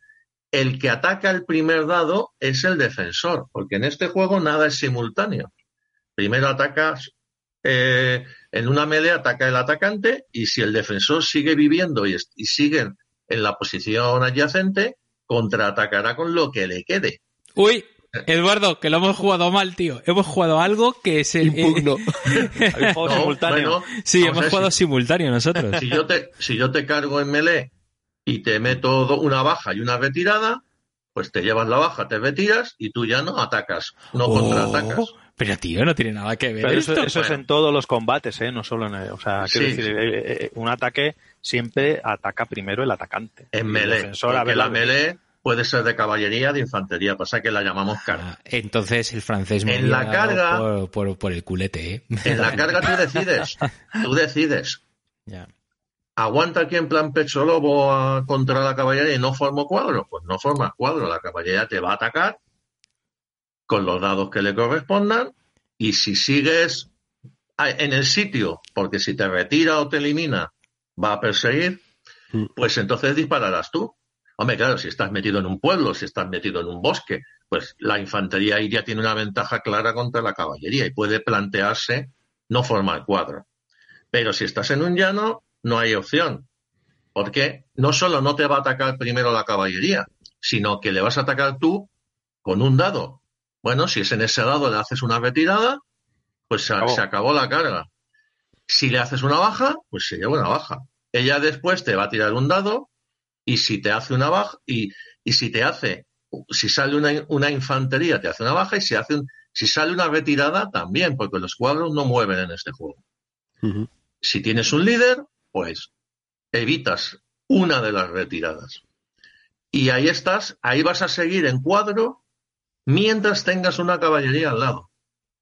Speaker 4: el que ataca el primer dado es el defensor, porque en este juego nada es simultáneo. Primero atacas eh, en una melee ataca el atacante y si el defensor sigue viviendo y, y sigue en la posición adyacente, contraatacará con lo que le quede.
Speaker 2: Uy, Eduardo, que lo hemos jugado mal, tío. Hemos jugado algo que es el
Speaker 1: impugno.
Speaker 3: simultáneo.
Speaker 2: sí, hemos jugado simultáneo nosotros.
Speaker 4: Si yo te, si yo te cargo en melee y te meto una baja y una retirada, pues te llevas la baja, te retiras y tú ya no atacas, no
Speaker 2: Oh,
Speaker 4: contraatacas.
Speaker 2: Pero tío, no tiene nada que ver.
Speaker 3: Pero eso,
Speaker 2: esto.
Speaker 3: eso es en todos los combates, ¿eh? No solo en el, O sea, quiero
Speaker 4: Sí,
Speaker 3: decir,
Speaker 4: sí.
Speaker 3: eh, eh, un ataque siempre ataca primero el atacante.
Speaker 4: En
Speaker 3: El
Speaker 4: melee. porque
Speaker 3: ver,
Speaker 4: la melee puede ser de caballería, de infantería, pasa que la llamamos carga.
Speaker 2: Ah, entonces el francés me
Speaker 4: En la carga-
Speaker 2: por, por- por el culete, ¿eh?
Speaker 4: En la carga tú decides, tú decides.
Speaker 2: Ya.
Speaker 4: ¿Aguanta aquí en plan pecho lobo a- contra la caballería y no formo cuadro? Pues no formas cuadro, la caballería te va a atacar con los dados que le correspondan y si sigues en el sitio, porque si te retira o te elimina, va a perseguir,
Speaker 1: Mm.
Speaker 4: pues entonces dispararás tú. Hombre, claro, si estás metido en un pueblo, si estás metido en un bosque, pues la infantería ahí ya tiene una ventaja clara contra la caballería y puede plantearse no formar cuadro. Pero si estás en un llano, no hay opción. Porque no solo no te va a atacar primero la caballería, sino que le vas a atacar tú con un dado. Bueno, si es en ese dado le haces una retirada, pues se,
Speaker 3: Acabó.
Speaker 4: se acabó la carga. Si le haces una baja, pues se lleva una baja. Ella después te va a tirar un dado y si te hace una baja y, y si te hace, si sale una, una infantería te hace una baja y si hace un- si sale una retirada también, porque los cuadros no mueven en este juego. Si tienes un líder, pues evitas una de las retiradas. Y ahí estás, ahí vas a seguir en cuadro mientras tengas una caballería al lado.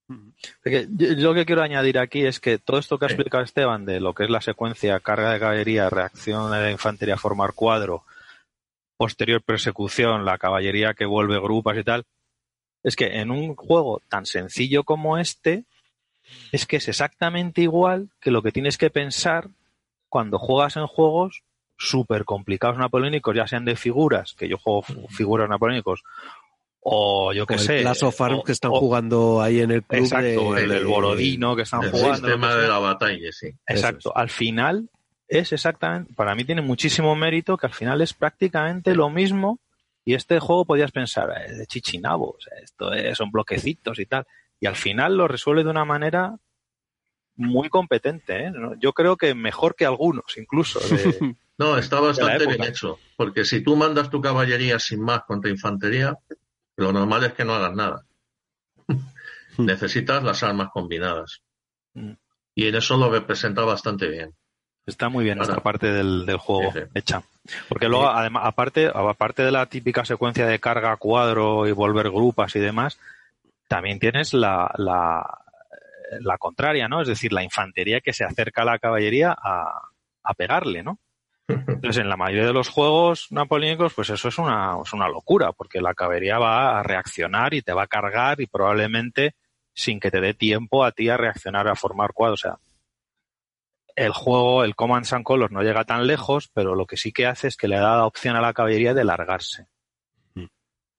Speaker 3: Lo que quiero añadir aquí es que todo esto que ha explicado Esteban de lo que es la secuencia carga de caballería, reacción de la infantería, formar cuadro, posterior persecución, la caballería que vuelve grupas y tal, es que en un juego tan sencillo como este, es que es exactamente igual que lo que tienes que pensar cuando juegas en juegos súper complicados napoleónicos, ya sean de figuras, que yo juego figuras napoleónicos, o yo
Speaker 1: O
Speaker 3: que
Speaker 1: el
Speaker 3: sé.
Speaker 1: Clash of Arms
Speaker 3: o-
Speaker 1: que están
Speaker 3: o-
Speaker 1: jugando ahí en el club.
Speaker 3: Exacto,
Speaker 1: de-
Speaker 3: el, el Borodino que están
Speaker 4: El
Speaker 3: jugando.
Speaker 4: sistema
Speaker 3: lo que
Speaker 4: de la batalla, sí.
Speaker 3: Exacto. Al final es exactamente, para mí tiene muchísimo mérito que al final es prácticamente lo mismo y este juego podías pensar, "Eh, es de chichinabo, o sea, esto es- son bloquecitos y tal. Y al final lo resuelve de una manera muy competente. ¿eh? Yo creo que mejor que algunos, incluso. de-
Speaker 4: No, está bastante bien hecho. Porque si tú mandas tu caballería sin más contra infantería, lo normal es que no hagas nada. Necesitas las armas combinadas.
Speaker 3: Mm.
Speaker 4: Y en eso lo representa bastante bien.
Speaker 3: Está muy bien esta parte del, del juego
Speaker 4: Sí, sí.
Speaker 3: hecha. Porque luego, además, aparte, aparte de la típica secuencia de carga cuadro y volver grupas y demás, también tienes la, la, la contraria, ¿no? Es decir, la infantería que se acerca a la caballería a, a pegarle, ¿no? Entonces, en la mayoría de los juegos napoleónicos, pues eso es una, es una locura, porque la caballería va a reaccionar y te va a cargar y probablemente sin que te dé tiempo a ti a reaccionar, a formar cuadros. O sea, el juego, el Command and Colors no llega tan lejos, pero lo que sí que hace es que le da la opción a la caballería de largarse.
Speaker 1: Mm.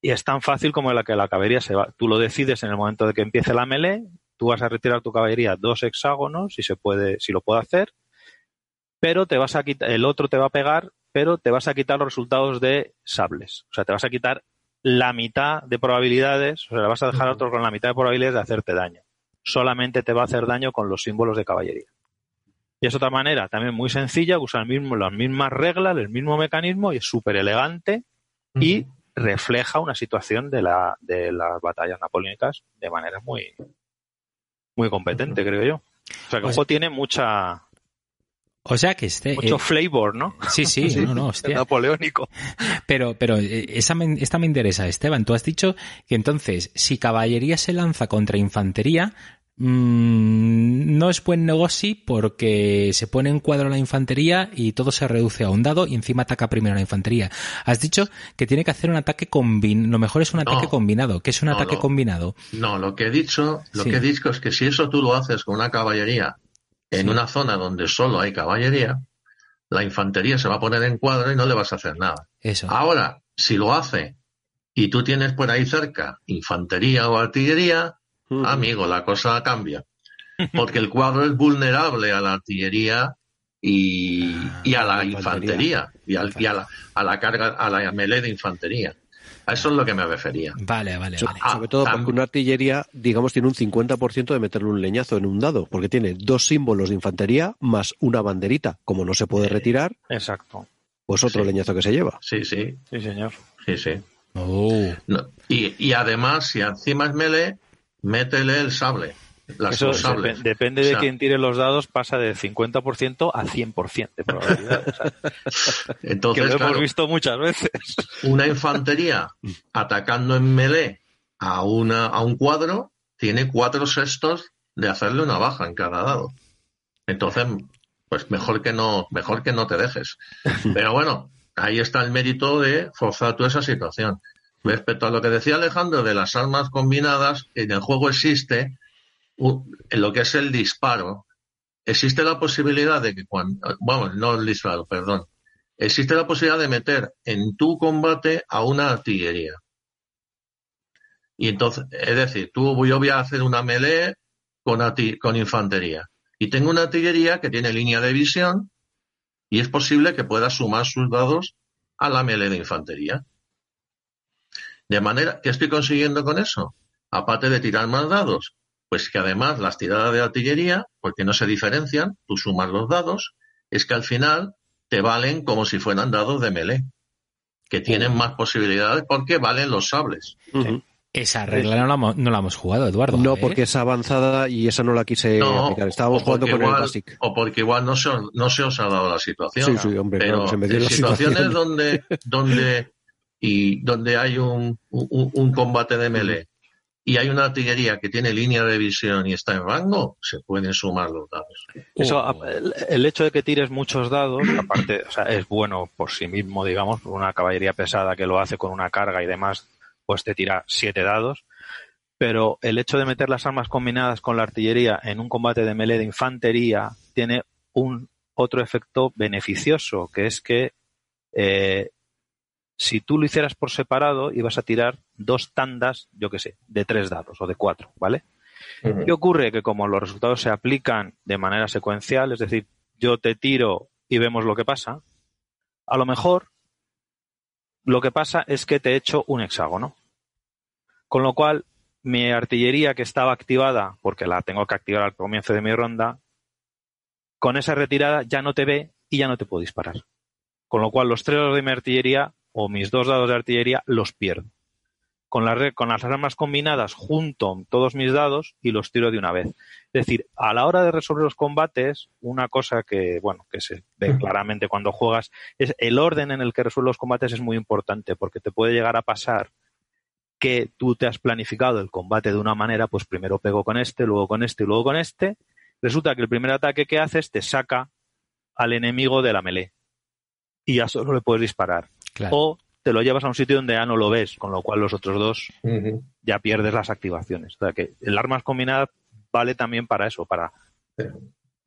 Speaker 3: Y es tan fácil como la que la caballería se va. Tú lo decides en el momento de que empiece la melee, tú vas a retirar tu caballería dos hexágonos, si se puede, si lo puede hacer, pero te vas a quitar, el otro te va a pegar, pero te vas a quitar los resultados de sables. O sea, te vas a quitar la mitad de probabilidades, o sea, vas a dejar a otro con la mitad de probabilidades de hacerte daño. Solamente te va a hacer daño con los símbolos de caballería. Y es otra manera también muy sencilla, usa el mismo, las mismas reglas, el mismo mecanismo y es súper elegante y refleja una situación de, la, de las batallas napoleónicas de manera muy, muy competente, creo yo. O sea que el
Speaker 2: Pues-
Speaker 3: juego tiene mucha,
Speaker 2: O sea que este.
Speaker 3: mucho
Speaker 2: eh,
Speaker 3: flavor, ¿no?
Speaker 2: sí, sí, no, no, hostia.
Speaker 3: Napoleónico.
Speaker 2: Pero, pero eh, esa me- esta me interesa, Esteban. Tú has dicho que entonces, si caballería se lanza contra infantería, mm, no es buen negocio porque se pone en cuadro la infantería y todo se reduce a un dado y encima ataca primero la infantería. Has dicho que tiene que hacer un ataque combinado. Lo mejor es un
Speaker 4: No.
Speaker 2: ataque combinado. ¿Qué es un
Speaker 4: No,
Speaker 2: ataque combinado?
Speaker 4: No, lo que he dicho, lo
Speaker 2: Sí.
Speaker 4: que he dicho es que si eso tú lo haces con una caballería en una zona donde solo hay caballería, la infantería se va a poner en cuadro y no le vas a hacer nada.
Speaker 2: Eso.
Speaker 4: Ahora, si lo hace y tú tienes por ahí cerca infantería o artillería, amigo, la cosa cambia. porque el cuadro es vulnerable a la artillería y, y a la infantería, y, al- y a, la, a la carga, a la melee de infantería. A eso es lo que me refería.
Speaker 2: Vale, vale,
Speaker 1: So-
Speaker 2: vale.
Speaker 4: Ah,
Speaker 1: sobre todo porque una artillería, digamos, tiene un 50% de meterle un leñazo en un dado, porque tiene dos símbolos de infantería más una banderita. Como no se puede retirar,
Speaker 3: Exacto.
Speaker 1: pues otro
Speaker 4: Sí.
Speaker 1: leñazo que se lleva.
Speaker 4: Sí, sí,
Speaker 3: Sí, señor.
Speaker 4: sí, sí.
Speaker 2: Oh.
Speaker 4: No, y, y además, si encima es melee, métele el sable.
Speaker 3: Eso depende
Speaker 4: O
Speaker 3: de quién tire los dados, pasa de 50% a 100% de probabilidad. O sea, que
Speaker 4: Entonces,
Speaker 3: lo hemos visto muchas veces.
Speaker 4: una infantería atacando en melee a, una, a un cuadro tiene cuatro sextos de hacerle una baja en cada dado. Entonces, pues mejor que no, mejor que no te dejes. Pero bueno, ahí está el mérito de forzar tú esa situación. Respecto a lo que decía Alejandro de las armas combinadas, en el juego existe en lo que es el disparo, existe la posibilidad de que cuando, bueno, no el disparo, perdón, existe la posibilidad de meter en tu combate a una artillería. Y entonces, es decir, tú, yo voy a hacer una melee con, con infantería. Y tengo una artillería que tiene línea de visión y es posible que pueda sumar sus dados a la melee de infantería. De manera, ¿qué estoy consiguiendo con eso? Aparte de tirar más dados, pues que además las tiradas de artillería, porque no se diferencian, tú sumas los dados, es que al final te valen como si fueran dados de melee, que tienen más posibilidades porque valen los sables.
Speaker 2: Esa regla no la, hemos- no la hemos jugado, Eduardo.
Speaker 1: No,
Speaker 2: ¿eh?
Speaker 1: porque es avanzada y esa no la quise
Speaker 4: No,
Speaker 1: aplicar. Estábamos
Speaker 4: o
Speaker 1: jugando
Speaker 4: porque
Speaker 1: con el
Speaker 4: igual-
Speaker 1: Basic.
Speaker 4: O porque igual no se, os- no se os ha dado la situación.
Speaker 1: Sí, sí, hombre,
Speaker 4: pero
Speaker 1: claro, se me dio
Speaker 4: en
Speaker 1: la
Speaker 4: situaciones
Speaker 1: situación.
Speaker 4: donde, donde, y donde hay un, un, un combate de melee y hay una artillería que tiene línea de visión y está en rango, se pueden sumar los dados.
Speaker 3: Eso,
Speaker 2: Oh.
Speaker 3: el, hecho de que tires muchos dados, aparte, o sea, es bueno por sí mismo, digamos, una caballería pesada que lo hace con una carga y demás, pues te tira siete dados. Pero el hecho de meter las armas combinadas con la artillería en un combate de melee de infantería tiene un otro efecto beneficioso, que es que eh, si tú lo hicieras por separado, ibas a tirar dos tandas, yo qué sé, de tres dados o de cuatro, ¿vale? ¿Qué ocurre? Que como los resultados se aplican de manera secuencial, es decir, yo te tiro y vemos lo que pasa, a lo mejor lo que pasa es que te he hecho un hexágono. Con lo cual, mi artillería que estaba activada, porque la tengo que activar al comienzo de mi ronda, con esa retirada ya no te ve y ya no te puedo disparar. Con lo cual, los tres dados de mi artillería o mis dos dados de artillería los pierdo con, la con las armas combinadas junto todos mis dados y los tiro de una vez. Es decir, a la hora de resolver los combates, una cosa que, bueno, que se ve claramente cuando juegas, es el orden en el que resuelves los combates es muy importante, porque te puede llegar a pasar que tú te has planificado el combate de una manera, pues primero pego con este, luego con este y luego con este. Resulta que el primer ataque que haces te saca al enemigo de la melee. Y ya solo le puedes disparar.
Speaker 2: Claro.
Speaker 3: O te lo llevas a un sitio donde ya no lo ves, con lo cual los otros dos ya pierdes las activaciones. O sea que el armas combinadas vale también para eso, para
Speaker 4: Sí.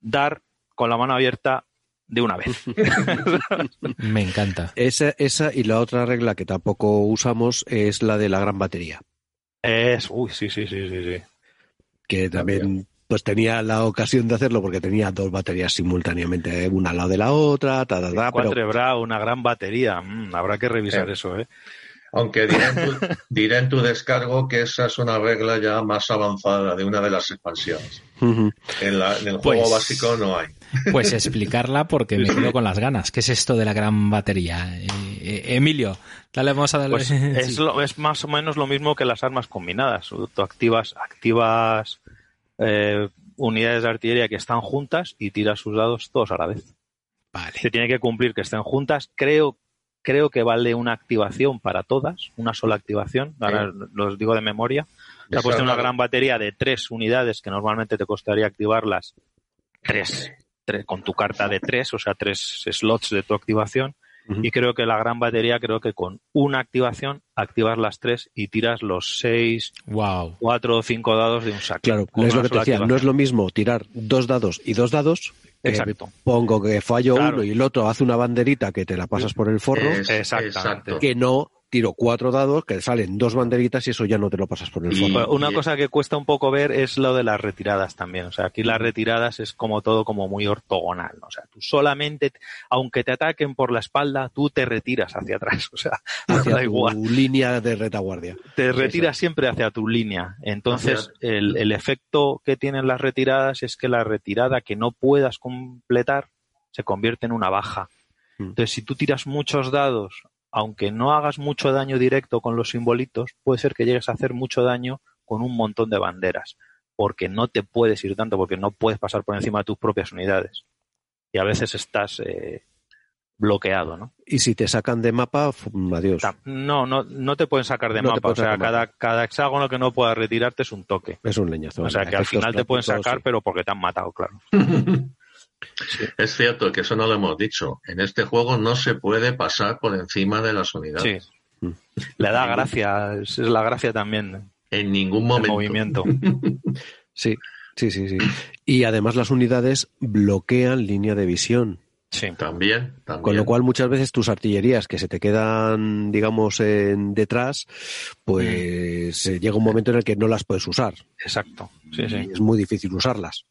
Speaker 3: dar con la mano abierta de una vez.
Speaker 2: Me encanta.
Speaker 1: Esa, esa y la otra regla que tampoco usamos es la de la gran batería,
Speaker 3: Es, uy, sí, sí, sí, sí, sí.
Speaker 1: que también pues tenía la ocasión de hacerlo porque tenía dos baterías simultáneamente, una al lado de la otra, ta, ta, ta, pero
Speaker 3: Cuatro Bra, una gran batería. Mm, habrá que revisar
Speaker 4: Sí.
Speaker 3: eso, ¿eh?
Speaker 4: Aunque diré en, tu, diré en tu descargo que esa es una regla ya más avanzada de una de las expansiones. En, la- en el
Speaker 2: Pues-
Speaker 4: juego básico no hay.
Speaker 2: Pues explicarla porque me quedo con las ganas. ¿Qué es esto de la gran batería? Eh, eh, Emilio, dale, vamos a darle.
Speaker 3: Pues es, lo- es más o menos lo mismo que las armas combinadas. Tú activas, activas eh, unidades de artillería que están juntas y tiras sus dados todos a la vez.
Speaker 2: Vale.
Speaker 3: se tiene que cumplir que estén juntas. Creo, creo que vale una activación para todas, una sola activación. Ahora los digo de memoria. Se ha puesto una gran batería de tres unidades que normalmente te costaría activarlas tres, tres- con tu carta de tres, o sea, tres slots de tu activación. Y creo que la gran batería, creo que con una activación activas las tres y tiras los seis,
Speaker 2: Wow.
Speaker 3: cuatro o cinco dados de un saque.
Speaker 1: Claro, es lo que te decía, no es lo mismo tirar dos dados y dos dados. que
Speaker 3: Exacto.
Speaker 1: pongo que fallo
Speaker 3: Claro.
Speaker 1: uno y el otro hace una banderita que te la pasas por el forro,
Speaker 4: Es-
Speaker 3: Exactamente.
Speaker 4: exacto.
Speaker 1: que no tiro cuatro dados que salen dos banderitas y eso ya no te lo pasas por el fondo.
Speaker 3: Una cosa que cuesta un poco ver es lo de las retiradas también. O sea, aquí las retiradas es como todo como muy ortogonal. ¿no? O sea, tú solamente, aunque te ataquen por la espalda, tú te retiras hacia atrás. O sea,
Speaker 1: hacia
Speaker 3: da
Speaker 1: tu
Speaker 3: igual.
Speaker 1: línea de retaguardia.
Speaker 3: Te retiras siempre hacia tu línea. Entonces, el, el efecto que tienen las retiradas es que la retirada que no puedas completar se convierte en una baja.
Speaker 1: Mm.
Speaker 3: Entonces, si tú tiras muchos dados, aunque no hagas mucho daño directo con los simbolitos, puede ser que llegues a hacer mucho daño con un montón de banderas, porque no te puedes ir tanto, porque no puedes pasar por encima de tus propias unidades. Y a veces estás eh, bloqueado, ¿no?
Speaker 1: Y si te sacan de mapa, adiós.
Speaker 3: No, no, no te pueden sacar de
Speaker 1: No
Speaker 3: mapa. O sea, cada,
Speaker 1: mapa.
Speaker 3: cada hexágono que no puedas retirarte es un toque.
Speaker 1: Es un leñazo.
Speaker 3: O sea, que al final te pueden sacar,
Speaker 1: sí.
Speaker 3: pero porque te han matado, claro.
Speaker 4: Es cierto que eso no lo hemos dicho. En este juego no se puede pasar por encima de las unidades.
Speaker 3: Sí. Le da gracia, es la gracia también
Speaker 4: En ningún momento.
Speaker 3: movimiento.
Speaker 1: Sí, sí, sí, sí. Y además las unidades bloquean línea de visión.
Speaker 3: Sí.
Speaker 4: También, también.
Speaker 1: Con lo cual muchas veces tus artillerías que se te quedan, digamos, en detrás, pues eh, llega un momento en el que no las puedes usar.
Speaker 3: Exacto. Sí,
Speaker 1: Y
Speaker 3: sí.
Speaker 1: es muy difícil usarlas.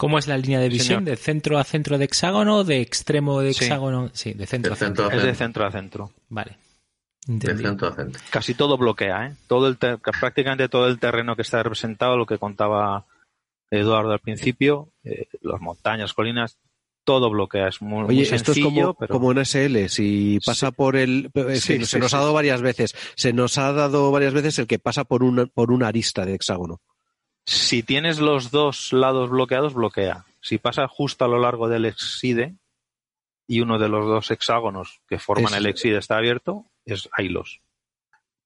Speaker 2: ¿Cómo es la línea de visión?
Speaker 3: Señor.
Speaker 2: ¿De centro a centro de hexágono? ¿De extremo de
Speaker 3: Sí.
Speaker 2: hexágono? Sí, de centro
Speaker 4: De
Speaker 2: a centro.
Speaker 3: Es de
Speaker 4: centro.
Speaker 3: a centro.
Speaker 2: Vale.
Speaker 4: De centro a centro.
Speaker 3: Casi todo bloquea, ¿eh? Todo el ter- prácticamente todo el terreno que está representado, lo que contaba Eduardo al principio, eh, las montañas, colinas, todo bloquea. Es muy, muy
Speaker 1: Oye, esto es como,
Speaker 3: pero
Speaker 1: como en SL, si pasa
Speaker 3: Sí.
Speaker 1: por el... es
Speaker 3: Sí,
Speaker 1: que se
Speaker 3: sí,
Speaker 1: nos
Speaker 3: sí.
Speaker 1: ha dado varias veces, se nos ha dado varias veces el que pasa por una, por una arista de hexágono.
Speaker 3: Si tienes los dos lados bloqueados, bloquea. Si pasa justo a lo largo del exide y uno de los dos hexágonos que forman
Speaker 1: Es-
Speaker 3: el exide está abierto, es hilos.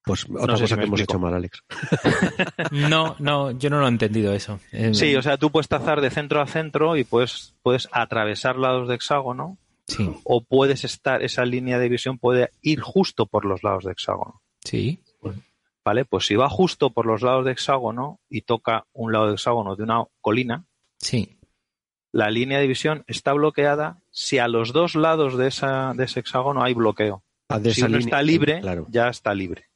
Speaker 1: Pues otra
Speaker 3: sé
Speaker 1: cosa
Speaker 3: si
Speaker 1: que hemos
Speaker 3: explico.
Speaker 1: hecho mal, Alex.
Speaker 2: No, no, yo no lo he entendido eso. Eh,
Speaker 3: Sí, o sea, tú puedes trazar de centro a centro y puedes, puedes atravesar lados de hexágono
Speaker 2: sí,
Speaker 3: o puedes estar, esa línea de visión puede ir justo por los lados de hexágono.
Speaker 2: sí.
Speaker 3: ¿Vale? Pues si va justo por los lados de hexágono y toca un lado de hexágono de una colina,
Speaker 2: Sí.
Speaker 3: la línea de visión está bloqueada si a los dos lados de, esa, de ese hexágono hay bloqueo.
Speaker 1: Ah, de
Speaker 3: si
Speaker 1: esa
Speaker 3: uno
Speaker 1: línea-
Speaker 3: está libre,
Speaker 1: Claro.
Speaker 3: ya está libre.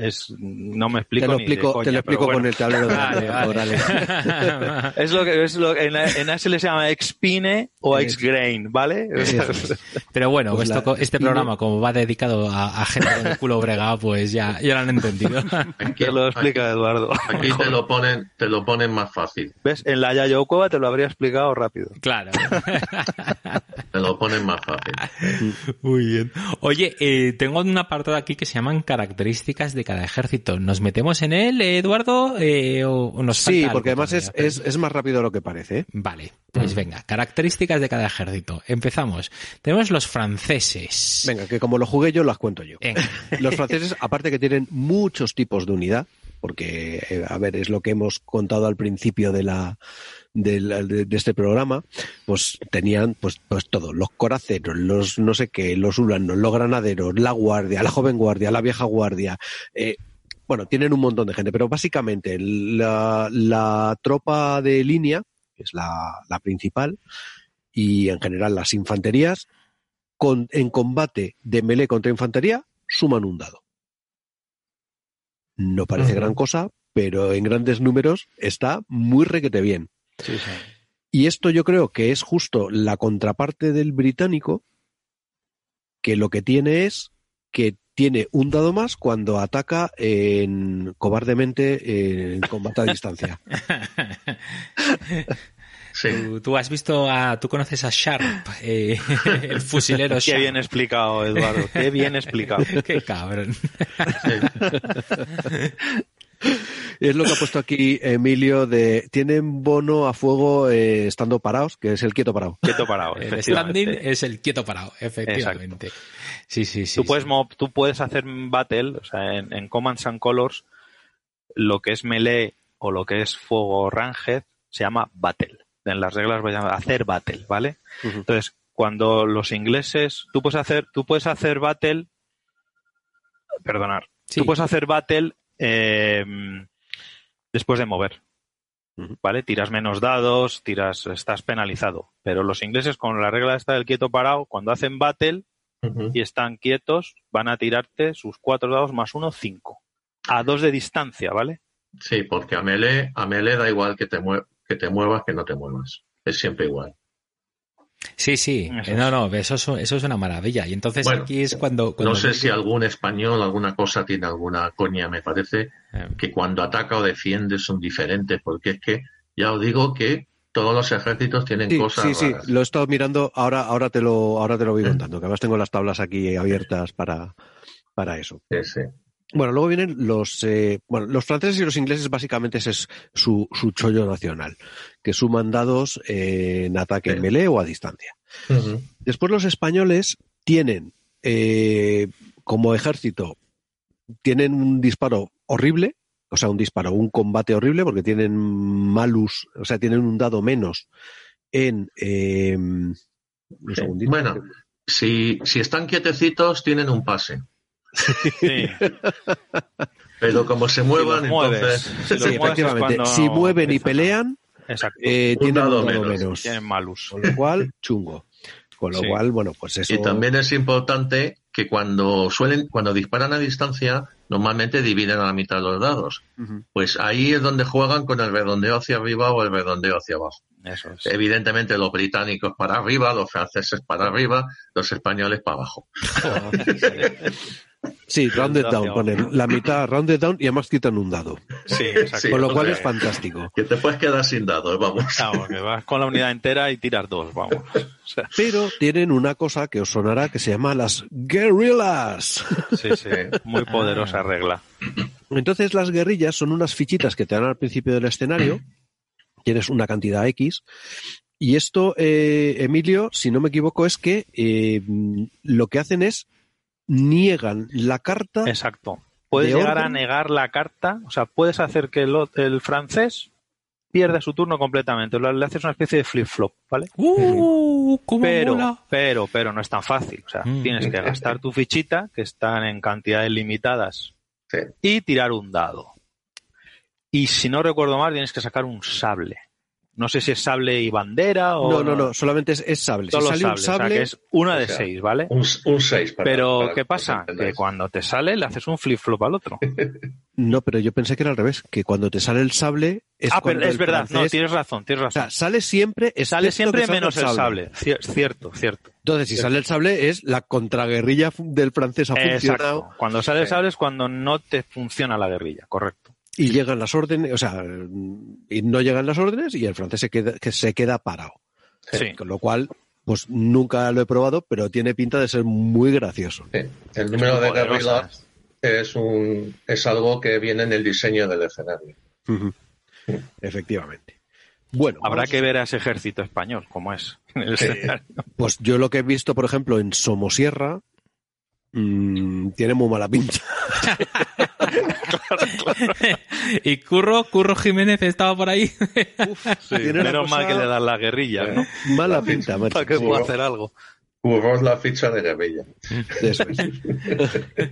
Speaker 3: Es, no me explico.
Speaker 1: Te lo
Speaker 3: ni de
Speaker 1: explico,
Speaker 3: coña,
Speaker 1: te lo explico
Speaker 3: bueno.
Speaker 1: con el tablero de
Speaker 2: Vale, vale.
Speaker 3: Es lo que, es lo que en, en ASL se llama expine o
Speaker 1: Ex-
Speaker 3: exgrain, ¿vale?
Speaker 2: Pero bueno,
Speaker 1: Pues
Speaker 2: esto- este programa, como va dedicado a, a gente con el culo bregado, pues ya, ya lo han entendido.
Speaker 4: Aquí,
Speaker 3: te lo explica Eduardo.
Speaker 4: aquí te lo ponen, te lo ponen más fácil.
Speaker 3: ¿Ves? En la Yayo Cueva te lo habría explicado rápido.
Speaker 2: claro.
Speaker 4: Te lo ponen más fácil.
Speaker 2: Muy bien. Oye, eh, tengo un apartado aquí que se llaman características de cada ejército. ¿Nos metemos en él, Eduardo? Eh, o, nos
Speaker 1: Sí,
Speaker 2: falta
Speaker 1: porque además es, es, es más rápido de lo que parece. ¿eh?
Speaker 2: Vale, pues venga, características de cada ejército. Empezamos. Tenemos los franceses.
Speaker 1: Venga, que como lo jugué yo, las cuento yo.
Speaker 2: Venga.
Speaker 1: Los franceses, aparte que tienen muchos tipos de unidad, porque, eh, a ver, es lo que hemos contado al principio de la de, de- este programa, pues tenían pues, pues todo, los coraceros, los no sé qué, los ulanos, los granaderos, la guardia, la joven guardia, la vieja guardia, eh, bueno, tienen un montón de gente, pero básicamente la, la tropa de línea, que es la, la principal, y en general las infanterías, con, en combate de melee contra infantería, suman un dado. No parece gran cosa, pero en grandes números está muy requete bien.
Speaker 3: Sí, sí.
Speaker 1: Y esto yo creo que es justo la contraparte del británico, que lo que tiene es que tiene un dado más cuando ataca en cobardemente en combate a distancia.
Speaker 4: Sí.
Speaker 2: ¿Tú, tú has visto a, tú conoces a Sharp, eh, el fusilero
Speaker 3: Qué
Speaker 2: Sharp.
Speaker 3: bien explicado, Eduardo. Qué bien explicado.
Speaker 2: Qué cabrón.
Speaker 1: Es lo que ha puesto aquí Emilio de tienen bono a fuego eh, estando parados, que es el quieto parado.
Speaker 3: Quieto parado.
Speaker 2: El standing es el quieto parado, efectivamente. Sí, sí, sí.
Speaker 3: tú, puedes,
Speaker 2: sí.
Speaker 3: mo- tú puedes hacer battle, o sea, en, en Commands and Colors, lo que es melee o lo que es fuego ranged se llama battle. En las reglas voy a llamar hacer battle, ¿vale? Entonces, cuando los ingleses, tú puedes hacer, tú puedes hacer battle, perdonar,
Speaker 2: Sí.
Speaker 3: tú puedes hacer battle eh, después de mover. ¿Vale? Tiras menos dados, tiras, estás penalizado. Pero los ingleses con la regla esta del quieto parado, cuando hacen battle, y están quietos, van a tirarte sus cuatro dados más uno, cinco. A dos de distancia, ¿vale?
Speaker 4: Sí, porque a melee, a melee da igual que te, mue- que te muevas que no te muevas. Es siempre igual.
Speaker 2: Sí, sí.
Speaker 3: Eso
Speaker 2: No, no, eso es, eso es una maravilla. Y entonces
Speaker 4: Bueno,
Speaker 2: aquí es cuando... cuando
Speaker 4: No sé si algún español, alguna cosa tiene alguna coña, me parece,
Speaker 2: Eh,
Speaker 4: que cuando ataca o defiende son diferentes, porque es que ya os digo que todos los ejércitos tienen
Speaker 1: Sí,
Speaker 4: cosas
Speaker 1: sí, sí,
Speaker 4: raras.
Speaker 1: lo he estado mirando, ahora, ahora te lo, ahora te lo voy contando, que además tengo las tablas aquí abiertas para, para eso.
Speaker 4: Sí, sí.
Speaker 1: Bueno, luego vienen los, eh, bueno, los franceses y los ingleses básicamente ese es su, su chollo nacional, que suman dados eh, en ataque en
Speaker 4: Sí.
Speaker 1: melee o a distancia. Después los españoles tienen eh, como ejército tienen un disparo horrible, o sea, un disparo, un combate horrible, porque tienen malus, o sea, tienen un dado menos en eh, un
Speaker 4: Sí. Bueno, si, si están quietecitos, tienen un pase.
Speaker 3: Sí.
Speaker 4: Pero como se muevan,
Speaker 3: si los mueves,
Speaker 4: entonces.
Speaker 3: si
Speaker 1: Sí, efectivamente.
Speaker 3: cuando
Speaker 1: Si mueven y pelean, eh,
Speaker 4: Un
Speaker 1: tienen
Speaker 4: dado
Speaker 1: un dado
Speaker 4: menos.
Speaker 1: menos.
Speaker 3: Tienen malus.
Speaker 1: Con lo cual, chungo. Con lo
Speaker 3: Sí.
Speaker 1: cual, bueno, pues eso.
Speaker 4: Y también es importante que cuando suelen, cuando disparan a distancia, normalmente dividen a la mitad los dados. Pues ahí es donde juegan con el redondeo hacia arriba o el redondeo hacia abajo.
Speaker 3: Eso es.
Speaker 4: Evidentemente los británicos para arriba, los franceses para arriba, los españoles para abajo.
Speaker 1: Sí, rounded down, ponen la mitad rounded down y además quitan un dado.
Speaker 3: Sí, exacto.
Speaker 1: Con lo
Speaker 4: o
Speaker 1: cual
Speaker 4: sea,
Speaker 1: es fantástico.
Speaker 4: Que te puedes quedar sin dados, vamos.
Speaker 3: Vamos, que vas con la unidad entera y tiras dos, vamos. O sea,
Speaker 1: Pero tienen una cosa que os sonará que se llama las guerrillas.
Speaker 3: sí, sí, muy poderosa regla.
Speaker 1: Entonces las guerrillas son unas fichitas que te dan al principio del escenario. Tienes una cantidad X. Y esto, eh, Emilio, si no me equivoco, es que eh, lo que hacen es niegan la carta.
Speaker 3: Exacto. Puedes
Speaker 1: ¿De
Speaker 3: llegar a negar la carta, o sea, puedes hacer que el, el francés pierda su turno completamente. Lo- Le haces una especie de flip-flop, ¿vale?
Speaker 2: ¡Uh! ¿Cómo
Speaker 3: Pero,
Speaker 2: mola?
Speaker 3: pero, pero no es tan fácil. O sea,
Speaker 2: Mm.
Speaker 3: tienes que gastar tu fichita, que están en cantidades limitadas,
Speaker 4: Sí.
Speaker 3: y tirar un dado. Y si no recuerdo mal, tienes que sacar un sable. No sé si es sable y bandera o.
Speaker 1: No, no, no, solamente es, es sable. Si sale
Speaker 3: sable,
Speaker 1: un
Speaker 3: o sea,
Speaker 1: sable,
Speaker 3: que es una de
Speaker 4: o sea,
Speaker 3: seis, ¿vale?
Speaker 4: Un, un 6.
Speaker 3: Pero, ¿qué pasa? Que cuando te sale, le haces un flip-flop al otro.
Speaker 1: no, pero yo pensé que era al revés, que cuando te sale el sable es
Speaker 3: ah, pero es
Speaker 1: el
Speaker 3: verdad, no, tienes razón, tienes
Speaker 1: O
Speaker 3: razón.
Speaker 1: sea, sale siempre,
Speaker 3: sale siempre menos el sable. Cier- Cierto, cierto.
Speaker 1: Entonces, si sale el sable, es la contraguerrilla del francés ha funcionado
Speaker 3: Exacto. Cuando sale el sable es cuando no te funciona la guerrilla, correcto.
Speaker 1: Y llegan las órdenes, o sea, y no llegan las órdenes y el francés se queda, que se queda parado.
Speaker 3: Sí.
Speaker 1: Con lo cual, pues nunca lo he probado, pero tiene pinta de ser muy gracioso.
Speaker 4: El número de guerrillas es, un, es algo que viene en el diseño del escenario.
Speaker 1: Efectivamente. Bueno,
Speaker 3: Habrá
Speaker 1: vamos-
Speaker 3: que ver a ese ejército español, cómo es. en el escenario.
Speaker 1: pues yo lo que he visto, por ejemplo, en Somosierra, mm, tiene muy mala pinta.
Speaker 2: y Curro, Curro Jiménez estaba por ahí.
Speaker 3: Sí,
Speaker 1: Tiene una
Speaker 3: menos mal que le dan la guerrilla, ¿no?
Speaker 1: Mala pinta, macho.
Speaker 3: Para que
Speaker 1: Sí,
Speaker 3: pueda hacer algo.
Speaker 4: Curros la ficha de guerrilla.
Speaker 1: eso es.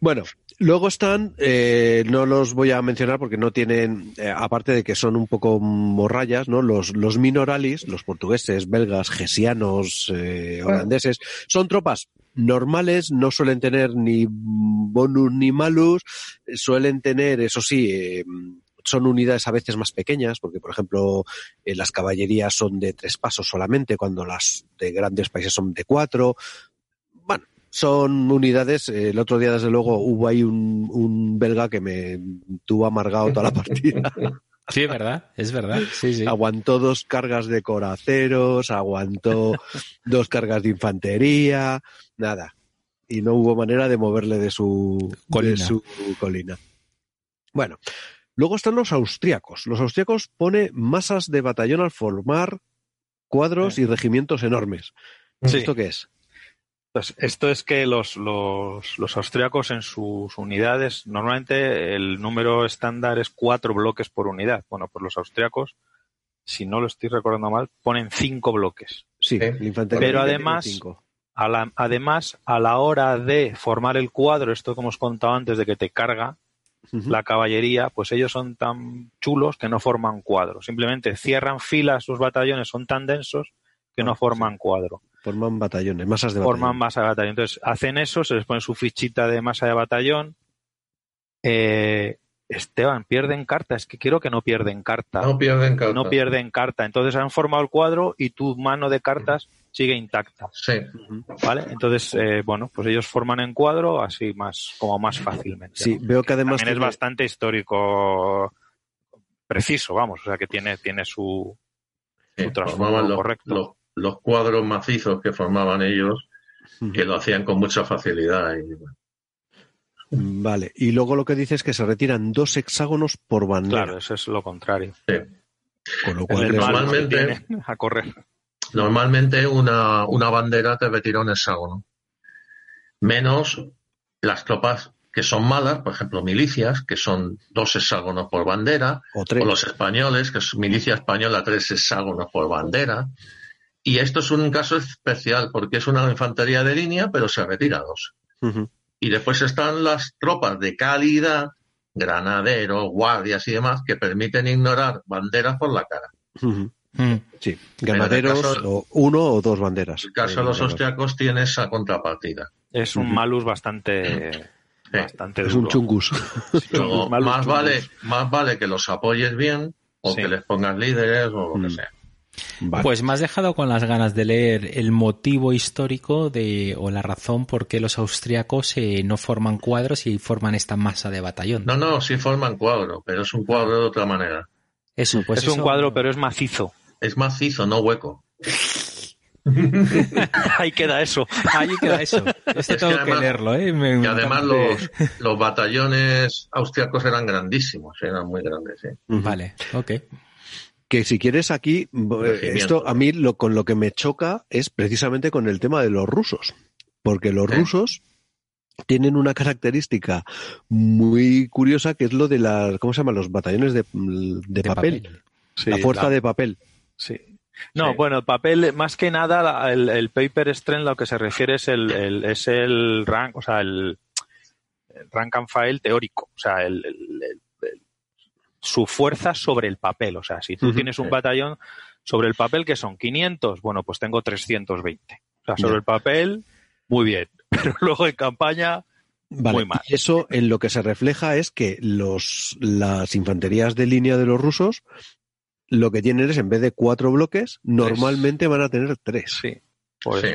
Speaker 1: bueno, luego están, eh, no los voy a mencionar porque no tienen, eh, aparte de que son un poco morrayas, ¿no? Los, los minoralis, los portugueses, belgas, gesianos, eh, holandeses, son tropas normales, no suelen tener ni bonus ni malus, eh, suelen tener, eso sí, eh, son unidades a veces más pequeñas, porque por ejemplo eh, las caballerías son de tres pasos solamente, cuando las de grandes países son de cuatro. Bueno, son unidades. el otro día, desde luego, hubo ahí un, un belga que me tuvo amargado toda la partida.
Speaker 2: Sí, es verdad, es verdad. Sí, sí.
Speaker 1: aguantó dos cargas de coraceros, aguantó dos cargas de infantería, nada. Y no hubo manera de moverle de su
Speaker 2: Colina.
Speaker 1: De su colina. Bueno, luego están los austriacos. Los austriacos pone masas de batallón al formar cuadros y regimientos enormes. ¿Esto qué es?
Speaker 3: Pues esto es que los, los, los austriacos en sus unidades, normalmente el número estándar es cuatro bloques por unidad. Bueno, pues los austriacos, si no lo estoy recordando mal, ponen cinco bloques.
Speaker 1: Sí, infantería.
Speaker 3: Pero además-
Speaker 1: cinco.
Speaker 3: A la- además, a la hora de formar el cuadro, esto que hemos contado antes de que te carga la caballería, pues ellos son tan chulos que no forman cuadros. Simplemente cierran filas, sus batallones son tan densos que no forman cuadro.
Speaker 1: Forman batallones, masas de batallón.
Speaker 3: Forman masa de batallón. Entonces, hacen eso, se les pone su fichita de masa de batallón. Eh, Esteban, pierden carta. Es que quiero que no pierden carta.
Speaker 4: No pierden carta.
Speaker 3: No pierden carta. Entonces han formado el cuadro y tu mano de cartas sigue intacta.
Speaker 4: Sí.
Speaker 3: ¿Vale? Entonces, eh, bueno, pues ellos forman en cuadro así más, como más fácilmente.
Speaker 1: Sí,
Speaker 3: ¿no?
Speaker 1: veo que además
Speaker 3: También es bastante histórico preciso, vamos, o sea que tiene, tiene su,
Speaker 4: sí.
Speaker 3: su trasfondo correcto.
Speaker 4: los, los cuadros macizos que formaban ellos, que lo hacían con mucha facilidad. Y, bueno,
Speaker 1: Vale, y luego lo que dice es que se retiran dos hexágonos por bandera,
Speaker 3: Claro, eso es lo contrario.
Speaker 4: sí.
Speaker 1: con lo cual
Speaker 4: normalmente-
Speaker 3: a correr.
Speaker 4: Normalmente una, una bandera te retira un hexágono. Menos las tropas que son malas, por ejemplo, milicias, que son dos hexágonos por bandera,
Speaker 1: o tres.
Speaker 4: o los españoles, que es milicia española, tres hexágonos por bandera. Y esto es un caso especial porque es una infantería de línea, pero se retira dos. Y después están las tropas de calidad, granaderos, guardias y demás, que permiten ignorar banderas por la cara.
Speaker 2: Mm.
Speaker 1: Sí, ganaderos
Speaker 4: caso-
Speaker 1: o uno o dos banderas.
Speaker 4: En el caso de los
Speaker 1: Eh,
Speaker 4: austriacos tiene esa contrapartida.
Speaker 3: Es un malus bastante,
Speaker 4: Sí.
Speaker 3: bastante
Speaker 1: Es
Speaker 3: duro.
Speaker 1: un chungus.
Speaker 4: Luego,
Speaker 3: malus
Speaker 4: más,
Speaker 3: chungus.
Speaker 4: vale, más vale que los apoyes bien o
Speaker 3: Sí.
Speaker 4: que les pongas líderes o lo que sea.
Speaker 1: Vale.
Speaker 2: Pues me has dejado con las ganas de leer el motivo histórico de o la razón por qué los austriacos eh, no forman cuadros y forman esta masa de batallón.
Speaker 4: No, no, sí forman cuadro, pero es un cuadro de otra manera.
Speaker 2: Eso, pues
Speaker 3: es un cuadro, pero es macizo.
Speaker 4: Es macizo, no hueco.
Speaker 3: Ahí queda eso.
Speaker 2: Ahí queda eso. Esto
Speaker 4: Es que
Speaker 2: tengo que,
Speaker 4: además-
Speaker 2: leerlo, ¿eh? Me-
Speaker 4: Y además
Speaker 2: me-
Speaker 4: los, los batallones austriacos eran grandísimos, eran muy grandes.
Speaker 1: Ujú.
Speaker 2: Vale, ok.
Speaker 1: Que si quieres aquí, eh, esto a mí lo, con lo que me choca es precisamente con el tema de los rusos. Porque los rusos tienen una característica muy curiosa que es lo de las, ¿cómo se llama? Los batallones de, de papel.
Speaker 3: Sí,
Speaker 1: la fuerza
Speaker 3: la-
Speaker 1: de papel.
Speaker 3: Sí. No,
Speaker 4: Sí.
Speaker 3: bueno, el papel, más que nada, el, el paper strength lo que se refiere es el, el- es el rank, o sea, el, el rank and file teórico, o sea, el- su fuerza sobre el papel. O sea, si tú tienes un batallón sobre el papel que son 500, bueno, pues tengo 320. O sea, sobre el papel, muy bien. Pero luego en campaña,
Speaker 1: Vale,
Speaker 3: Muy mal.
Speaker 1: eso en lo que se refleja es que los, las infanterías de línea de los rusos lo que tienen es, en vez de cuatro bloques, normalmente van a tener tres.
Speaker 3: sí. Pues
Speaker 4: Sí.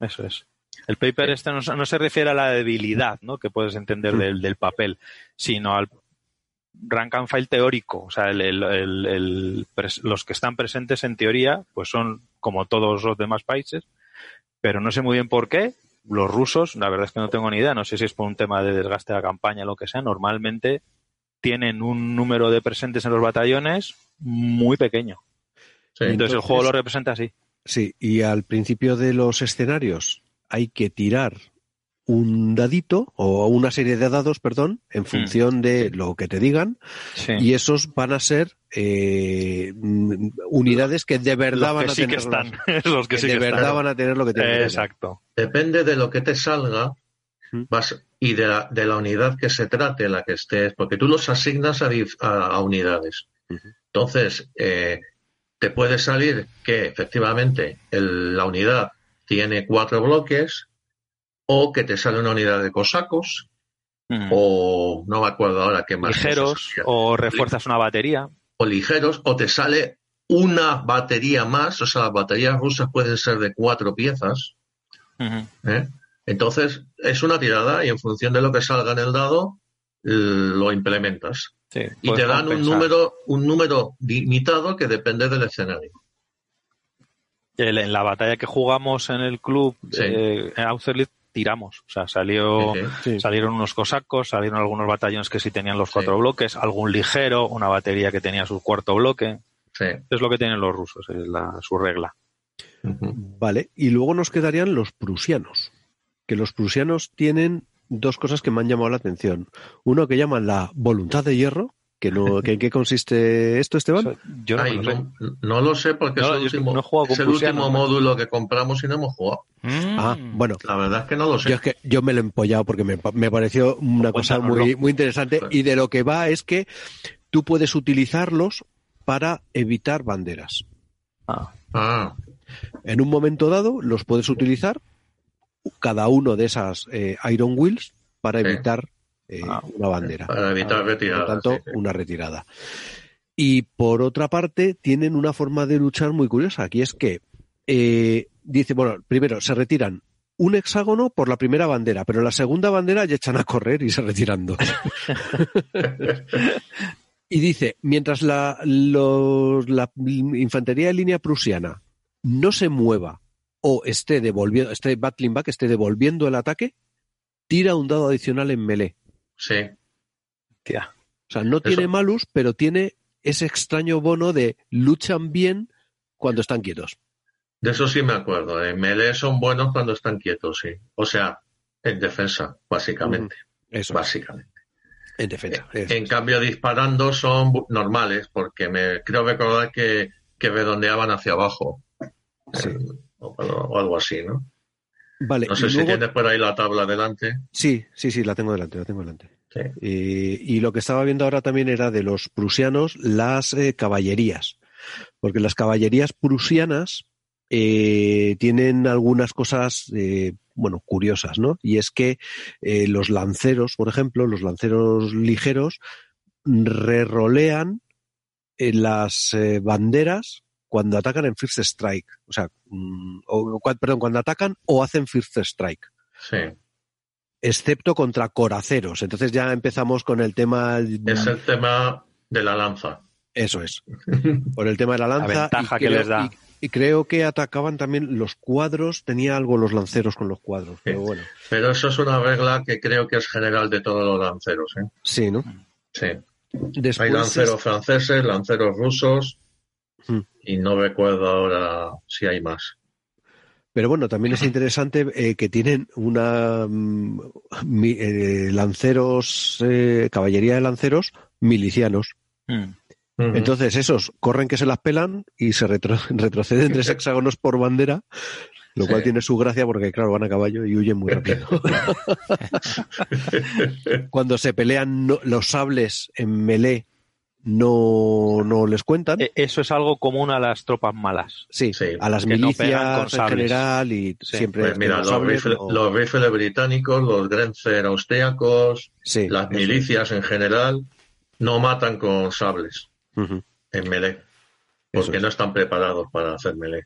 Speaker 3: Eso es. El paper este no, no se refiere a la debilidad, ¿no? Que puedes entender
Speaker 1: Mm.
Speaker 3: del, del papel, sino al rank and file teórico. O sea, el- los que están presentes en teoría, pues son como todos los demás países, pero no sé muy bien por qué. Los rusos, la verdad es que no tengo ni idea, no sé si es por un tema de desgaste de la campaña o lo que sea, normalmente tienen un número de presentes en los batallones muy pequeño.
Speaker 4: Sí.
Speaker 3: Entonces, el juego lo representa así.
Speaker 1: Sí, y al principio de los escenarios hay que tirar un dadito o una serie de dados, perdón, en función de lo que te digan,
Speaker 3: Sí.
Speaker 1: y esos van a ser eh, mm, unidades que de verdad van
Speaker 3: que
Speaker 1: a tener
Speaker 3: están.
Speaker 1: las-
Speaker 3: los que
Speaker 1: de verdad van a tener lo que tienen.
Speaker 3: Exacto.
Speaker 4: Depende de lo que te salga
Speaker 1: Mm.
Speaker 4: vas, y de la, de la unidad que se trate en la que estés, porque tú los asignas a, a- a unidades. Entonces, eh, te puede salir que efectivamente el- la unidad tiene cuatro bloques o que te sale una unidad de cosacos
Speaker 3: Mm.
Speaker 4: o no me acuerdo ahora qué más.
Speaker 3: ligeros o refuerzas una batería.
Speaker 4: o ligeros, o te sale una batería más, o sea, las baterías rusas pueden ser de cuatro piezas. ¿eh? Entonces, es una tirada y en función de lo que salga en el dado, lo implementas.
Speaker 3: Sí,
Speaker 4: Y te dan un número, un número limitado que depende del escenario.
Speaker 3: En la batalla que jugamos en el club
Speaker 4: Sí.
Speaker 3: eh, en Austerlitz tiramos. O sea, salió,
Speaker 4: Sí,
Speaker 3: salieron unos cosacos, salieron algunos batallones que sí tenían los
Speaker 4: Sí.
Speaker 3: cuatro bloques, algún ligero, una batería que tenía su cuarto bloque.
Speaker 4: Sí.
Speaker 3: Es lo que tienen los rusos, es la, su regla.
Speaker 1: Vale, y luego nos quedarían los prusianos, que los prusianos tienen dos cosas que me han llamado la atención. Uno que llaman la voluntad de hierro, que no, que ¿en qué consiste esto, Esteban?
Speaker 3: Eso- yo no,
Speaker 4: Ay,
Speaker 3: lo sé.
Speaker 4: no, no lo sé porque
Speaker 3: No,
Speaker 4: es el último,
Speaker 3: no
Speaker 4: es el último
Speaker 3: ¿no?
Speaker 4: módulo que compramos y no hemos jugado.
Speaker 1: Ah, bueno,
Speaker 4: La verdad es que no lo sé.
Speaker 1: Yo es que yo me lo he empollado porque me, me pareció una cosa
Speaker 3: Cuéntanoslo.
Speaker 1: muy, muy interesante y de lo que va es que tú puedes utilizarlos para evitar banderas.
Speaker 3: Ah,
Speaker 4: Ah,
Speaker 1: En un momento dado los puedes utilizar cada uno de esas eh, Iron Wheels para evitar eh,
Speaker 3: Ah,
Speaker 1: una bandera.
Speaker 4: Para evitar retirada.
Speaker 1: Por lo tanto,
Speaker 4: sí, sí.
Speaker 1: una retirada. Y por otra parte, tienen una forma de luchar muy curiosa, aquí es que eh, dice, bueno, primero se retiran un hexágono por la primera bandera, pero la segunda bandera ya echan a correr y se retiran dos. y dice, mientras la, los- la infantería de línea prusiana no se mueva o esté devolviendo, esté battling back, esté devolviendo el ataque, tira un dado adicional en melee.
Speaker 4: Sí,
Speaker 3: Tía.
Speaker 1: O sea, no tiene malus, pero tiene ese extraño bono de luchan bien cuando están quietos.
Speaker 4: de eso sí me acuerdo. En melee son buenos cuando están quietos, sí. O sea, en defensa, básicamente.
Speaker 1: Eso,
Speaker 4: Básicamente.
Speaker 1: en defensa. eso
Speaker 4: En cambio, disparando son normales, porque me creo recordar que, que redondeaban hacia abajo.
Speaker 1: Sí.
Speaker 4: Eh, o, o algo así, ¿no?
Speaker 1: Vale,
Speaker 4: No sé si tienes por ahí la tabla delante.
Speaker 1: Sí, sí, sí, la tengo delante, la tengo delante.
Speaker 4: Sí.
Speaker 1: Y, y lo que estaba viendo ahora también era de los prusianos las eh, caballerías. Porque las caballerías prusianas eh, tienen algunas cosas, eh, bueno, curiosas, ¿no? Y es que eh, los lanceros, por ejemplo, los lanceros ligeros, rerolean las eh, banderas cuando atacan en First Strike. O sea, mm, o, perdón, cuando atacan o hacen First Strike
Speaker 4: Sí.
Speaker 1: excepto contra coraceros. Entonces ya empezamos con el tema.
Speaker 4: Es el tema de la lanza.
Speaker 1: Eso es. Por el tema de la lanza.
Speaker 3: ventaja
Speaker 1: y
Speaker 3: que
Speaker 1: creo-
Speaker 3: les da.
Speaker 1: Y, y creo que atacaban también los cuadros. Tenía algo los lanceros con los cuadros. Pero bueno.
Speaker 4: Pero eso es una regla que creo que es general de todos los lanceros. ¿eh?
Speaker 1: Sí, ¿no?
Speaker 4: Sí.
Speaker 1: Después
Speaker 4: Hay lanceros
Speaker 1: es-
Speaker 4: franceses, lanceros rusos
Speaker 1: Hmm.
Speaker 4: y no recuerdo ahora si hay más.
Speaker 1: Pero bueno, también es interesante eh, que tienen una mm, mi- eh, lanceros, eh, caballería de lanceros milicianos.
Speaker 3: Mm.
Speaker 1: Entonces esos corren que se las pelan y se retro- retroceden tres hexágonos por bandera, lo
Speaker 4: Sí.
Speaker 1: cual tiene su gracia porque claro van a caballo y huyen muy rápido. Cuando se pelean no- los sables en melee no, no les cuentan.
Speaker 3: E- Eso es algo común a las tropas malas.
Speaker 1: sí,
Speaker 4: sí,
Speaker 1: a las
Speaker 3: no
Speaker 1: milicias en
Speaker 3: sables.
Speaker 1: general y
Speaker 3: Sí.
Speaker 1: siempre
Speaker 4: Pues mira,
Speaker 1: los
Speaker 4: los,
Speaker 1: sables
Speaker 4: rifle-
Speaker 1: no-
Speaker 4: los rifles británicos, los Grenzer austriacos,
Speaker 1: sí,
Speaker 4: las milicias en general, no matan con sables en melee, porque
Speaker 1: es.
Speaker 4: no están preparados para hacer melee.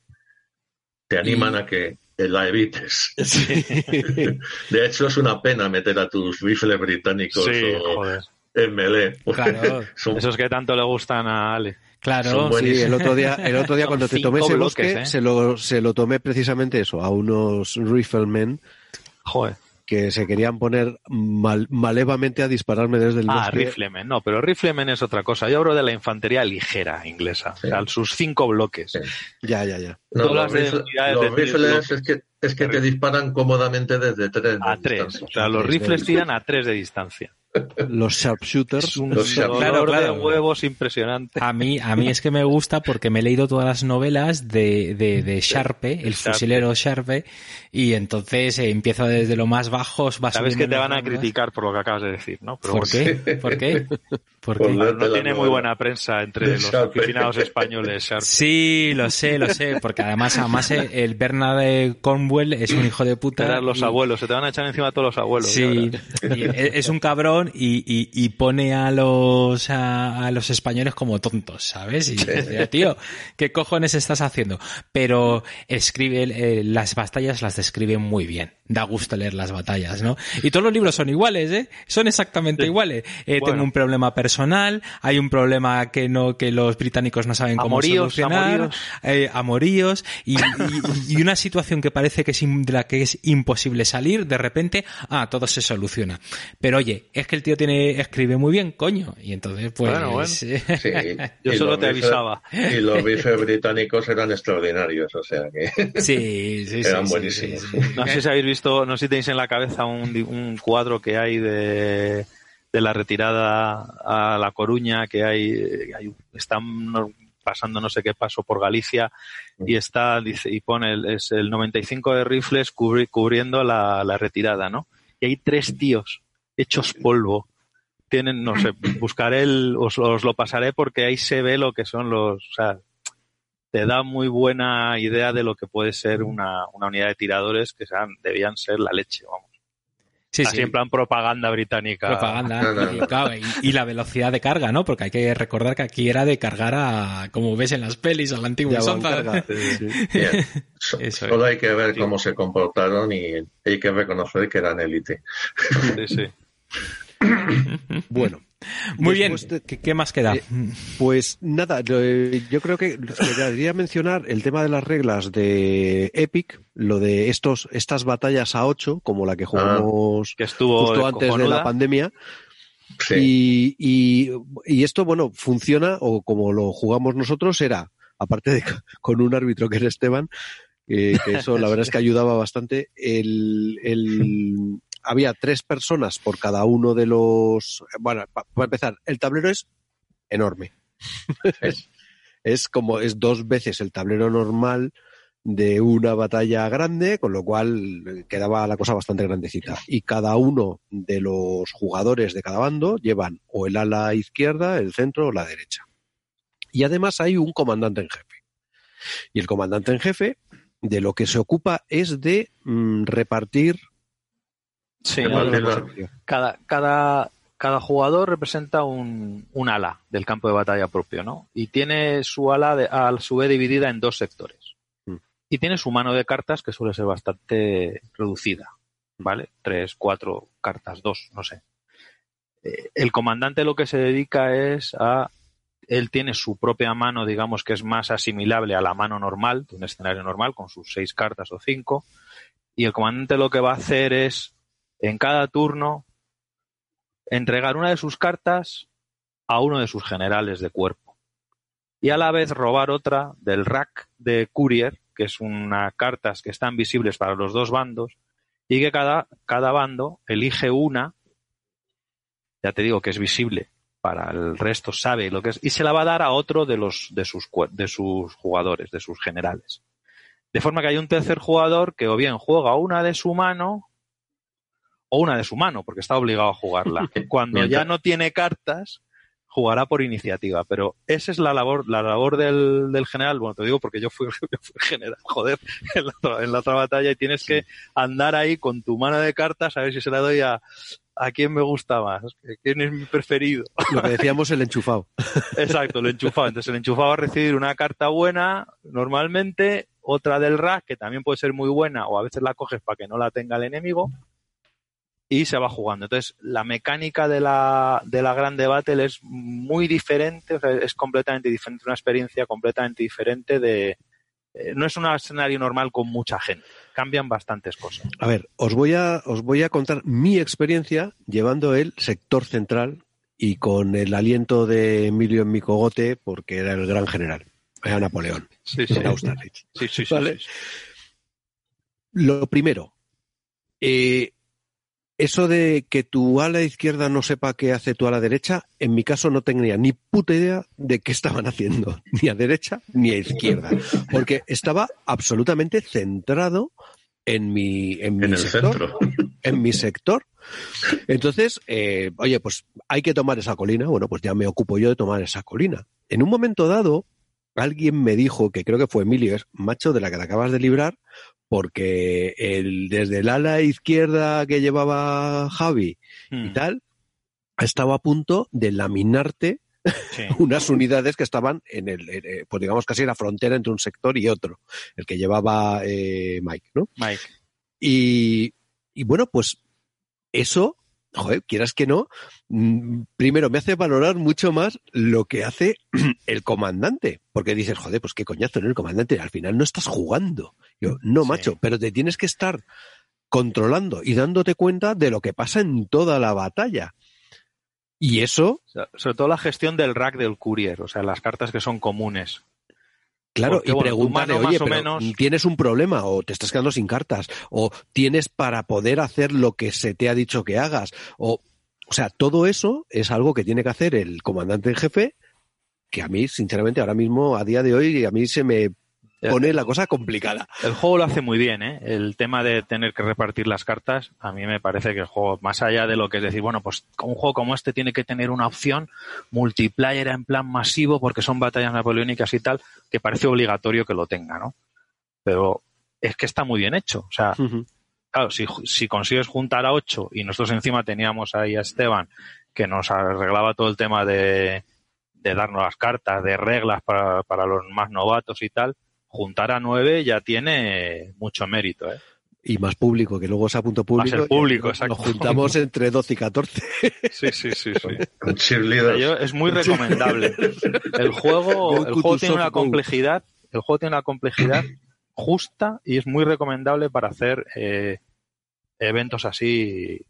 Speaker 4: Te animan
Speaker 1: Y-
Speaker 4: a que la evites.
Speaker 1: Sí.
Speaker 4: De hecho, es una pena meter a tus rifles británicos
Speaker 3: Sí,
Speaker 4: o-
Speaker 3: joder.
Speaker 4: En melee.
Speaker 2: Claro,
Speaker 4: Son-
Speaker 3: Esos que tanto le gustan a Ale.
Speaker 2: claro.
Speaker 1: Sí, el otro día, el otro día cuando te tomé ese
Speaker 3: bloques,
Speaker 1: bosque,
Speaker 3: ¿eh?
Speaker 1: se, lo, se lo tomé precisamente eso, a unos riflemen
Speaker 3: Joder.
Speaker 1: que se querían poner mal- malevamente a dispararme desde el
Speaker 3: Ah,
Speaker 1: bosque.
Speaker 3: riflemen. No, pero riflemen es otra cosa. Yo hablo de la infantería ligera inglesa.
Speaker 4: Sí.
Speaker 3: O sea, sus cinco bloques.
Speaker 4: Sí.
Speaker 1: Ya, ya, ya.
Speaker 4: No, los
Speaker 3: de tres
Speaker 4: rifles es que, es que te disparan cómodamente desde tres.
Speaker 3: A
Speaker 4: de
Speaker 3: tres.
Speaker 4: distancia.
Speaker 3: O sea, los
Speaker 1: Tres
Speaker 3: rifles tiran a tres de distancia.
Speaker 1: Los sharpshooters.
Speaker 3: Un
Speaker 4: Los
Speaker 3: dolor
Speaker 2: Claro, claro.
Speaker 3: de huevos impresionante.
Speaker 2: A mí, a mí es que me gusta porque me he leído todas las novelas de, de, de Sharpe, el fusilero Sharpe, y entonces eh, empiezo desde lo más bajo, va
Speaker 3: Sabes que te van a criticar por lo que acabas de decir, ¿no? Pero
Speaker 2: ¿Por qué? ¿Por qué? ¿Por
Speaker 4: Por
Speaker 2: qué?
Speaker 4: la-
Speaker 3: no tiene muy buena prensa entre
Speaker 4: De
Speaker 3: los
Speaker 4: Sharpe.
Speaker 3: aficionados españoles. Sharpe.
Speaker 2: Sí, lo sé, lo sé, porque además, además eh, el Bernard de Cornwell es un hijo de puta.
Speaker 3: Serán los
Speaker 2: y-
Speaker 3: abuelos, se te van a echar encima todos los abuelos.
Speaker 2: Sí, es un cabrón y, y- y pone a los a, a los españoles como tontos, ¿sabes? Y dice, tío, ¿qué cojones estás haciendo? Pero escribe eh, las batallas las describe muy bien. Da gusto leer las batallas, ¿no? Y todos los libros son iguales, ¿eh? Son exactamente
Speaker 3: Sí.
Speaker 2: iguales. Eh,
Speaker 3: Bueno.
Speaker 2: Tengo un problema personal, hay un problema que no que los británicos no saben cómo
Speaker 3: Amoríos,
Speaker 2: solucionar,
Speaker 3: amoríos.
Speaker 2: eh, amoríos y, y- y una situación que parece que es de la que es imposible salir, de repente, ah, todo se soluciona. Pero oye, es que el tío tiene escribe muy bien, coño, y entonces pues
Speaker 3: Bueno, bueno.
Speaker 4: Sí.
Speaker 3: Yo
Speaker 4: Y
Speaker 3: solo
Speaker 4: los
Speaker 3: te avisaba.
Speaker 4: Y los rifles británicos eran extraordinarios, o sea que
Speaker 2: sí, sí, sí,
Speaker 4: eran
Speaker 2: sí,
Speaker 4: buenísimos.
Speaker 2: sí, sí.
Speaker 3: No sé si habéis visto, no sé si tenéis en la cabeza un, cuadro que hay de, de la retirada a La Coruña, que hay, eh, hay- están pasando no sé qué paso por Galicia y está, dice, y pone el, es el 95 de rifles cubri- cubriendo la, la retirada, ¿no? Y hay tres tíos hechos polvo. Tienen, no sé, buscaré el, os, os lo pasaré porque ahí se ve lo que son los, o sea, te da muy buena idea de lo que puede ser una, una unidad de tiradores que sean, debían ser la leche, vamos.
Speaker 2: Sí,
Speaker 3: Así
Speaker 2: sí.
Speaker 3: en plan propaganda británica.
Speaker 2: Propaganda
Speaker 4: No, no, no.
Speaker 2: y, claro, y- y la velocidad de carga, ¿no? Porque hay que recordar que aquí era de cargar a, como ves en las pelis, a la antigua
Speaker 1: carga. Sí.
Speaker 4: Bien. So-
Speaker 2: Eso es.
Speaker 4: Solo hay que ver
Speaker 3: Sí.
Speaker 4: cómo se comportaron y hay que reconocer que eran élite.
Speaker 3: Sí, sí.
Speaker 1: Bueno,
Speaker 2: Muy bien.
Speaker 1: De-
Speaker 2: ¿Qué, qué más queda?
Speaker 1: Eh, Pues nada, lo- eh, yo creo que quería mencionar el tema de las reglas de Epic, lo de estos estas batallas a 8, como la que jugamos
Speaker 3: Que estuvo
Speaker 1: justo antes de la pandemia.
Speaker 4: Sí.
Speaker 1: Y, y, y esto, bueno, funciona, o como lo jugamos nosotros, era, aparte de con un árbitro que era Esteban, eh, que eso la verdad es que ayudaba bastante, el, el- había tres personas por cada uno de los... Bueno, pa- para empezar, el tablero es enorme. es, es como, es dos veces el tablero normal de una batalla grande, con lo cual eh, quedaba la cosa bastante grandecita. Y cada uno de los jugadores de cada bando llevan o el ala izquierda, el centro o la derecha. Y además hay un comandante en jefe. Y el comandante en jefe de lo que se ocupa es de mm, repartir.
Speaker 3: Sí, cada, cada, cada jugador representa un, un ala del campo de batalla propio, ¿no? Y tiene su ala de- a su vez dividida en dos sectores.
Speaker 1: Mm.
Speaker 3: Y tiene su mano de cartas que suele ser bastante reducida, ¿vale? Tres, cuatro cartas, dos, no sé. Eh, El comandante lo que se dedica es a él tiene su propia mano, digamos que es más asimilable a la mano normal, de un escenario normal, con sus seis cartas o cinco. Y el comandante lo que va a hacer es, en cada turno, entregar una de sus cartas a uno de sus generales de cuerpo. Y a la vez robar otra del rack de Courier, que es una cartas que están visibles para los dos bandos, y que cada, cada bando elige una, ya te digo que es visible para el resto, sabe lo que es, y se la va a dar a otro de los de sus de sus jugadores, de sus generales. De forma que hay un tercer jugador que o bien juega una de su mano o una de su mano, porque está obligado a jugarla. Cuando ya no tiene cartas, jugará por iniciativa. Pero esa es la labor, la labor del, del general. Bueno, te digo porque yo fui, yo fui general, joder, en la, otra- en la otra batalla y tienes que andar ahí con tu mano de cartas a ver si se la doy a, a quién me gusta más, quién es mi preferido.
Speaker 1: Lo que decíamos el enchufado.
Speaker 3: Exacto, el enchufado. Entonces el enchufado va a recibir una carta buena normalmente, otra del rack, que también puede ser muy buena, o a veces la coges para que no la tenga el enemigo, y se va jugando. Entonces la mecánica de la, de la Grande Battle es muy diferente, o sea, es completamente diferente, una experiencia completamente diferente de... eh, no es un escenario normal con mucha gente, cambian bastantes cosas.
Speaker 1: A ver, os voy a, os voy a contar mi experiencia llevando el sector central y con el aliento de Emilio en mi cogote porque era el gran general. Era Napoleón,
Speaker 3: Sí,
Speaker 1: Austerlitz.
Speaker 3: Sí, sí, sí,
Speaker 1: Vale.
Speaker 3: sí, sí.
Speaker 1: Lo primero, eh, eso de que tu ala izquierda no sepa qué hace tu ala derecha, en mi caso no tenía ni puta idea de qué estaban haciendo, ni a derecha ni a izquierda, porque estaba absolutamente centrado en mi, en mi
Speaker 4: En el
Speaker 1: sector,
Speaker 4: centro.
Speaker 1: en mi sector. Entonces, eh, oye, pues hay que tomar esa colina. Bueno, pues ya me ocupo yo de tomar esa colina. En un momento dado, alguien me dijo, que creo que fue Emilio, es macho de la que te acabas de librar, porque el, desde el ala izquierda que llevaba Javi y
Speaker 3: Mm,
Speaker 1: tal, estaba a punto de laminarte
Speaker 3: sí.
Speaker 1: unas unidades que estaban en el, eh, pues digamos casi en la frontera entre un sector y otro, el que llevaba eh, Mike, ¿no?
Speaker 3: Mike.
Speaker 1: Y, y bueno, pues eso, joder, quieras que no, mm, primero me hace valorar mucho más lo que hace el comandante, porque dices, joder, pues qué coñazo, ¿no? El comandante, al final no estás jugando. Yo, no,
Speaker 3: Sí.
Speaker 1: macho, pero te tienes que estar controlando y dándote cuenta de lo que pasa en toda la batalla. Y eso,
Speaker 3: sobre todo la gestión del rack del courier, o sea, las cartas que son comunes.
Speaker 1: Claro,
Speaker 3: Porque,
Speaker 1: y
Speaker 3: bueno,
Speaker 1: pregúntale, oye, pero
Speaker 3: menos-
Speaker 1: tienes un problema o te estás quedando sin cartas o tienes para poder hacer lo que se te ha dicho que hagas o o sea, todo eso es algo que tiene que hacer el comandante en jefe que a mí, sinceramente, ahora mismo, a día de hoy, a mí se me pone la cosa complicada.
Speaker 3: El juego lo hace muy bien, ¿eh? El tema de tener que repartir las cartas, a mí me parece que el juego, más allá de lo que es decir, bueno, pues un juego como este tiene que tener una opción multiplayer en plan masivo porque son batallas napoleónicas y tal, que parece obligatorio que lo tenga, ¿no? Pero es que está muy bien hecho. O sea, claro, si, si consigues juntar a ocho y nosotros encima teníamos ahí a Esteban que nos arreglaba todo el tema de, de darnos las cartas, de reglas para, para los más novatos y tal, juntar a nueve ya tiene mucho mérito, ¿eh?
Speaker 1: Y más público, que luego es a punto público.
Speaker 3: Más el público,
Speaker 1: nos,
Speaker 3: exacto.
Speaker 1: Nos juntamos entre 12 y 14.
Speaker 3: Sí, sí, sí, sí. Yo- es muy recomendable. El juego, el juego tiene una complejidad, el juego tiene una complejidad justa y es muy recomendable para hacer eh, eventos así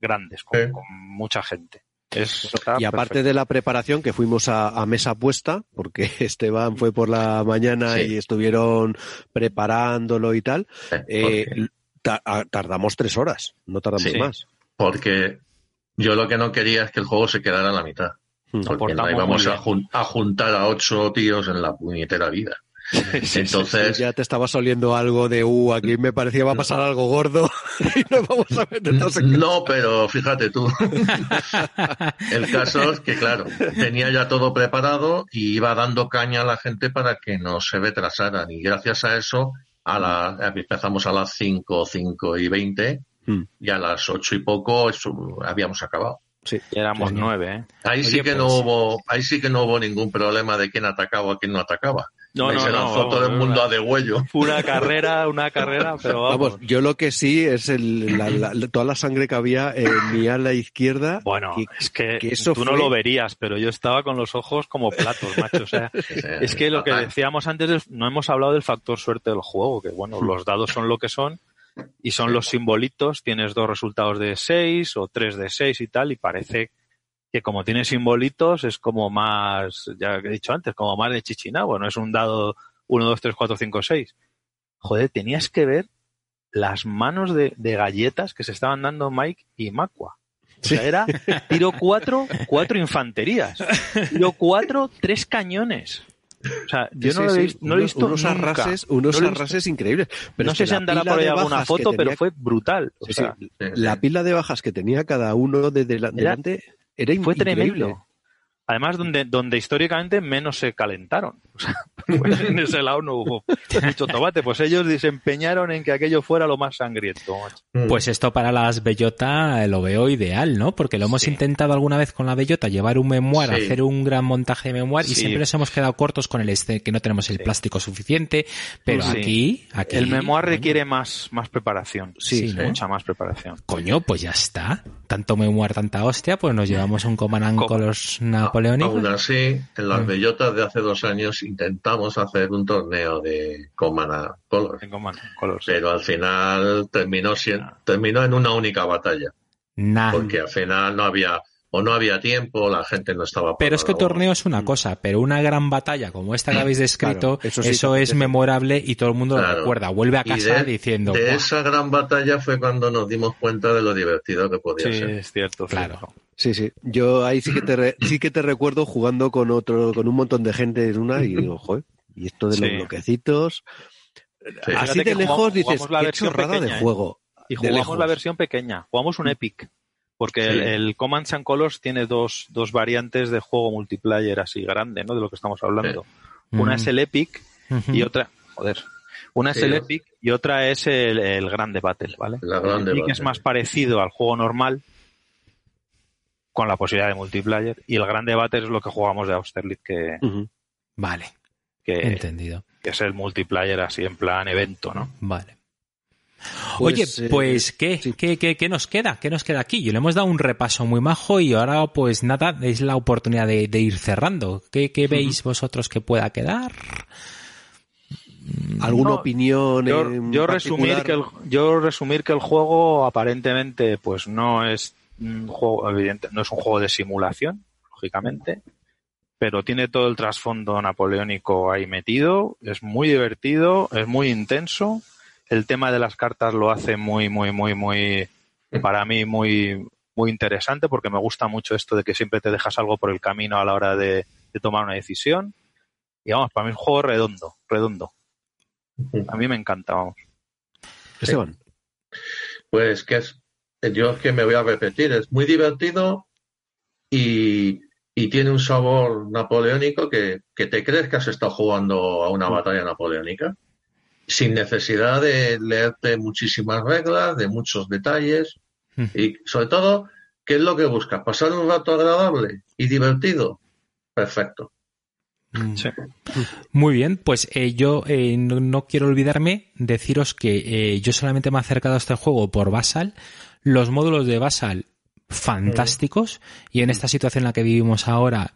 Speaker 3: grandes, con,
Speaker 4: Sí.
Speaker 3: con mucha gente. Es,
Speaker 1: Y aparte
Speaker 3: perfecto.
Speaker 1: de la preparación, que fuimos a, a mesa puesta, porque Esteban fue por la mañana
Speaker 4: Sí.
Speaker 1: y estuvieron preparándolo y tal, eh, ta- tardamos tres horas, no tardamos
Speaker 4: Sí.
Speaker 1: más.
Speaker 4: porque yo lo que no quería es que el juego se quedara a la mitad.
Speaker 1: Mm.
Speaker 4: Porque no
Speaker 3: portamos
Speaker 4: íbamos a, jun- a juntar a ocho tíos en la puñetera vida. Entonces,
Speaker 1: Ya te estaba oliendo algo de, uh, aquí me parecía va a pasar algo gordo y nos vamos a meter
Speaker 4: no, pero fíjate tú. El caso es que, claro, tenía ya todo preparado y iba dando caña a la gente para que no se retrasaran. Y gracias a eso, a la, empezamos a las 5, 5 y 20
Speaker 1: Mm.
Speaker 4: y a las 8 y poco eso, habíamos acabado.
Speaker 1: Sí.
Speaker 3: Éramos nueve, ¿eh?
Speaker 4: Ahí sí que no
Speaker 2: pues-
Speaker 4: hubo, ahí sí que no hubo ningún problema de quién atacaba o quién no atacaba.
Speaker 3: No, no,
Speaker 4: se
Speaker 3: no,
Speaker 4: lanzó todo el mundo
Speaker 3: una-
Speaker 4: a de huello.
Speaker 3: Fue una carrera, una carrera, pero vamos.
Speaker 1: Vamos, yo lo que sí es el, la- la- toda la sangre que había en mi ala izquierda.
Speaker 3: Bueno,
Speaker 1: que-
Speaker 3: es que,
Speaker 1: que eso
Speaker 3: tú no lo verías, pero yo estaba con los ojos como platos, macho. O sea, es que lo que decíamos antes, no hemos hablado del factor suerte del juego, que bueno, los dados son lo que son y son los simbolitos, tienes dos resultados de 6 o tres de 6 y tal, y parece que como tiene simbolitos es como más, ya he dicho antes, como más de chichina, bueno, es un dado 1, 2, 3, 4, 5, 6. Joder, tenías que ver las manos de, de galletas que se estaban dando Mike y Macua. O sea, era tiro 4, cuatro infanterías. Tiro 4, tres cañones. O sea, yo
Speaker 1: Sí,
Speaker 3: no, lo, he
Speaker 1: sí,
Speaker 3: visto, no lo he
Speaker 1: unos-
Speaker 3: visto
Speaker 1: unos
Speaker 3: nunca.
Speaker 1: arrases, unos
Speaker 3: No
Speaker 1: arrases increíbles. Pero
Speaker 3: no sé si andará por ahí
Speaker 1: de
Speaker 3: alguna foto, pero
Speaker 1: tenía-
Speaker 3: fue brutal. O sea,
Speaker 1: la pila de bajas que tenía cada uno de dela- delante era,
Speaker 3: fue
Speaker 1: increíble.
Speaker 3: tremendo. Además, donde, donde históricamente menos se calentaron. Sea, pues en ese lado no hubo mucho tomate. Pues ellos se empeñaron en que aquello fuera lo más sangriento.
Speaker 4: Mm.
Speaker 2: Pues esto para las bellota eh, lo veo ideal, ¿no? Porque lo hemos
Speaker 3: Sí.
Speaker 2: intentado alguna vez con la bellota, llevar un memoir,
Speaker 4: Sí.
Speaker 2: hacer un gran montaje de memoir y
Speaker 3: Sí.
Speaker 2: siempre nos hemos quedado cortos con el este, que no tenemos el
Speaker 3: Sí.
Speaker 2: plástico suficiente, pero
Speaker 3: Sí.
Speaker 2: aquí, aquí...
Speaker 3: El memoir
Speaker 2: coño,
Speaker 3: requiere más, más preparación.
Speaker 2: Sí, ¿no?
Speaker 3: mucha más preparación.
Speaker 2: Coño, pues ya está. Tanto memoir, tanta hostia, pues nos llevamos un Command
Speaker 3: Co-
Speaker 2: con los napoleónicos.
Speaker 4: Aún así, en las
Speaker 2: Mm.
Speaker 4: bellotas de hace dos años intentamos hacer un torneo de Command Colors, pero al final terminó en una única batalla,
Speaker 2: Nah.
Speaker 4: porque al final no había o no había tiempo, la gente no estaba.
Speaker 2: Pero es que torneo es una cosa, pero una gran batalla como esta que habéis descrito,
Speaker 1: Claro, eso sí
Speaker 2: es memorable y todo el mundo lo
Speaker 4: Claro.
Speaker 2: recuerda. Vuelve a
Speaker 4: Y
Speaker 2: casa
Speaker 4: de-
Speaker 2: diciendo,
Speaker 4: De
Speaker 2: "Buah".
Speaker 4: esa gran batalla fue cuando nos dimos cuenta de lo divertido que podía
Speaker 3: Sí,
Speaker 4: ser.
Speaker 3: es cierto.
Speaker 2: Claro.
Speaker 3: cierto.
Speaker 1: Sí, sí. Yo ahí sí que te re- sí que te recuerdo jugando con otro, con un montón de gente en una y digo, joder, y esto de los
Speaker 3: Sí.
Speaker 1: bloquecitos.
Speaker 4: Sí.
Speaker 1: Así
Speaker 3: Fíjate
Speaker 1: de
Speaker 3: que
Speaker 1: lejos
Speaker 3: jugamos-
Speaker 1: dices,
Speaker 3: jugamos la
Speaker 1: qué
Speaker 3: versión
Speaker 1: chorrada
Speaker 3: pequeña,
Speaker 1: de
Speaker 3: ¿eh?
Speaker 1: juego.
Speaker 3: Y
Speaker 1: de
Speaker 3: jugamos la versión pequeña. Jugamos un Epic. Porque el,
Speaker 4: Sí.
Speaker 3: el Command and Colors tiene dos, dos variantes de juego multiplayer así grande, ¿no? De lo que estamos hablando. Una
Speaker 2: Mm.
Speaker 3: es el Epic y otra, joder, una es el. Epic y otra es el, el Grande Battle, ¿vale?
Speaker 4: La Grande
Speaker 3: el Epic es más parecido al juego normal con la posibilidad de multiplayer y el Grande Battle es lo que jugamos de Austerlitz que.
Speaker 2: Vale,
Speaker 3: que,
Speaker 2: entendido.
Speaker 3: que es el multiplayer así en plan evento, ¿no?
Speaker 2: Vale.
Speaker 1: Pues,
Speaker 2: Oye,
Speaker 1: eh,
Speaker 2: pues ¿qué?
Speaker 1: sí.
Speaker 2: ¿Qué, qué, qué nos queda? ¿Qué nos queda aquí? Yo le hemos dado un repaso muy majo y ahora pues nada, es la oportunidad de, de ir cerrando. ¿Qué, qué veis vosotros que pueda quedar?
Speaker 1: ¿Alguna
Speaker 3: No,
Speaker 1: opinión?
Speaker 3: Yo,
Speaker 1: en
Speaker 3: yo resumir que el, yo resumir que el juego aparentemente pues no es un juego evidente, no es un juego de simulación, lógicamente, pero tiene todo el trasfondo napoleónico ahí metido, es muy divertido, es muy intenso, el tema de las cartas lo hace muy muy muy muy para mí muy muy interesante porque me gusta mucho esto de que siempre te dejas algo por el camino a la hora de, de tomar una decisión. Y vamos, para mí es un juego redondo, redondo. A mí me encanta, vamos.
Speaker 1: Esteban.
Speaker 4: Pues que es, yo es que me voy a repetir, es muy divertido y, y tiene un sabor napoleónico que, que te crees que has estado jugando a una batalla napoleónica sin necesidad de leerte muchísimas reglas, de muchos detalles y sobre todo, ¿qué es lo que buscas? ¿Pasar un rato agradable y divertido? Perfecto.
Speaker 3: Sí.
Speaker 2: Muy bien, pues eh, yo eh, no, no quiero olvidarme deciros que eh, yo solamente me he acercado a este juego por Basal. Los módulos de Basal fantásticos y en esta situación en la que vivimos ahora,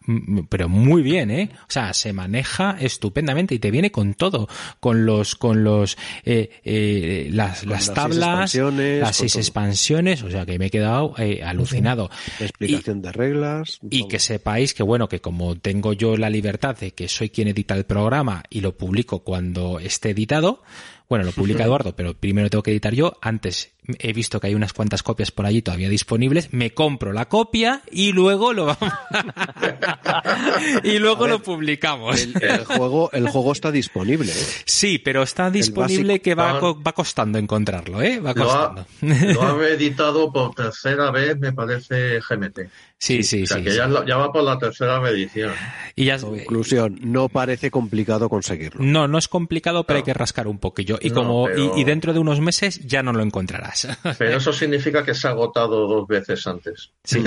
Speaker 2: pero muy bien, ¿eh? O sea, se maneja estupendamente y te viene con todo, con los, con los, eh, eh, las,
Speaker 1: Con
Speaker 2: las
Speaker 1: seis
Speaker 2: tablas,
Speaker 1: expansiones,
Speaker 2: las seis
Speaker 1: todo.
Speaker 2: expansiones, o sea que me he quedado eh, alucinado.
Speaker 1: Explicación de reglas.
Speaker 2: Y
Speaker 1: todo.
Speaker 2: que sepáis que, bueno, que como tengo yo la libertad de que soy quien edita el programa y lo publico cuando esté editado, bueno, lo publica Eduardo, pero primero tengo que editar yo. Antes he visto que hay unas cuantas copias por allí todavía disponibles. Me compro la copia y luego lo vamos y luego
Speaker 1: ver,
Speaker 2: lo publicamos.
Speaker 1: El, el juego, el juego está disponible. ¿eh?
Speaker 2: Sí, pero está disponible que va, co- va costando encontrarlo, ¿eh? Va
Speaker 4: Lo ha,
Speaker 2: costando.
Speaker 4: lo ha reeditado por tercera vez, me parece, GMT.
Speaker 2: Sí, sí,
Speaker 4: o sea,
Speaker 2: sí.
Speaker 4: que
Speaker 2: sí.
Speaker 4: Ya, lo- ya va por la tercera reedición.
Speaker 2: Y ya,
Speaker 1: Conclusión, no parece complicado conseguirlo.
Speaker 2: No, no es complicado, pero
Speaker 4: No.
Speaker 2: hay que rascar un poquillo. Y
Speaker 4: No,
Speaker 2: como
Speaker 4: pero-
Speaker 2: y, y dentro de unos meses ya no lo encontrarás.
Speaker 4: Pero eso significa que se ha agotado dos veces antes.
Speaker 2: Sí,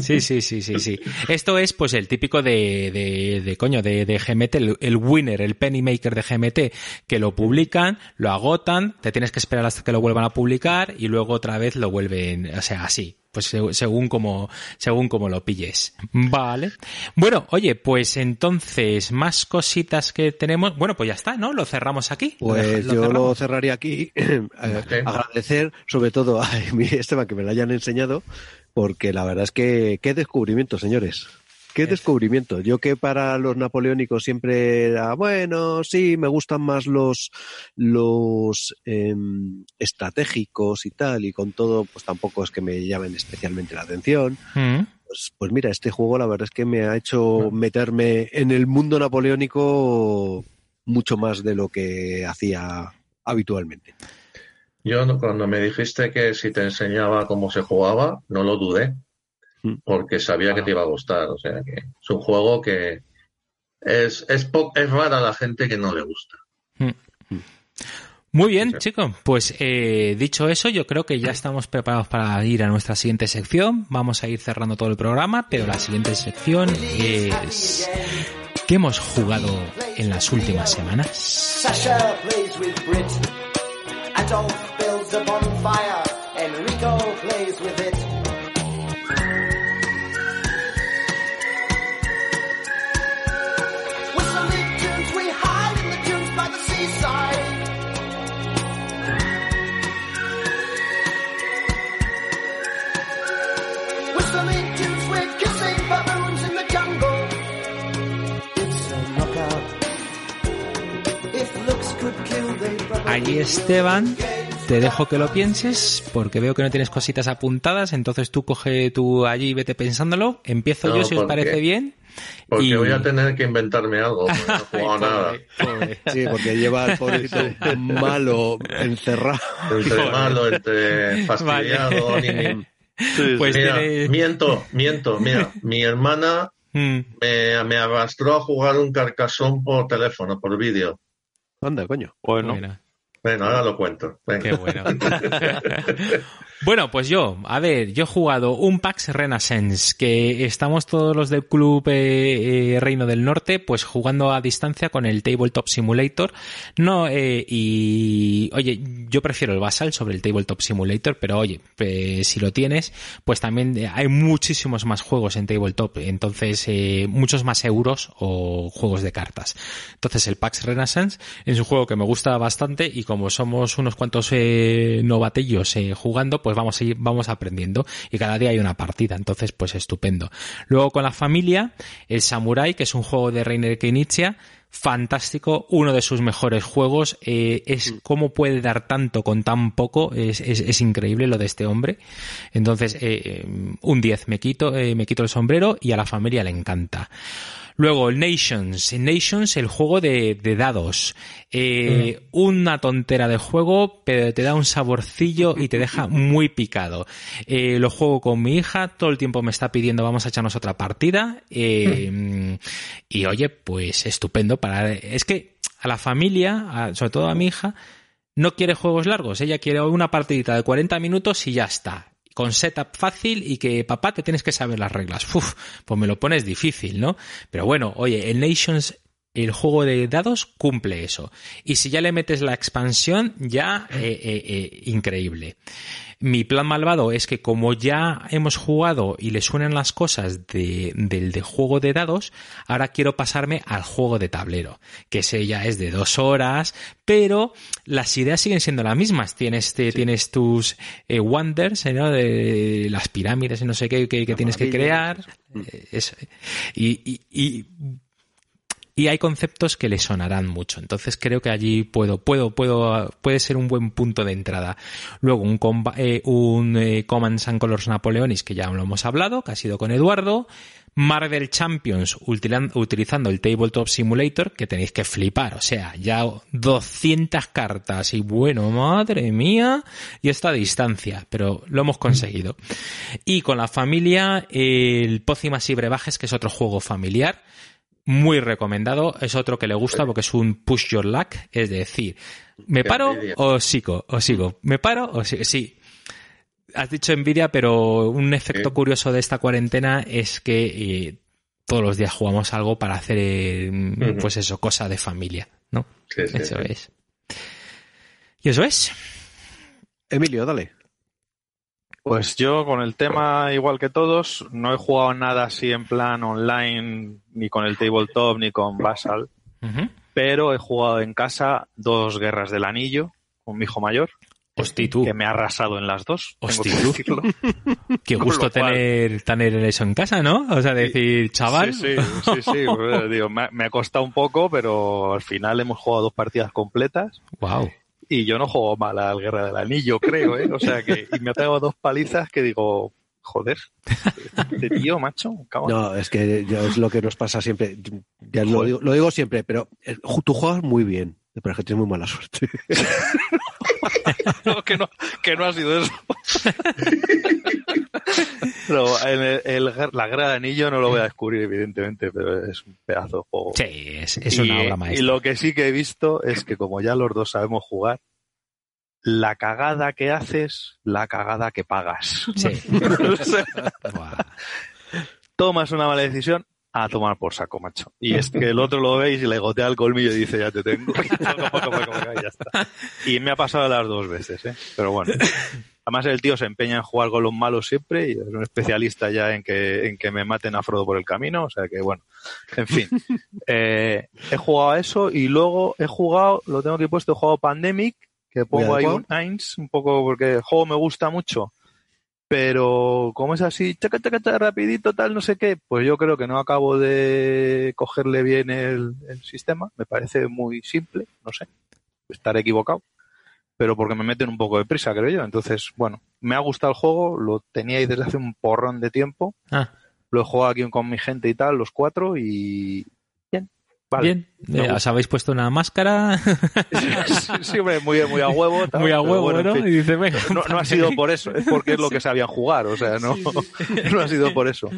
Speaker 2: sí, sí, sí, sí, sí. Esto es pues el típico de, de, de coño, de, de GMT, el, el winner, el penny maker de GMT, que lo publican, lo agotan, te tienes que esperar hasta que lo vuelvan a publicar y luego otra vez lo vuelven, o sea, así. Pues se- según como, según como lo pilles. Vale. Bueno, oye, pues entonces, más cositas que tenemos. Bueno, pues ya está, ¿no? Lo cerramos aquí.
Speaker 1: Pues
Speaker 2: Lo
Speaker 1: yo lo cerraría aquí. Eh. Agradecer sobre todo a mi Esteban que me lo hayan enseñado, porque la verdad es que qué descubrimiento, señores. Qué
Speaker 2: Es.
Speaker 1: descubrimiento. Yo que para los napoleónicos siempre era, bueno, sí, me gustan más los, los em, estratégicos y tal, y con todo, pues tampoco es que me llamen especialmente la atención.
Speaker 2: Mm.
Speaker 1: Pues, pues mira, este juego la verdad es que me ha hecho meterme en el mundo napoleónico mucho más de lo que hacía habitualmente.
Speaker 4: Yo cuando me dijiste que si te enseñaba cómo se jugaba, no lo dudé,
Speaker 1: Mm.
Speaker 4: Porque sabía que te iba a gustar. O sea que es un juego que es, es, es rara la gente que no le gusta.
Speaker 2: Muy bien,
Speaker 4: Sí.
Speaker 2: chicos. Pues eh, dicho eso, yo creo que ya estamos preparados para ir a nuestra siguiente sección. Vamos a ir cerrando todo el programa, pero la siguiente sección es ¿qué hemos jugado en las últimas semanas? Allí Esteban, te dejo que lo pienses porque veo que no tienes cositas apuntadas, entonces tú coge tú allí y vete pensándolo. Empiezo
Speaker 4: No,
Speaker 2: yo si os parece bien.
Speaker 4: Porque
Speaker 2: Y-
Speaker 4: voy a tener que inventarme algo, porque no he jugado
Speaker 2: Ay,
Speaker 4: nada.
Speaker 2: pobre, pobre.
Speaker 1: Sí, porque lleva al pobrecito malo encerrado.
Speaker 4: Entre malo, entre fastidiado,
Speaker 2: Vale.
Speaker 4: ni- ni-
Speaker 2: Pues
Speaker 4: Mira,
Speaker 2: tiene-
Speaker 4: miento, miento, mira, mi hermana
Speaker 2: Mm.
Speaker 4: me, me arrastró a jugar un carcasón por teléfono, por vídeo.
Speaker 1: Anda, coño.
Speaker 3: Bueno,
Speaker 2: Mira.
Speaker 4: Bueno, ahora lo cuento.
Speaker 2: Qué bueno. bueno, pues yo, a ver, yo he jugado un PAX Renaissance, que estamos todos los del club eh, eh, Reino del Norte, pues jugando a distancia con el Tabletop Simulator. No, eh, y oye, yo prefiero el Basal sobre el Tabletop Simulator, pero oye, si lo tienes, pues también hay muchísimos más juegos en Tabletop, entonces muchos más euros o juegos de cartas. Entonces el PAX Renaissance es un juego que me gusta bastante y como somos unos cuantos eh, novatillos eh, jugando, pues vamos a ir, vamos aprendiendo y cada día hay una partida, entonces pues estupendo. Luego con la familia, el Samurai, que es un juego de Reiner Kenichia, fantástico, uno de sus mejores juegos, eh, es cómo puede dar tanto con tan poco, es, es, es increíble lo de este hombre. Entonces, eh, eh, un 10 me quito, eh, me quito el sombrero y a la familia le encanta. Luego, Nations. Nations, el juego de, de dados. Eh, Una tontera de juego, pero te da un saborcillo y te deja muy picado. Eh, lo juego con mi hija, todo el tiempo me está pidiendo vamos a echarnos otra partida. eh, y oye, pues estupendo para... Es que a la familia, a- sobre todo a mi hija, no quiere juegos largos. Ella quiere una partidita de 40 minutos y ya está. Con setup fácil y que papá te tienes que saber las reglas. Uf, pues me lo pones difícil, ¿no? Pero bueno, oye, el Nations, el juego de dados cumple eso. Y si ya le metes la expansión, ya eh, eh, eh, increíble. Mi plan malvado es que como ya hemos jugado y le suenan las cosas de- del de juego de dados, ahora quiero pasarme al juego de tablero, que ese ya es de dos horas, pero las ideas siguen siendo las mismas. Tienes, te- tienes tus eh, wonders, eh, ¿no? De las pirámides y no sé qué que, que tienes que crear. eh, eso. Y, y- y y hay conceptos que le sonarán mucho. Entonces creo que allí puedo, puedo, puedo, puede ser un buen punto de entrada. Luego un, comba- eh, un eh, Commands and Colors Napoleonis, que ya lo hemos hablado, que ha sido con Eduardo. Marvel Champions utilizando el Tabletop Simulator, que tenéis que flipar. O sea, ya 200 cartas y bueno, madre mía, y esta distancia, pero lo hemos conseguido. Y con la familia, el Pócimas y Brebajes, que es otro juego familiar muy recomendado. Es otro que le gusta porque es un push your luck. Es decir, ¿me paro o sigo? O sigo. ¿Me paro o sigo? Sí. Has dicho envidia, pero un efecto curioso de esta cuarentena es que eh, todos los días jugamos algo para hacer, eh, pues eso, cosa de familia, ¿no?
Speaker 4: Sí, sí,
Speaker 2: Eso
Speaker 4: sí.
Speaker 2: es. Y eso es.
Speaker 1: Emilio, dale.
Speaker 3: Pues yo con el tema igual que todos, no he jugado nada así en plan online, ni con el tabletop, ni con Basal, pero he jugado en casa dos guerras del anillo con mi hijo mayor,
Speaker 2: Hosti, tú.
Speaker 3: que me ha arrasado en las dos. tengo
Speaker 2: Hosti,
Speaker 3: que.
Speaker 2: Qué gusto
Speaker 3: cual-
Speaker 2: tener, tener eso en casa, ¿no? O sea, decir, chaval.
Speaker 3: Sí, sí, sí, sí, pues, digo, me, ha- me ha costado un poco, pero al final hemos jugado dos partidas completas
Speaker 2: Wow.
Speaker 3: Y yo no juego mal al Guerra del Anillo, creo, ¿eh? O sea que y me ha pegado dos palizas que digo, joder, este tío, macho, en-
Speaker 1: No, es que ya es lo que nos pasa siempre. Ya lo digo, lo digo siempre, pero eh, tú juegas muy bien, pero es que tienes muy mala suerte.
Speaker 3: No, que no, que no ha sido eso. Pero en el- el- la Guerra del Anillo no lo voy a descubrir, evidentemente, pero es un pedazo de juego.
Speaker 2: Sí, es, es
Speaker 3: y,
Speaker 2: una obra
Speaker 3: y
Speaker 2: maestra.
Speaker 3: lo que sí que he visto es que como ya los dos sabemos jugar, la cagada que haces, la cagada que pagas.
Speaker 2: Sí.
Speaker 3: O sea,
Speaker 2: Buah.
Speaker 3: tomas una mala decisión, a tomar por saco, macho. Y es que el otro lo veis y le gotea el colmillo y dice, ya te tengo. Y, ya está. Me ha pasado las dos veces, ¿eh? Pero bueno. Además el tío se empeña en jugar con los malos siempre y es un especialista ya en que, en que me maten a Frodo por el camino. O sea que bueno, en fin. Eh, he jugado a eso y luego he jugado, lo tengo aquí puesto, he jugado Pandemic, que pongo ahí un Eins, un poco porque el juego me gusta mucho. Pero como es así, chaca, chaca, chaca, rapidito, tal, no sé qué, pues yo creo que no acabo de cogerle bien el, el sistema. Me parece muy simple, no sé, estaré equivocado. Pero porque me meten un poco de prisa, creo yo. Entonces, bueno, me ha gustado el juego, lo tenía ahí desde hace un porrón de tiempo.
Speaker 2: Ah,
Speaker 3: Lo he jugado aquí con mi gente y tal, los cuatro, y. Vale.
Speaker 2: bien. Eh, os habéis puesto una máscara
Speaker 3: sí, hombre, muy, muy a huevo. tal,
Speaker 2: muy a huevo,
Speaker 3: bueno, en
Speaker 2: ¿no?
Speaker 3: fin.
Speaker 2: Y dice, venga,
Speaker 3: No, no ha sido por eso, es porque es lo que sabían jugar, o sea, no, no ha sido por eso.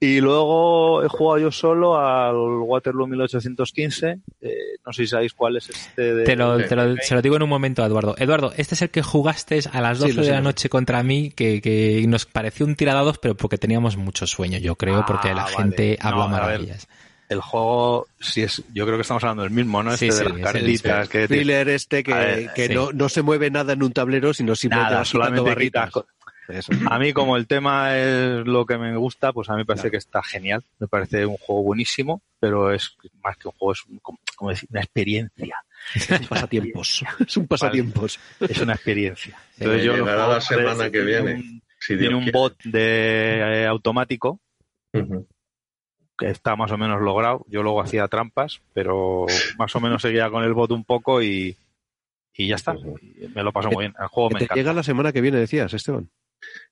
Speaker 3: Y luego he jugado yo solo al Waterloo 1815, eh, no sé si sabéis cuál es este de...
Speaker 2: Te lo, te lo- se lo digo en un momento a Eduardo. Eduardo, este es el que jugaste a las
Speaker 1: Sí,
Speaker 2: 12
Speaker 1: lo
Speaker 2: de la noche contra mí, que, que nos pareció un tiradados, pero porque teníamos mucho sueño, yo creo,
Speaker 3: Ah,
Speaker 2: porque la
Speaker 3: vale.
Speaker 2: gente
Speaker 3: No,
Speaker 2: habla
Speaker 3: a ver,
Speaker 2: maravillas.
Speaker 3: El juego, sí es, yo creo que estamos hablando del mismo, ¿no? Este
Speaker 2: sí,
Speaker 3: de las
Speaker 2: el-
Speaker 3: cartitas que
Speaker 1: Thriller este que,
Speaker 3: ver,
Speaker 1: que
Speaker 2: sí.
Speaker 1: no, no se mueve nada en un tablero, sino simplemente
Speaker 3: Nada, solamente
Speaker 1: barritas.
Speaker 3: quitas co-
Speaker 1: Eso.
Speaker 3: A mí, como el tema es lo que me gusta, pues a mí me parece que está genial. Me parece un juego buenísimo, pero es más que un juego, es un- como, como decir, una experiencia.
Speaker 1: Es pasatiempos. Es un pasatiempos.
Speaker 3: Es una experiencia. Entonces yo
Speaker 4: llegará
Speaker 3: juego
Speaker 4: la semana que
Speaker 3: tiene
Speaker 4: viene.
Speaker 3: un-
Speaker 4: Si
Speaker 3: tiene un
Speaker 4: quiere.
Speaker 3: bot de eh, automático
Speaker 4: Ujú.
Speaker 3: Que está más o menos logrado. Yo luego hacía trampas, pero más o menos seguía con el bot un poco y, y ya está. Me lo paso muy bien. El juego me
Speaker 1: te
Speaker 3: encanta.
Speaker 1: llega la semana que viene, decías, Esteban.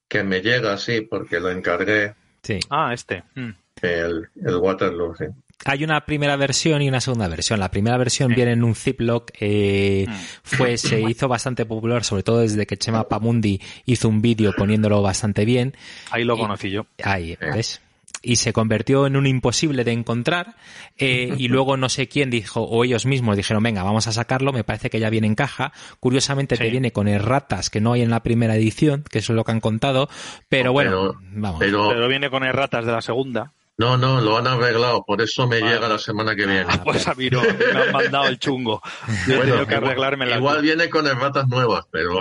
Speaker 4: Que me llega, sí, porque lo encargué
Speaker 2: Sí.
Speaker 3: Ah, este. Mm.
Speaker 4: el, el Waterloo, sí.
Speaker 2: hay una primera versión y una segunda versión. La primera versión viene en un Ziploc, eh,
Speaker 3: Mm.
Speaker 2: fue, se hizo bastante popular, sobre todo desde que Chema Pamundi hizo un vídeo poniéndolo bastante bien.
Speaker 3: Ahí lo
Speaker 2: Y-
Speaker 3: conocí yo.
Speaker 2: Ahí, ¿ves? Y se convirtió en un imposible de encontrar. eh, y luego no sé quién dijo, o ellos mismos dijeron, venga, vamos a sacarlo. Me parece que ya viene en caja. Curiosamente te viene con erratas que no hay en la primera edición, que eso es lo que han contado. Pero bueno,
Speaker 4: Pero-
Speaker 2: vamos.
Speaker 4: Pero
Speaker 3: Pero viene con erratas de la segunda.
Speaker 4: No, no, lo han arreglado, por eso me
Speaker 3: Vale.
Speaker 4: llega la semana que viene.
Speaker 3: Pues a mí no, me han mandado el chungo. Yo he
Speaker 4: Bueno,
Speaker 3: tenido que
Speaker 4: igual-
Speaker 3: arreglarme la
Speaker 4: Igual viene con erratas nuevas, pero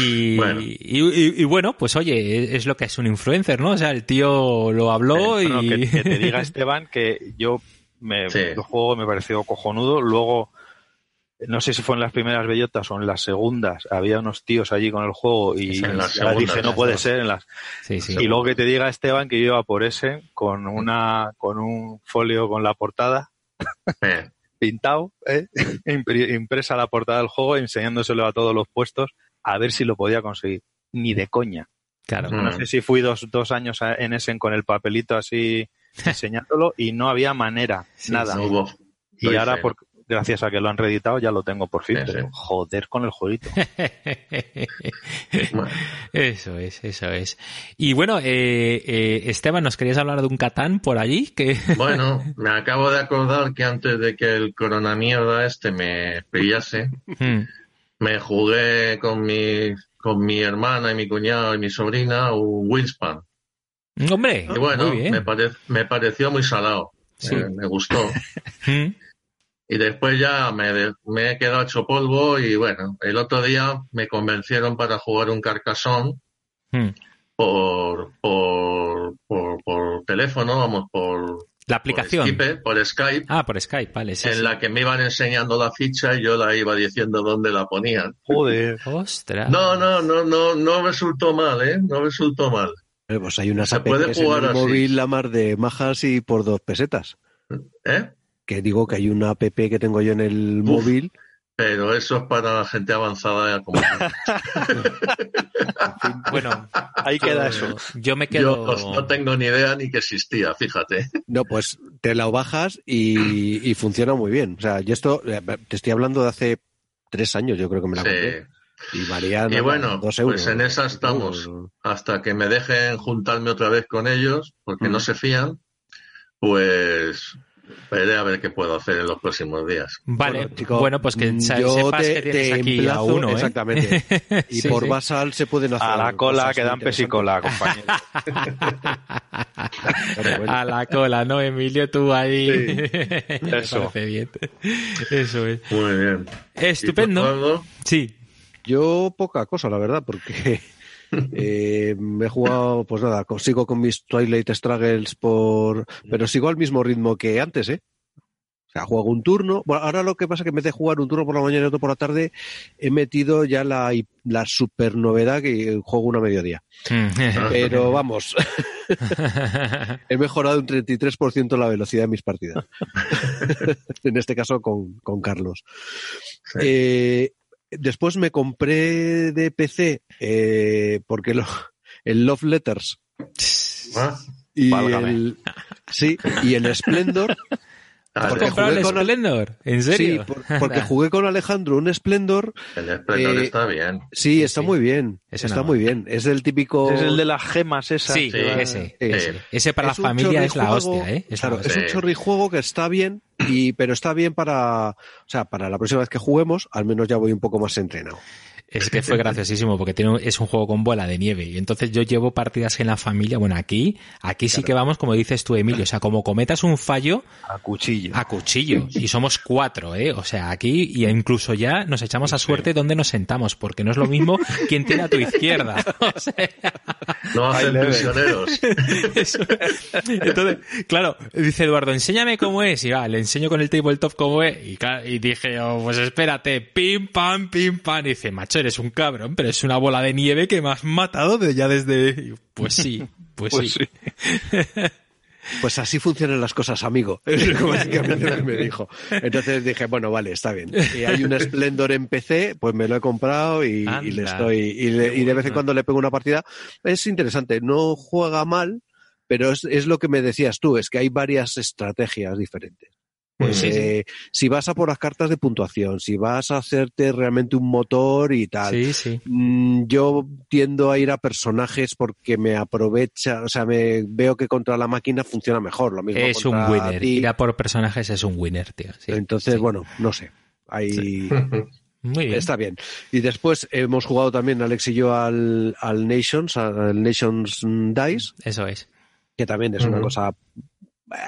Speaker 2: y,
Speaker 4: Bueno.
Speaker 2: y, y- y bueno, pues oye, es lo que es un influencer, ¿no? O sea, el tío lo habló
Speaker 3: Eh, bueno,
Speaker 2: y...
Speaker 3: que, que te diga Esteban que yo me,
Speaker 4: Sí.
Speaker 3: el juego me pareció cojonudo. Luego, no sé si fue en las primeras bellotas o en las segundas, había unos tíos allí con el juego y
Speaker 4: segundas,
Speaker 3: dije, no puede ser en las
Speaker 2: Sí, sí.
Speaker 3: Y luego que te diga Esteban que yo iba por ese con una con un folio con la portada
Speaker 4: eh,
Speaker 3: pintado, ¿eh? Impresa la portada del juego, enseñándoselo a todos los puestos a ver si lo podía conseguir. Ni de coña.
Speaker 2: Claro.
Speaker 4: Mm.
Speaker 3: No sé si fui dos, dos años en Essen con el papelito así enseñándolo y no había manera,
Speaker 2: Sí,
Speaker 3: nada.
Speaker 4: no hubo-
Speaker 3: y ahora, por, gracias a que lo han reeditado, ya lo tengo por fin.
Speaker 4: Sí,
Speaker 3: pero
Speaker 4: sí.
Speaker 3: joder con el jueguito.
Speaker 4: Bueno,
Speaker 2: Eso es, eso es. Y bueno, eh, eh, Esteban, ¿nos querías hablar de un Catán por allí? Que...
Speaker 4: bueno, me acabo de acordar que antes de que el coronamierda este me pillase,
Speaker 2: Hmm.
Speaker 4: me jugué con mi, con mi hermana y mi cuñado y mi sobrina un Wingspan.
Speaker 2: Hombre,
Speaker 4: Y bueno,
Speaker 2: muy bien.
Speaker 4: me, pare- me pareció muy salado.
Speaker 2: Sí.
Speaker 4: Eh, me gustó. Y después ya me, me he quedado hecho polvo y bueno, el otro día me convencieron para jugar un carcasón
Speaker 2: Hmm.
Speaker 4: por, por, por, por teléfono, vamos, por,
Speaker 2: La
Speaker 4: por
Speaker 2: aplicación.
Speaker 4: Skype, por Skype,
Speaker 2: Ah, por Skype, vale. sí,
Speaker 4: en
Speaker 2: sí.
Speaker 4: la que me iban enseñando la ficha y yo la iba diciendo dónde la ponían.
Speaker 3: Joder.
Speaker 2: Ostras.
Speaker 4: No, no, no, no, no resultó mal, ¿eh? No resultó mal.
Speaker 1: Pues hay unas
Speaker 4: Se puede
Speaker 1: en el
Speaker 4: jugar así.
Speaker 1: móvil la mar de majas y por dos pesetas.
Speaker 4: ¿Eh?
Speaker 1: Que digo que hay una app que tengo yo en el
Speaker 4: Uf.
Speaker 1: móvil.
Speaker 4: Pero eso es para gente avanzada como
Speaker 2: Bueno,
Speaker 3: Ahí queda eso.
Speaker 2: yo me
Speaker 4: yo.
Speaker 2: quedo...
Speaker 4: pues, no tengo ni idea ni que existía, fíjate.
Speaker 1: No, pues te la bajas y, y funciona muy bien. O sea, yo esto, eh, te estoy hablando de hace tres años, yo creo que me la compré.
Speaker 4: Sí.
Speaker 1: Y valía
Speaker 4: Y bueno,
Speaker 1: dos euros.
Speaker 4: pues en esa estamos. hasta que me dejen juntarme otra vez con ellos, porque no
Speaker 3: Mm.
Speaker 4: se fían, pues veré a ver qué puedo hacer en los próximos días.
Speaker 2: Vale,
Speaker 1: Bueno, chico,
Speaker 2: bueno, pues que
Speaker 1: yo
Speaker 2: sepas
Speaker 1: te-
Speaker 2: que tienes
Speaker 1: te
Speaker 2: aquí a uno, ¿eh?
Speaker 1: exactamente. Y
Speaker 2: Sí,
Speaker 1: por
Speaker 2: sí.
Speaker 1: Basal se pueden hacer.
Speaker 3: A la cola
Speaker 1: cosas
Speaker 3: que
Speaker 1: muy
Speaker 3: dan pesicola, compañero.
Speaker 1: Bueno.
Speaker 2: A la cola, ¿no, Emilio? Tú ahí.
Speaker 3: Eso.
Speaker 2: bien. Eso es.
Speaker 4: Muy bien. ¿Y tú,
Speaker 2: Estupendo. Sí.
Speaker 1: Yo poca cosa, la verdad, porque eh, me he jugado, pues nada, sigo con mis Twilight Struggles por... Pero sigo al mismo ritmo que antes, ¿eh? O sea, juego un turno. Bueno, ahora lo que pasa es que en vez de jugar un turno por la mañana y otro por la tarde, he metido ya la, la super novedad que juego una mediodía. Pero vamos, he mejorado un 33% la velocidad de mis partidas. en este caso con, con Carlos.
Speaker 4: Sí.
Speaker 1: Eh, después me compré de PC eh, porque lo- el Love Letters
Speaker 4: Ah,
Speaker 1: y
Speaker 3: Válgame.
Speaker 1: el, sí, y el Splendor.
Speaker 2: ¿Has
Speaker 1: Porque
Speaker 2: comprado el
Speaker 1: jugué con-
Speaker 2: Splendor? ¿En
Speaker 1: Sí,
Speaker 2: serio?
Speaker 1: por- porque jugué con Alejandro un Splendor.
Speaker 4: el Splendor
Speaker 1: Eh,
Speaker 4: está bien.
Speaker 1: Sí, está
Speaker 2: sí.
Speaker 1: muy bien.
Speaker 2: Ese
Speaker 1: está
Speaker 2: nada
Speaker 1: muy bien. Es el típico.
Speaker 3: Es el de las gemas esas.
Speaker 2: Sí,
Speaker 4: Sí.
Speaker 2: ese.
Speaker 1: Sí.
Speaker 2: Ese para
Speaker 1: Es
Speaker 2: la familia es la hostia, ¿eh? Es la
Speaker 1: claro,
Speaker 2: hostia.
Speaker 1: es un
Speaker 4: Sí.
Speaker 1: chorrijuego que está bien, y, pero está bien para, o sea, para la próxima vez que juguemos, al menos ya voy un poco más entrenado.
Speaker 2: Es que fue graciosísimo porque tiene, un- es un juego con bola de nieve y entonces yo llevo partidas en la familia. Bueno, aquí, aquí sí que vamos, como dices tú, Emilio. O sea, como cometas un fallo
Speaker 3: A cuchillo.
Speaker 2: a cuchillo. Y somos cuatro, ¿eh? O sea, aquí y incluso ya nos echamos a suerte donde nos sentamos porque no es lo mismo quien tiene a tu izquierda. O sea,
Speaker 4: No hacen prisioneros.
Speaker 2: eso. Entonces, claro, dice Eduardo, enséñame cómo es. Y va, le enseño con el tabletop cómo es. Y, claro, y dije, oh, pues espérate, pim, pam, pim, pam. Y dice, macho, eres un cabrón, pero es una bola de nieve que me has matado de ya desde... Pues sí, pues,
Speaker 3: Pues
Speaker 2: sí.
Speaker 3: sí.
Speaker 1: Pues así funcionan las cosas, amigo. Es lo que básicamente me dijo. Entonces dije, bueno, vale, está bien. Y hay un Splendor en PC, pues me lo he comprado y, y le estoy, y, le- y de vez en cuando le pego una partida. Es interesante, no juega mal, pero es, es lo que me decías tú, es que hay varias estrategias diferentes. Pues
Speaker 2: Sí, sí.
Speaker 1: eh, si vas a por las cartas de puntuación, si vas a hacerte realmente un motor y tal,
Speaker 2: Sí, sí.
Speaker 1: Mm, yo tiendo a ir a personajes porque me aprovecha, o sea, me veo que contra la máquina funciona mejor. Lo mismo
Speaker 2: Es un winner.
Speaker 1: ti.
Speaker 2: Ir a por personajes es un winner, tío. Sí.
Speaker 1: Entonces,
Speaker 2: Sí.
Speaker 1: bueno, no sé. Ahí
Speaker 2: Muy bien.
Speaker 1: está bien. Y después hemos jugado también Alex y yo al, al Nations, al Nations Dice,
Speaker 2: Eso es.
Speaker 1: que también es una cosa,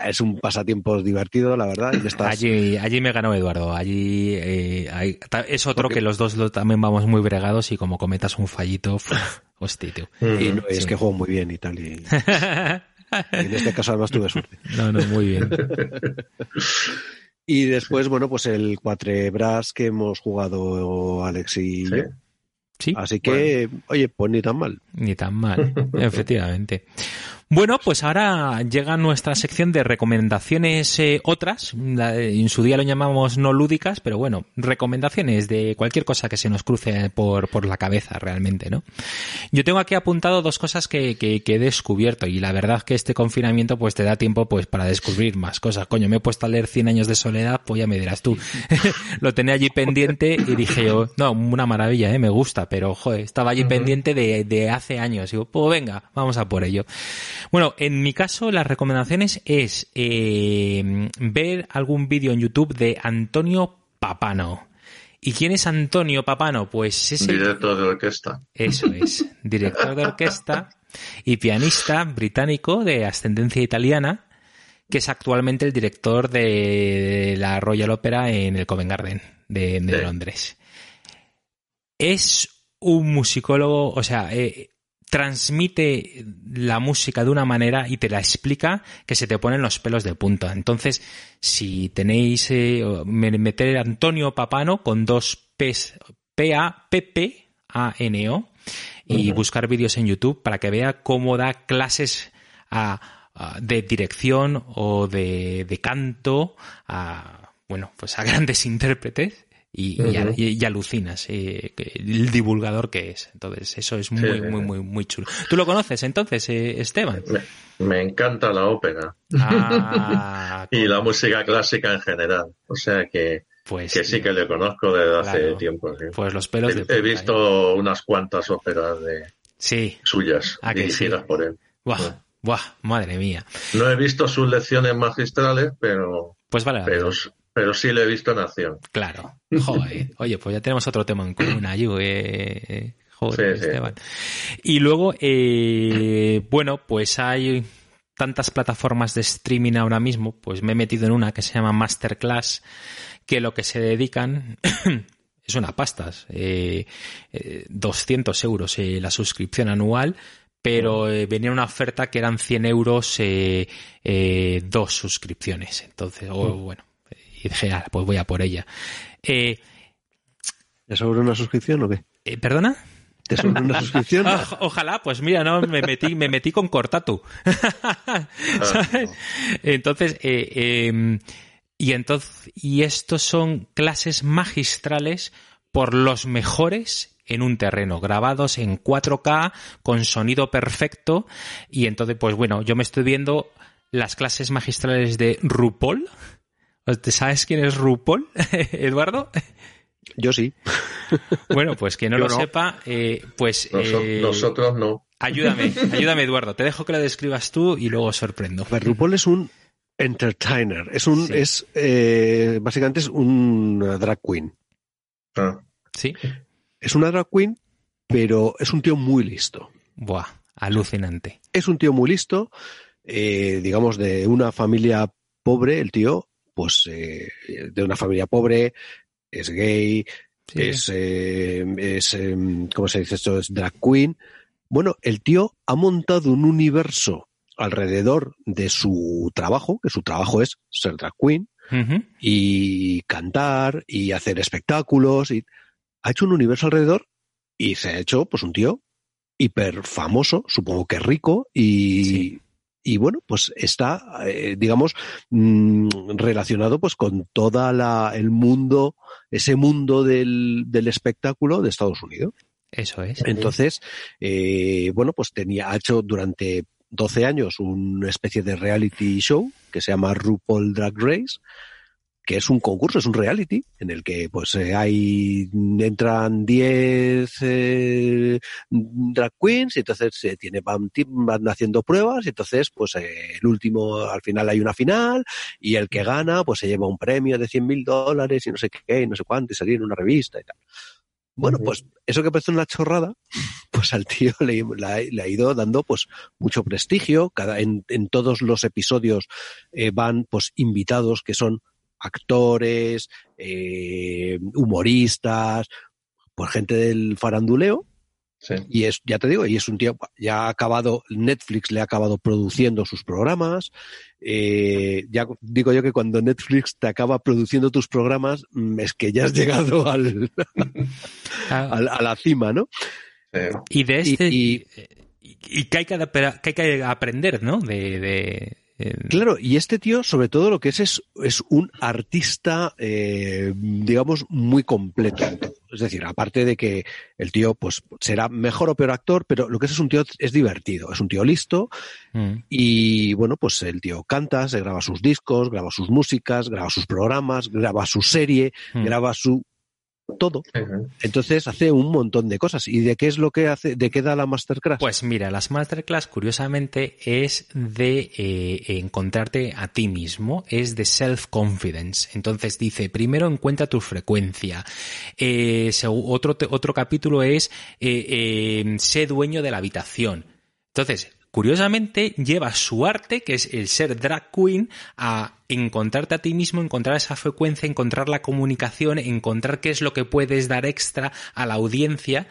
Speaker 1: es un pasatiempo divertido, la verdad. y estás-
Speaker 2: Allí, allí me ganó Eduardo. Allí eh, hay- es otro
Speaker 1: Porque-
Speaker 2: que los dos lo- también vamos muy bregados y como cometas un fallito, hostia, tío.
Speaker 1: y no, es
Speaker 2: Sí.
Speaker 1: que juego muy bien y tal. Y, y en este caso además tuve suerte.
Speaker 2: no, no, muy bien.
Speaker 1: Y después, bueno, pues el Cuatrebras que hemos jugado Alex y
Speaker 4: Sí.
Speaker 1: yo.
Speaker 2: Sí,
Speaker 1: Así que, oye, pues ni tan mal.
Speaker 2: ni tan mal, efectivamente. Bueno, pues ahora llega nuestra sección de recomendaciones eh, otras. En su día lo llamamos no lúdicas, pero bueno, recomendaciones de cualquier cosa que se nos cruce por, por la cabeza realmente, ¿no? Yo tengo aquí apuntado dos cosas que, que- que he descubierto y la verdad es que este confinamiento pues te da tiempo pues para descubrir más cosas. Coño, me he puesto a leer 100 años de soledad, pues ya me dirás tú. lo tenía allí pendiente y dije yo, no, una maravilla, ¿eh? me gusta, pero joder, estaba allí pendiente de, de hace años. Y digo, pues venga, vamos a por ello. Bueno, en mi caso las recomendaciones es eh, ver algún vídeo en YouTube de Antonio Papano. ¿Y quién es Antonio Papano? Pues es el-
Speaker 4: Director de orquesta.
Speaker 2: eso es, director de orquesta y pianista británico de ascendencia italiana, que es actualmente el director de la Royal Opera en el Covent Garden de, de
Speaker 4: Sí.
Speaker 2: Londres. Es un musicólogo, o sea, eh, transmite la música de una manera y te la explica que se te ponen los pelos de punta. Entonces, si tenéis, eh, me- meter Antonio Papano con dos P's, P-A-P-P-A-N-O, y
Speaker 4: Ujú.
Speaker 2: buscar vídeos en YouTube para que vea cómo da clases a- a- de dirección o de, de canto a, bueno, pues a grandes intérpretes y, alucinas eh, el divulgador que es. Entonces, eso es muy,
Speaker 4: Sí,
Speaker 2: muy, muy, muy chulo. ¿Tú lo conoces entonces, eh, Esteban?
Speaker 4: Me, me encanta la ópera
Speaker 2: Ah,
Speaker 4: y la música clásica en general. O sea que,
Speaker 2: pues,
Speaker 4: que sí que le conozco desde hace tiempo. sí.
Speaker 2: pues los pelos de
Speaker 4: He,
Speaker 2: punta,
Speaker 4: he
Speaker 2: ¿eh?
Speaker 4: visto unas cuantas óperas de
Speaker 2: Sí.
Speaker 4: suyas
Speaker 2: Ah,
Speaker 4: dirigidas
Speaker 2: sí.
Speaker 4: por él.
Speaker 2: Buah, buah, madre mía.
Speaker 4: No he visto sus lecciones magistrales, pero,
Speaker 2: Pues vale,
Speaker 4: pero, pero sí le he visto en acción.
Speaker 2: Claro. Joder. Oye, pues ya tenemos otro tema en común. Eh, eh, joder,
Speaker 4: Sí, sí.
Speaker 2: Esteban. Y luego, eh, bueno, pues hay tantas plataformas de streaming ahora mismo, pues me he metido en una que se llama Masterclass, que lo que se dedican es una pastas. Eh, eh, 200 euros eh, la suscripción anual, pero eh, venía una oferta que eran 100 euros eh, eh, dos suscripciones. Entonces, o, bueno, y dije, "Ah, pues voy a por ella. Eh,
Speaker 1: ¿Te sobra una suscripción o qué?
Speaker 2: eh, ¿Perdona?
Speaker 1: ¿Te sobra una suscripción?
Speaker 2: Ah, ojalá, pues mira, no, me metí, me metí con Cortatu. ¿Sabes? Entonces, eh, eh, y entonces, y estos son clases magistrales por los mejores en un terreno, grabados en 4K, con sonido perfecto, y entonces, pues bueno, yo me estoy viendo las clases magistrales de RuPaul. ¿Sabes quién es RuPaul, Eduardo?
Speaker 1: Yo sí.
Speaker 2: Bueno, pues que no
Speaker 1: Yo
Speaker 2: lo
Speaker 1: no.
Speaker 2: sepa, eh, pues eh,
Speaker 4: Nosotros no.
Speaker 2: ayúdame, ayúdame Eduardo, te dejo que lo describas tú y luego os sorprendo.
Speaker 1: Ver, RuPaul es un entertainer. Es un,
Speaker 2: Sí.
Speaker 1: es, eh, básicamente es un drag queen.
Speaker 4: Ah,
Speaker 2: ¿Sí?
Speaker 1: Es una drag queen, pero es un tío muy listo.
Speaker 2: Buah, alucinante.
Speaker 1: Es un tío muy listo, eh, digamos, de una familia pobre, el tío, pues eh, de una familia pobre, es gay,
Speaker 2: Sí.
Speaker 1: es, eh, es eh, ¿cómo se dice esto? Es drag queen. Bueno, el tío ha montado un universo alrededor de su trabajo, que su trabajo es ser drag queen, y cantar, y hacer espectáculos, y ha hecho un universo alrededor y se ha hecho, pues, un tío hiper famoso, supongo que rico, y,
Speaker 2: Sí.
Speaker 1: Y bueno, pues está, eh, digamos, mm, relacionado pues con toda la, el mundo, ese mundo del, del espectáculo de Estados Unidos.
Speaker 2: Eso es.
Speaker 1: Entonces, eh, bueno, pues tenía, ha hecho durante 12 años una especie de reality show que se llama RuPaul Drag Race, que es un concurso, es un reality en el que pues eh, hay entran 10 eh, drag queens y entonces se tiene van, van haciendo pruebas y entonces pues eh, el último al final hay una final y el que gana pues se lleva un premio de 100 mil dólares y no sé qué y no sé cuánto y salir en una revista y tal. Bueno, pues eso que parece una chorrada, pues al tío le, le ha- le ha ido dando pues mucho prestigio. Cada, en, en todos los episodios eh, van pues invitados que son actores, eh, humoristas, pues gente del faranduleo.
Speaker 4: Sí.
Speaker 1: Y es, ya te digo, y es un tío, ya ha acabado, Netflix le ha acabado produciendo sus programas. Eh, ya digo yo que cuando Netflix te acaba produciendo tus programas, mm, es que ya has llegado al,
Speaker 2: Ah,
Speaker 1: al- a la cima, ¿no?
Speaker 4: Sí.
Speaker 2: y de este.
Speaker 1: y-
Speaker 2: y- y que hay que, adap- que hay que aprender, ¿no? De. de-
Speaker 1: Claro, y este tío, sobre todo, lo que es es, es un artista, eh, digamos, muy completo. Es decir, aparte de que el tío, pues, será mejor o peor actor, pero lo que es es un tío es divertido, es un tío listo,
Speaker 2: mm.
Speaker 1: y bueno, pues el tío canta, se graba sus discos, graba sus músicas, graba sus programas, graba su serie,
Speaker 2: Mm.
Speaker 1: graba su todo. Entonces hace un montón de cosas. ¿Y de qué es lo que hace? ¿De qué da la masterclass?
Speaker 2: Pues mira, las masterclass, curiosamente, es de eh, encontrarte a ti mismo, es de self-confidence. Entonces dice, primero encuentra tu frecuencia. Eh, otro, otro capítulo es, eh, sé dueño de la habitación. Entonces, curiosamente, lleva su arte, que es el ser drag queen, a encontrarte a ti mismo, encontrar esa frecuencia, encontrar la comunicación, encontrar qué es lo que puedes dar extra a la audiencia.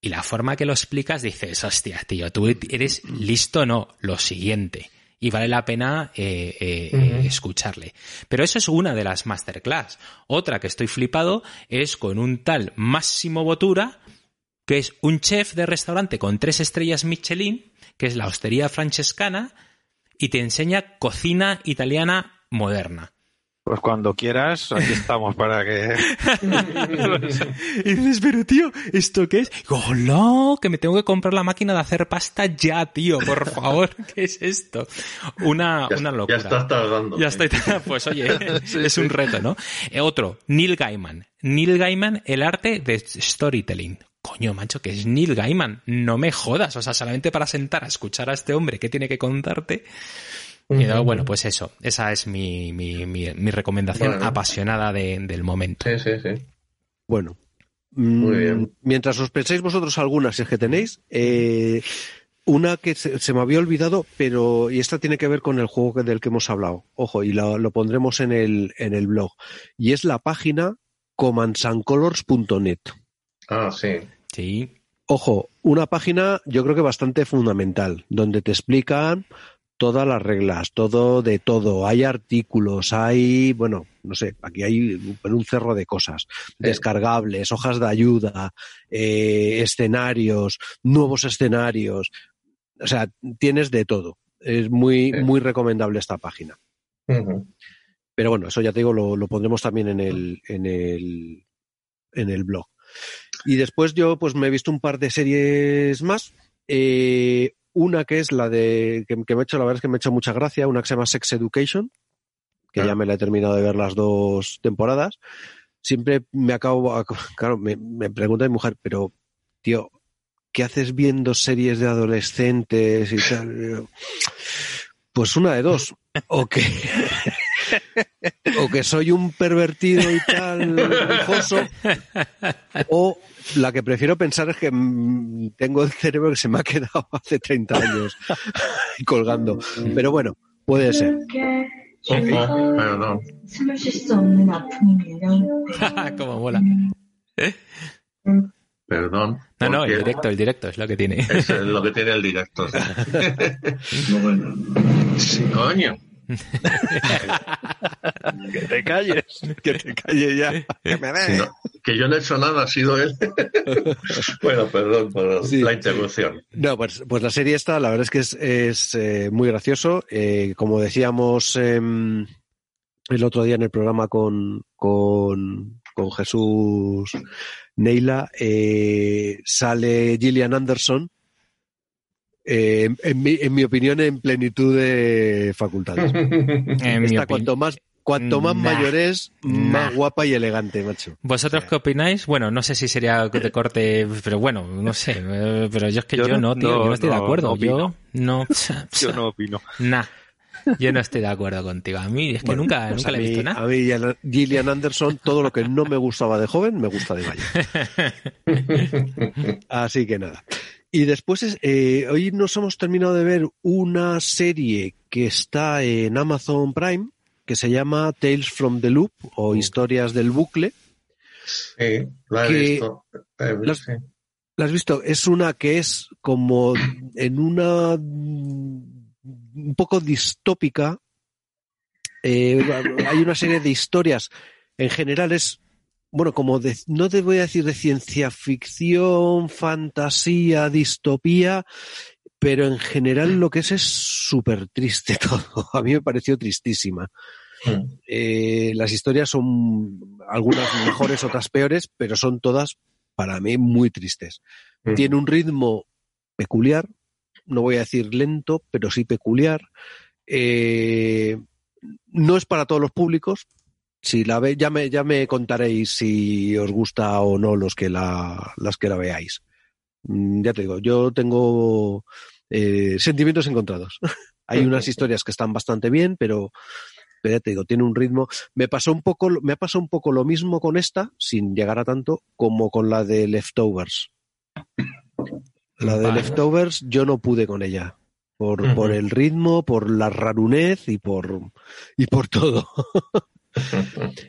Speaker 2: Y la forma que lo explicas dices, hostia, tío, tú eres listo, no, lo siguiente. Y vale la pena eh, eh, eh, escucharle. Pero eso es una de las masterclass. Otra que estoy flipado es con un tal Máximo Botura, que es un chef de restaurante con tres estrellas Michelin, que es la hostería francescana, y te enseña cocina italiana moderna.
Speaker 3: Pues cuando quieras, aquí estamos para que...
Speaker 2: Y dices, pero tío, ¿esto qué es? ¡Hola! Que me tengo que comprar la máquina de hacer pasta ya, tío, por favor. ¿Qué es esto? Una,
Speaker 4: Ya,
Speaker 2: una
Speaker 4: ya
Speaker 2: locura.
Speaker 4: estás tardando.
Speaker 2: Ya estoy. Pues oye, es un reto, ¿no? Eh, otro, Neil Gaiman. Neil Gaiman, el arte de storytelling. Coño, macho, que es Neil Gaiman. No me jodas. O sea, solamente para sentar a escuchar a este hombre que tiene que contarte. Y luego, bueno, pues eso. Esa es mi, mi, mi, mi recomendación
Speaker 4: Bueno.
Speaker 2: apasionada de- del momento.
Speaker 4: Sí, sí, sí.
Speaker 1: Bueno.
Speaker 4: Muy
Speaker 1: mm,
Speaker 4: bien.
Speaker 1: Mientras os pensáis vosotros algunas, si es que tenéis, eh, una que se, se me había olvidado, pero y esta tiene que ver con el juego que- del que hemos hablado. Ojo, y lo, lo pondremos en el, en el blog. Y es la página comandsancolors.net.
Speaker 4: Ah, sí.
Speaker 2: Sí.
Speaker 1: Ojo, una página yo creo que bastante fundamental, donde te explican todas las reglas, todo de todo. Hay artículos, hay, bueno, no sé, aquí hay un- cerro de cosas. Descargables, hojas de ayuda, eh, escenarios, nuevos escenarios. O sea, tienes de todo. Es muy,
Speaker 4: Sí.
Speaker 1: muy recomendable esta página. Pero bueno, eso ya te digo, lo, lo pondremos también en el, en el, en el blog. Y después yo pues me he visto un par de series más. Eh, una que es la de, que, que me ha hecho, la verdad es que me ha hecho mucha gracia, una que se llama Sex Education, que
Speaker 4: Ah.
Speaker 1: ya me la he terminado de ver las dos temporadas. Siempre me acabo, claro, me, me pregunta mi mujer, pero tío, ¿qué haces viendo series de adolescentes y tal? Pues una de dos. O que, o que soy un pervertido y tal, lujoso, o la que prefiero pensar es que mm, tengo el cerebro que se me ha quedado hace 30 años colgando. Pero bueno, puede ser.
Speaker 2: Como mola. ¿Eh?
Speaker 4: Perdón.
Speaker 2: No, no, el directo, el directo es lo que tiene.
Speaker 4: es lo que tiene el directo. bueno. Sí, coño.
Speaker 3: Que te calles.
Speaker 1: Que te calle ya. Que me
Speaker 4: Si no- que yo no he hecho nada, ha sido él. bueno, perdón por
Speaker 1: Sí.
Speaker 4: la interrupción.
Speaker 1: No, pues, pues la serie esta, la verdad es que es, es, eh, muy gracioso. Eh, como decíamos em, el otro día en el programa con, con, con Jesús Neila, eh, sale Gillian Anderson, Eh, en, mi, en mi opinión, en plenitud de facultades.
Speaker 2: En mi
Speaker 1: Esta, cuanto más, cuanto más
Speaker 2: Nah.
Speaker 1: mayor es, más
Speaker 2: Nah.
Speaker 1: guapa y elegante, macho.
Speaker 2: ¿Vosotros qué opináis? Bueno, no sé si sería de corte, pero bueno, no sé. eh, Pero yo es que yo,
Speaker 3: Yo
Speaker 2: no,
Speaker 3: no-
Speaker 2: tío, yo no
Speaker 3: no-
Speaker 2: estoy de acuerdo. yo no.
Speaker 3: Yo no opino.
Speaker 2: Nah. Yo no estoy de acuerdo contigo. A mí es que
Speaker 1: Bueno,
Speaker 2: nunca,
Speaker 1: pues
Speaker 2: nunca
Speaker 1: a
Speaker 2: le he
Speaker 1: mí-
Speaker 2: visto nada.
Speaker 1: A mí, Gillian- Gillian Anderson, todo lo que no me gustaba de joven, me gusta de mayor. Así que nada. Y después, es- eh, hoy nos hemos terminado de ver una serie que está en Amazon Prime, que se llama Tales from the Loop o Historias del Bucle.
Speaker 4: Sí, la he visto.
Speaker 1: ¿La has visto? Es una que es como en una un poco distópica. Eh, hay una serie de historias. En general es, bueno, como de, no te voy a decir de ciencia ficción, fantasía, distopía, pero en general lo que es es súper triste todo. A mí me pareció tristísima.
Speaker 4: Mm.
Speaker 1: Eh, las historias son algunas mejores, otras peores, pero son todas para mí muy tristes.
Speaker 4: Mm.
Speaker 1: Tiene un ritmo peculiar, no voy a decir lento, pero sí peculiar. Eh, no es para todos los públicos. Si la ve, ya me, ya me contaréis si os gusta o no los que la, las que la veáis. Mm, Ya te digo, yo tengo eh, sentimientos encontrados. Hay unas historias que están bastante bien, pero, pero ya te digo, tiene un ritmo. Me pasó un poco, me ha pasado un poco lo mismo con esta, sin llegar a tanto, como con la de Leftovers. La de. Leftovers yo no pude con ella. Por, por el ritmo, por la rarunez y por, y por todo.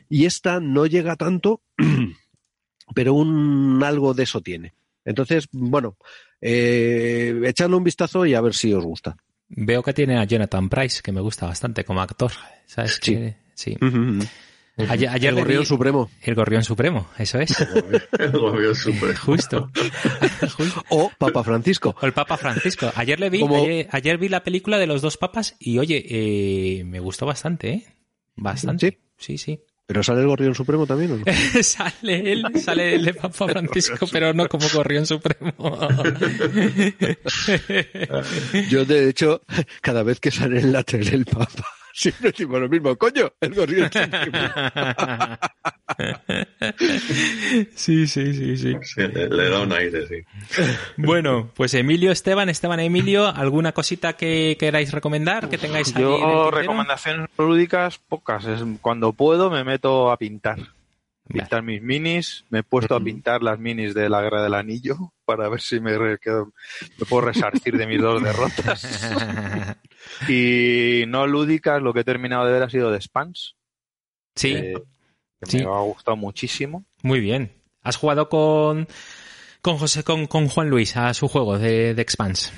Speaker 1: Y esta no llega tanto, pero un algo de eso tiene. Entonces, bueno, eh, echadle un vistazo y a ver si os gusta.
Speaker 2: Veo que tiene a Jonathan Price, que me gusta bastante como actor. ¿Sabes?
Speaker 1: Sí.
Speaker 2: Que- sí. Ayer, ayer
Speaker 1: El Gorrión
Speaker 2: vi-
Speaker 1: Supremo.
Speaker 2: El Gorrión Supremo, eso es.
Speaker 4: El gobierno supremo.
Speaker 2: Justo. Justo.
Speaker 1: O Papa Francisco.
Speaker 2: O el Papa Francisco. Ayer le vi,
Speaker 1: Como-
Speaker 2: ayer, ayer vi la película de los dos papas y oye, eh, me gustó bastante, ¿eh? Bastante. Sí, sí.
Speaker 1: ¿Pero sale el Gorrión Supremo también o no?
Speaker 2: sale él, sale el de Papa Francisco, pero no como Gorrión Supremo.
Speaker 1: Yo, de hecho, cada vez que sale en la tele el Papa, siempre digo lo mismo. ¡Coño! El Gorrión
Speaker 2: sí, sí, sí, sí.
Speaker 4: Sí, le, le da un aire, sí.
Speaker 2: Bueno, pues Emilio Esteban, Esteban Emilio, ¿alguna cosita que queráis recomendar? Que tengáis ahí
Speaker 3: Yo recomendaciones lúdicas pocas. Es, cuando puedo me meto a pintar. Pintar mis minis. Me he puesto a pintar las minis de la Guerra del Anillo para ver si me, me puedo resarcir de mis dos derrotas. y no lúdicas, lo que he terminado de ver ha sido de Spans.
Speaker 2: sí,
Speaker 3: eh, que
Speaker 2: Sí.
Speaker 3: me ha gustado muchísimo.
Speaker 2: muy bien. ¿Has jugado con, con José, con, con Juan Luis a su juego de, de Expanse?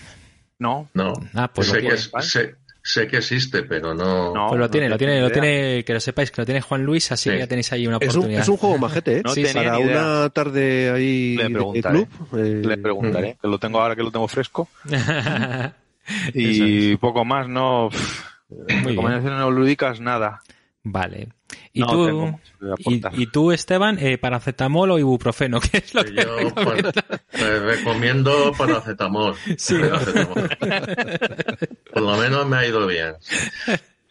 Speaker 3: No,
Speaker 4: No.
Speaker 2: Ah, pues
Speaker 4: sé,
Speaker 2: lo
Speaker 4: que, sé, sé que existe, pero no.
Speaker 3: No.
Speaker 2: Pues lo tiene, lo tiene, lo tiene, que lo sepáis, que lo tiene Juan Luis, así
Speaker 4: Sí.
Speaker 2: que ya tenéis ahí una
Speaker 1: Es un,
Speaker 2: oportunidad.
Speaker 1: es un juego majete, ¿eh?
Speaker 3: No
Speaker 2: Sí,
Speaker 3: tenía
Speaker 1: Para
Speaker 3: ni idea.
Speaker 1: una tarde ahí
Speaker 3: Le
Speaker 1: de
Speaker 3: preguntaré.
Speaker 1: club. eh,
Speaker 3: Le preguntaré, que lo tengo ahora que lo tengo fresco. Y poco más, no. Recomendaciones no lúdicas, nada.
Speaker 2: Vale. ¿Y
Speaker 3: no
Speaker 2: tú, y, tú, Esteban, eh, paracetamol o ibuprofeno? ¿Qué es lo que
Speaker 4: Yo pues, pues, recomiendo paracetamol.
Speaker 2: Sí.
Speaker 4: Paracetamol. Por lo menos me ha ido bien.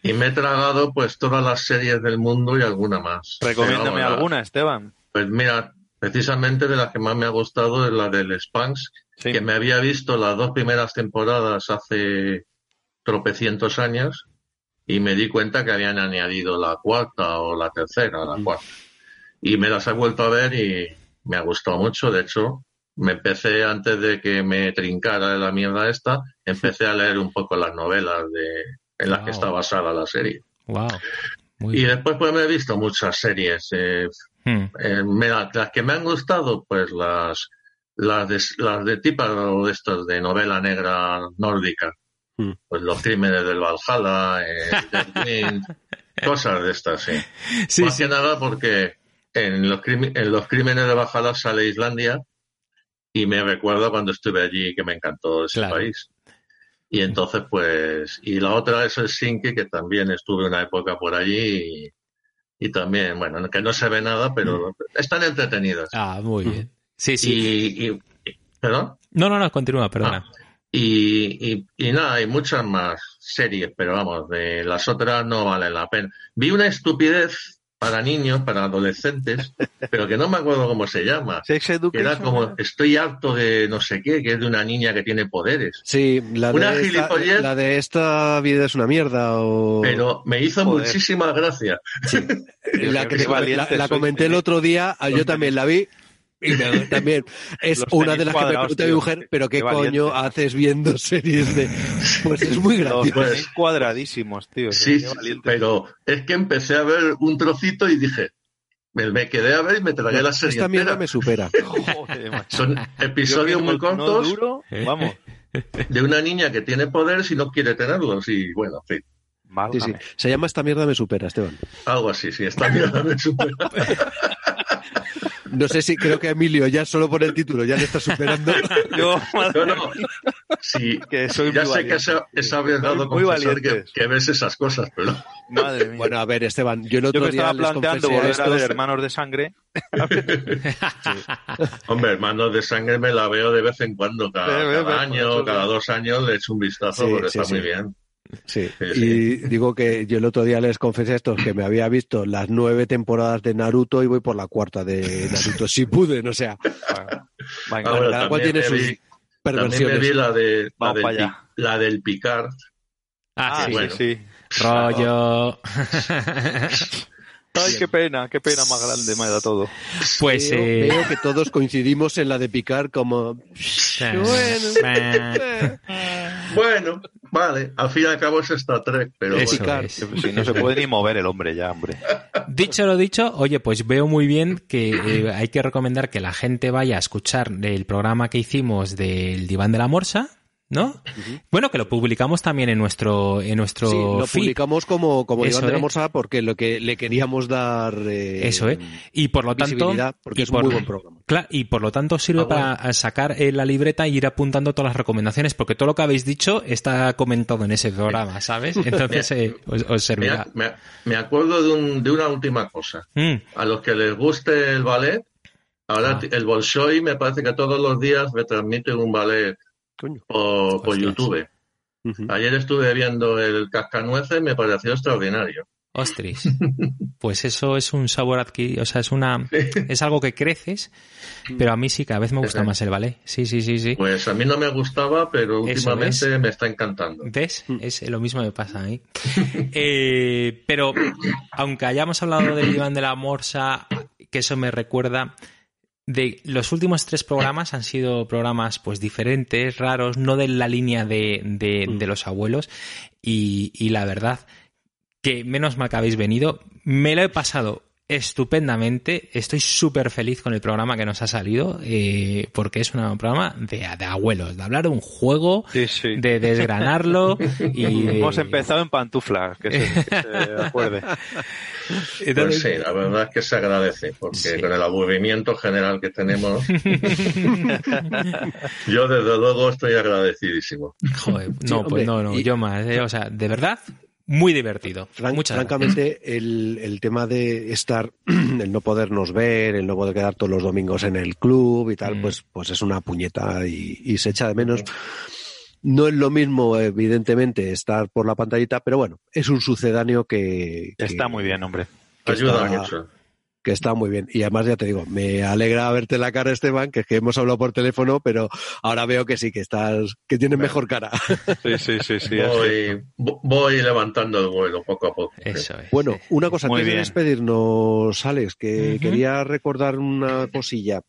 Speaker 4: Y me he tragado pues todas las series del mundo y alguna más.
Speaker 3: Recomiéndame alguna, Esteban.
Speaker 4: Pues mira, precisamente de las que más me ha gustado es la del Spanx,
Speaker 3: Sí.
Speaker 4: que me había visto las dos primeras temporadas hace tropecientos años y me di cuenta que habían añadido la cuarta o la tercera, la cuarta. Y me las he vuelto a ver y me ha gustado mucho. De hecho, me empecé antes de que me trincara la mierda esta, empecé a leer un poco las novelas de, en las que está basada la serie.
Speaker 2: Wow. Muy
Speaker 4: Y
Speaker 2: bien.
Speaker 4: después pues me he visto muchas series. eh,
Speaker 2: Hmm.
Speaker 4: eh, las que me han gustado, pues las las de, las de tipo de estos de novela negra nórdica.
Speaker 1: Hmm.
Speaker 4: Pues los crímenes del Valhalla, eh, cosas de estas, sí.
Speaker 2: Sí,
Speaker 4: Más
Speaker 2: sí.
Speaker 4: que nada porque en los, en los crímenes de Valhalla sale Islandia y me recuerdo cuando estuve allí que me encantó ese
Speaker 2: Claro.
Speaker 4: país. Y entonces, pues, y la otra es el Sinki, que también estuve una época por allí y, y también, bueno, que no se ve nada, pero están entretenidas.
Speaker 2: Ah, muy bien. Sí, sí.
Speaker 4: Y, y- ¿Perdón?
Speaker 2: No, no, no, continúa, perdona.
Speaker 4: Ah. Y, y, y nada, hay muchas más series, pero vamos, de las otras no valen la pena. Vi una estupidez para niños, para adolescentes, pero que no me acuerdo cómo se llama.
Speaker 3: Sex
Speaker 4: Que
Speaker 3: Education.
Speaker 4: era como, estoy harto de no sé qué, que es de una niña que tiene poderes.
Speaker 1: Sí, la
Speaker 4: Una
Speaker 1: de, esta,
Speaker 4: gilipollez.
Speaker 1: la de esta vida es una mierda o
Speaker 4: Pero me hizo
Speaker 3: Joder.
Speaker 4: muchísima gracia.
Speaker 1: la que la, la comenté el otro día, yo también la vi. Y me- también es
Speaker 3: Los
Speaker 1: una de las que me pregunta mi
Speaker 3: tío.
Speaker 1: mujer, pero ¿qué,
Speaker 3: Qué
Speaker 1: coño
Speaker 3: valiente.
Speaker 1: haces viendo series de...? Pues es muy gracioso.
Speaker 4: Pues-
Speaker 3: cuadradísimos, tío.
Speaker 4: Sí, pero es que empecé a ver un trocito y dije, me, me quedé a ver y me tragué la serie
Speaker 1: Esta mierda me supera.
Speaker 3: Joder.
Speaker 4: Son episodios muy
Speaker 3: no- no
Speaker 4: cortos
Speaker 3: duro, vamos,
Speaker 4: de una niña que tiene poderes y no quiere tenerlos y bueno, en fin,
Speaker 1: Sí. Se llama Esta mierda me supera, Esteban.
Speaker 4: algo así, sí, está mierda me supera.
Speaker 1: No sé si creo que Emilio ya solo por el título ya le está superando.
Speaker 3: Yo,
Speaker 4: No, no, sí,
Speaker 3: que soy
Speaker 4: ya
Speaker 3: muy
Speaker 4: sé que
Speaker 3: valiente.
Speaker 4: es, es arriesgado
Speaker 3: Muy
Speaker 4: confesar que, que ves esas cosas, pero
Speaker 3: Madre mía.
Speaker 1: Bueno, a ver, Esteban, yo el
Speaker 3: Yo
Speaker 1: otro
Speaker 3: que estaba planteando volver a ver
Speaker 1: estos-
Speaker 3: Hermanos de Sangre.
Speaker 4: hombre, hermanos de sangre me la veo de vez en cuando, cada, año, cada dos años le echo un vistazo
Speaker 1: Sí,
Speaker 4: porque
Speaker 1: sí,
Speaker 4: está muy bien.
Speaker 1: Sí, y digo que yo el otro día les confesé a estos que me había visto las nueve temporadas de Naruto y voy por la cuarta de Naruto Shippuden, o sea,
Speaker 3: Bueno, venga,
Speaker 4: Ah, bueno,
Speaker 1: cada cual
Speaker 4: también
Speaker 1: tiene
Speaker 4: me
Speaker 1: sus
Speaker 4: vi- También me vi
Speaker 1: perversiones.
Speaker 4: la, de, la, del,
Speaker 3: allá.
Speaker 4: la del Picard.
Speaker 2: Ah,
Speaker 3: Ah,
Speaker 2: sí.
Speaker 4: bueno.
Speaker 3: sí, sí.
Speaker 2: Rollo.
Speaker 3: Ay, qué pena, qué pena más grande me da todo.
Speaker 2: Pues
Speaker 1: Veo,
Speaker 2: eh,
Speaker 1: veo que todos coincidimos en la de picar como...
Speaker 4: Bueno, vale, al fin y al cabo es Star Trek, pero bueno,
Speaker 2: es.
Speaker 3: Si no se puede ni mover el hombre ya, hombre.
Speaker 2: Dicho lo dicho, oye, pues veo muy bien que eh, hay que recomendar que la gente vaya a escuchar el programa que hicimos del Diván de la Morsa, ¿no? Bueno, que lo publicamos también en nuestro en nuestro
Speaker 1: Sí, lo
Speaker 2: feed.
Speaker 1: publicamos como, como
Speaker 2: Eso
Speaker 1: Iván de la porque lo que le queríamos dar eh,
Speaker 2: Eso, ¿eh? Y por lo tanto,
Speaker 1: porque es
Speaker 2: por-
Speaker 1: un muy buen programa.
Speaker 2: Claro, y por lo tanto sirve
Speaker 4: Ah, bueno.
Speaker 2: para sacar eh, la libreta y ir apuntando todas las recomendaciones, porque todo lo que habéis dicho está comentado en ese programa, ¿sabes? Entonces eh, os, os
Speaker 4: me,
Speaker 2: servirá.
Speaker 4: me- me acuerdo de, un- de una última cosa.
Speaker 2: Mm,
Speaker 4: A los que les guste el ballet, ahora
Speaker 2: Ah.
Speaker 4: el Bolshoi me parece que todos los días retransmite un ballet
Speaker 1: Coño.
Speaker 4: por. YouTube. Ayer estuve viendo el Cascanueces y me pareció extraordinario.
Speaker 2: ostras. Pues eso es un sabor adquirido, o sea, es una es algo que creces, pero a mí sí cada vez me gusta más el ballet. Sí, sí, sí, sí.
Speaker 4: Pues a mí no me gustaba, pero últimamente me está encantando.
Speaker 2: ¿Ves? Es lo mismo me pasa a mí. Eh, pero aunque hayamos hablado del diván de la morsa, que eso me recuerda de los últimos tres programas han sido programas pues diferentes, raros, no de la línea de, de- de los abuelos. Y, y la verdad que menos mal que habéis venido, me lo he pasado estupendamente, estoy súper feliz con el programa que nos ha salido eh, porque es un programa de, de abuelos, de hablar de un juego,
Speaker 3: Sí, sí.
Speaker 2: de desgranarlo y
Speaker 3: Hemos empezado en pantuflas, que se, que se acuerde.
Speaker 4: Pues sí, la verdad es que se agradece, porque
Speaker 2: Sí.
Speaker 4: con el aburrimiento general que tenemos, yo desde luego estoy agradecidísimo.
Speaker 2: joder, no,
Speaker 1: hombre,
Speaker 2: pues no, no,
Speaker 1: y-
Speaker 2: yo más, eh, o sea, de verdad, muy divertido.
Speaker 1: Fran-
Speaker 2: Muchas gracias.
Speaker 1: francamente, el, el tema de estar, el no podernos ver, el no poder quedar todos los domingos en el club y tal,
Speaker 2: Mm.
Speaker 1: pues, pues es una puñeta y, y se echa de menos. No es lo mismo, evidentemente, estar por la pantallita, pero bueno, es un sucedáneo que, que-
Speaker 3: Está muy bien, hombre.
Speaker 1: que
Speaker 4: Ayuda
Speaker 1: está-
Speaker 4: mucho.
Speaker 1: Que está muy bien. Y además, ya te digo, me alegra verte la cara, Esteban, que es que hemos hablado por teléfono, pero ahora veo que sí, que estás, que tienes mejor cara.
Speaker 3: Sí, sí, sí, sí.
Speaker 4: voy, vo- voy levantando el vuelo poco a poco.
Speaker 2: Eso es.
Speaker 1: Bueno,
Speaker 2: sí.
Speaker 1: una cosa,
Speaker 3: Muy
Speaker 1: antes de despedirnos, Alex, que quería recordar una cosilla.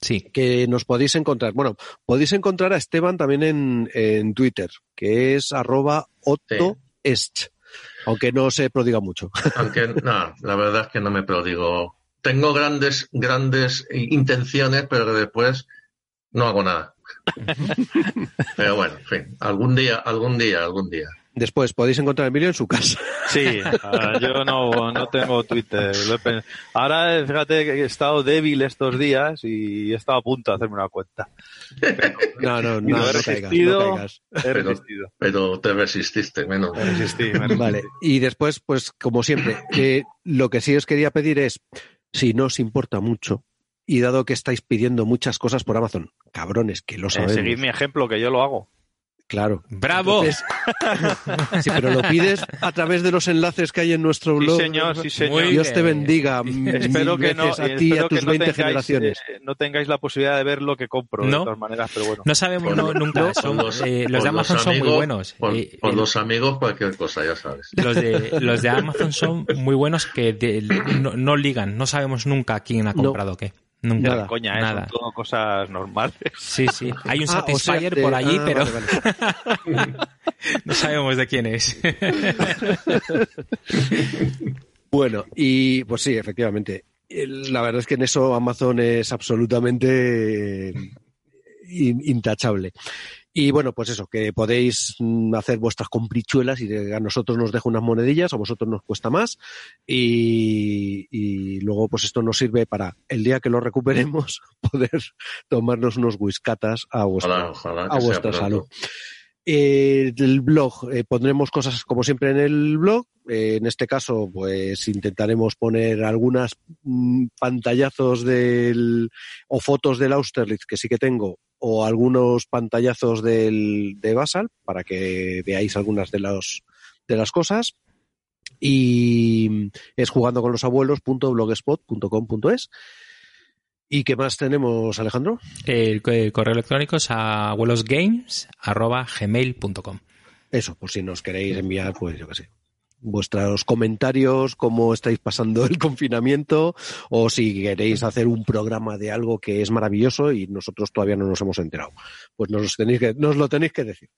Speaker 2: Sí,
Speaker 1: que nos podéis encontrar. Bueno, podéis encontrar a Esteban también en, en Twitter, que es arroba ottoest, aunque no se prodiga mucho.
Speaker 4: Aunque, no, la verdad es que no me prodigo. Tengo grandes, grandes intenciones, pero que después no hago nada. Pero bueno, en fin, algún día, algún día, algún día.
Speaker 1: Después podéis encontrar a Emilio en su casa.
Speaker 3: Sí, yo no, no tengo Twitter. Ahora, fíjate que he estado débil estos días y he estado a punto de hacerme una cuenta.
Speaker 1: No, no, no,
Speaker 3: lo
Speaker 1: no
Speaker 3: he
Speaker 1: caigas,
Speaker 3: resistido.
Speaker 1: no caigas.
Speaker 3: He
Speaker 4: Pero-
Speaker 3: resistido.
Speaker 4: Pero te resististe, menos.
Speaker 3: Me resistí, me resistí.
Speaker 1: Vale, y después, pues como siempre, que lo que sí os quería pedir es, si no os importa mucho, y dado que estáis pidiendo muchas cosas por Amazon, cabrones, que lo
Speaker 3: Eh,
Speaker 1: sabemos,
Speaker 3: seguid mi ejemplo, que yo lo hago.
Speaker 1: Claro.
Speaker 2: ¡Bravo!
Speaker 1: Entonces- sí, pero lo pides a través de los enlaces que hay en nuestro
Speaker 3: Sí,
Speaker 1: blog.
Speaker 3: señor, sí, señor.
Speaker 2: Muy
Speaker 1: Dios te bendiga.
Speaker 3: Espero que no,
Speaker 1: a ti y a tus
Speaker 3: que no
Speaker 1: 20
Speaker 3: tengáis,
Speaker 1: generaciones.
Speaker 3: eh, no tengáis la posibilidad de ver lo que compro,
Speaker 2: No.
Speaker 3: de todas maneras, pero bueno.
Speaker 2: No sabemos no, nunca. Son-
Speaker 4: los,
Speaker 2: eh, los de Amazon son muy buenos.
Speaker 4: Por,
Speaker 2: Eh,
Speaker 4: por
Speaker 2: eh,
Speaker 4: los amigos, cualquier cosa, ya sabes.
Speaker 2: Los de, los de Amazon son muy buenos que de- no, no ligan. No sabemos nunca quién ha
Speaker 1: No.
Speaker 2: comprado qué. Nunca.
Speaker 1: Nada.
Speaker 3: Coña, ¿eh?
Speaker 2: Nada.
Speaker 3: son todo cosas normales.
Speaker 2: Sí, sí. Hay un
Speaker 1: Ah, o sea,
Speaker 2: Satisfyer por allí,
Speaker 1: ah,
Speaker 2: pero
Speaker 1: vale, vale.
Speaker 2: no sabemos de quién es.
Speaker 1: Bueno, y pues sí, efectivamente. La verdad es que en eso Amazon es absolutamente in- intachable. Y bueno, pues eso, que podéis mm, hacer vuestras comprichuelas y a nosotros nos deja unas monedillas, a vosotros nos cuesta más. Y, y luego, pues esto nos sirve para el día que lo recuperemos, poder tomarnos unos whiskatas a vuestra,
Speaker 4: Ojalá, ojalá. que
Speaker 1: a vuestra salud. Eh, el blog, eh, pondremos cosas como siempre en el blog. Eh, en este caso, pues intentaremos poner algunas mm, pantallazos del, o fotos del Austerlitz que sí que tengo, o algunos pantallazos del, de Basal para que veáis algunas de, los, de las cosas. Y es jugando con los abuelos.blogspot.com.es. ¿Y qué más tenemos, Alejandro?
Speaker 2: El, el correo electrónico es abuelosgames.gmail.com
Speaker 1: Eso, por si nos queréis enviar, pues yo qué sé, vuestros comentarios, cómo estáis pasando el confinamiento, o si queréis hacer un programa de algo que es maravilloso y nosotros todavía no nos hemos enterado. Pues nos, tenéis que, nos lo tenéis que decir.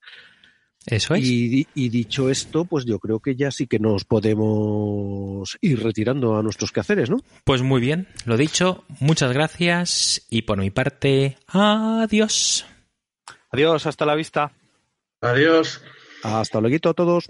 Speaker 2: Eso es.
Speaker 1: Y, y dicho esto, pues yo creo que ya sí que nos podemos ir retirando a nuestros quehaceres, ¿no?
Speaker 2: Pues muy bien, lo dicho, muchas gracias y por mi parte, adiós.
Speaker 3: Adiós, hasta la vista.
Speaker 4: Adiós.
Speaker 1: Hasta luego a todos.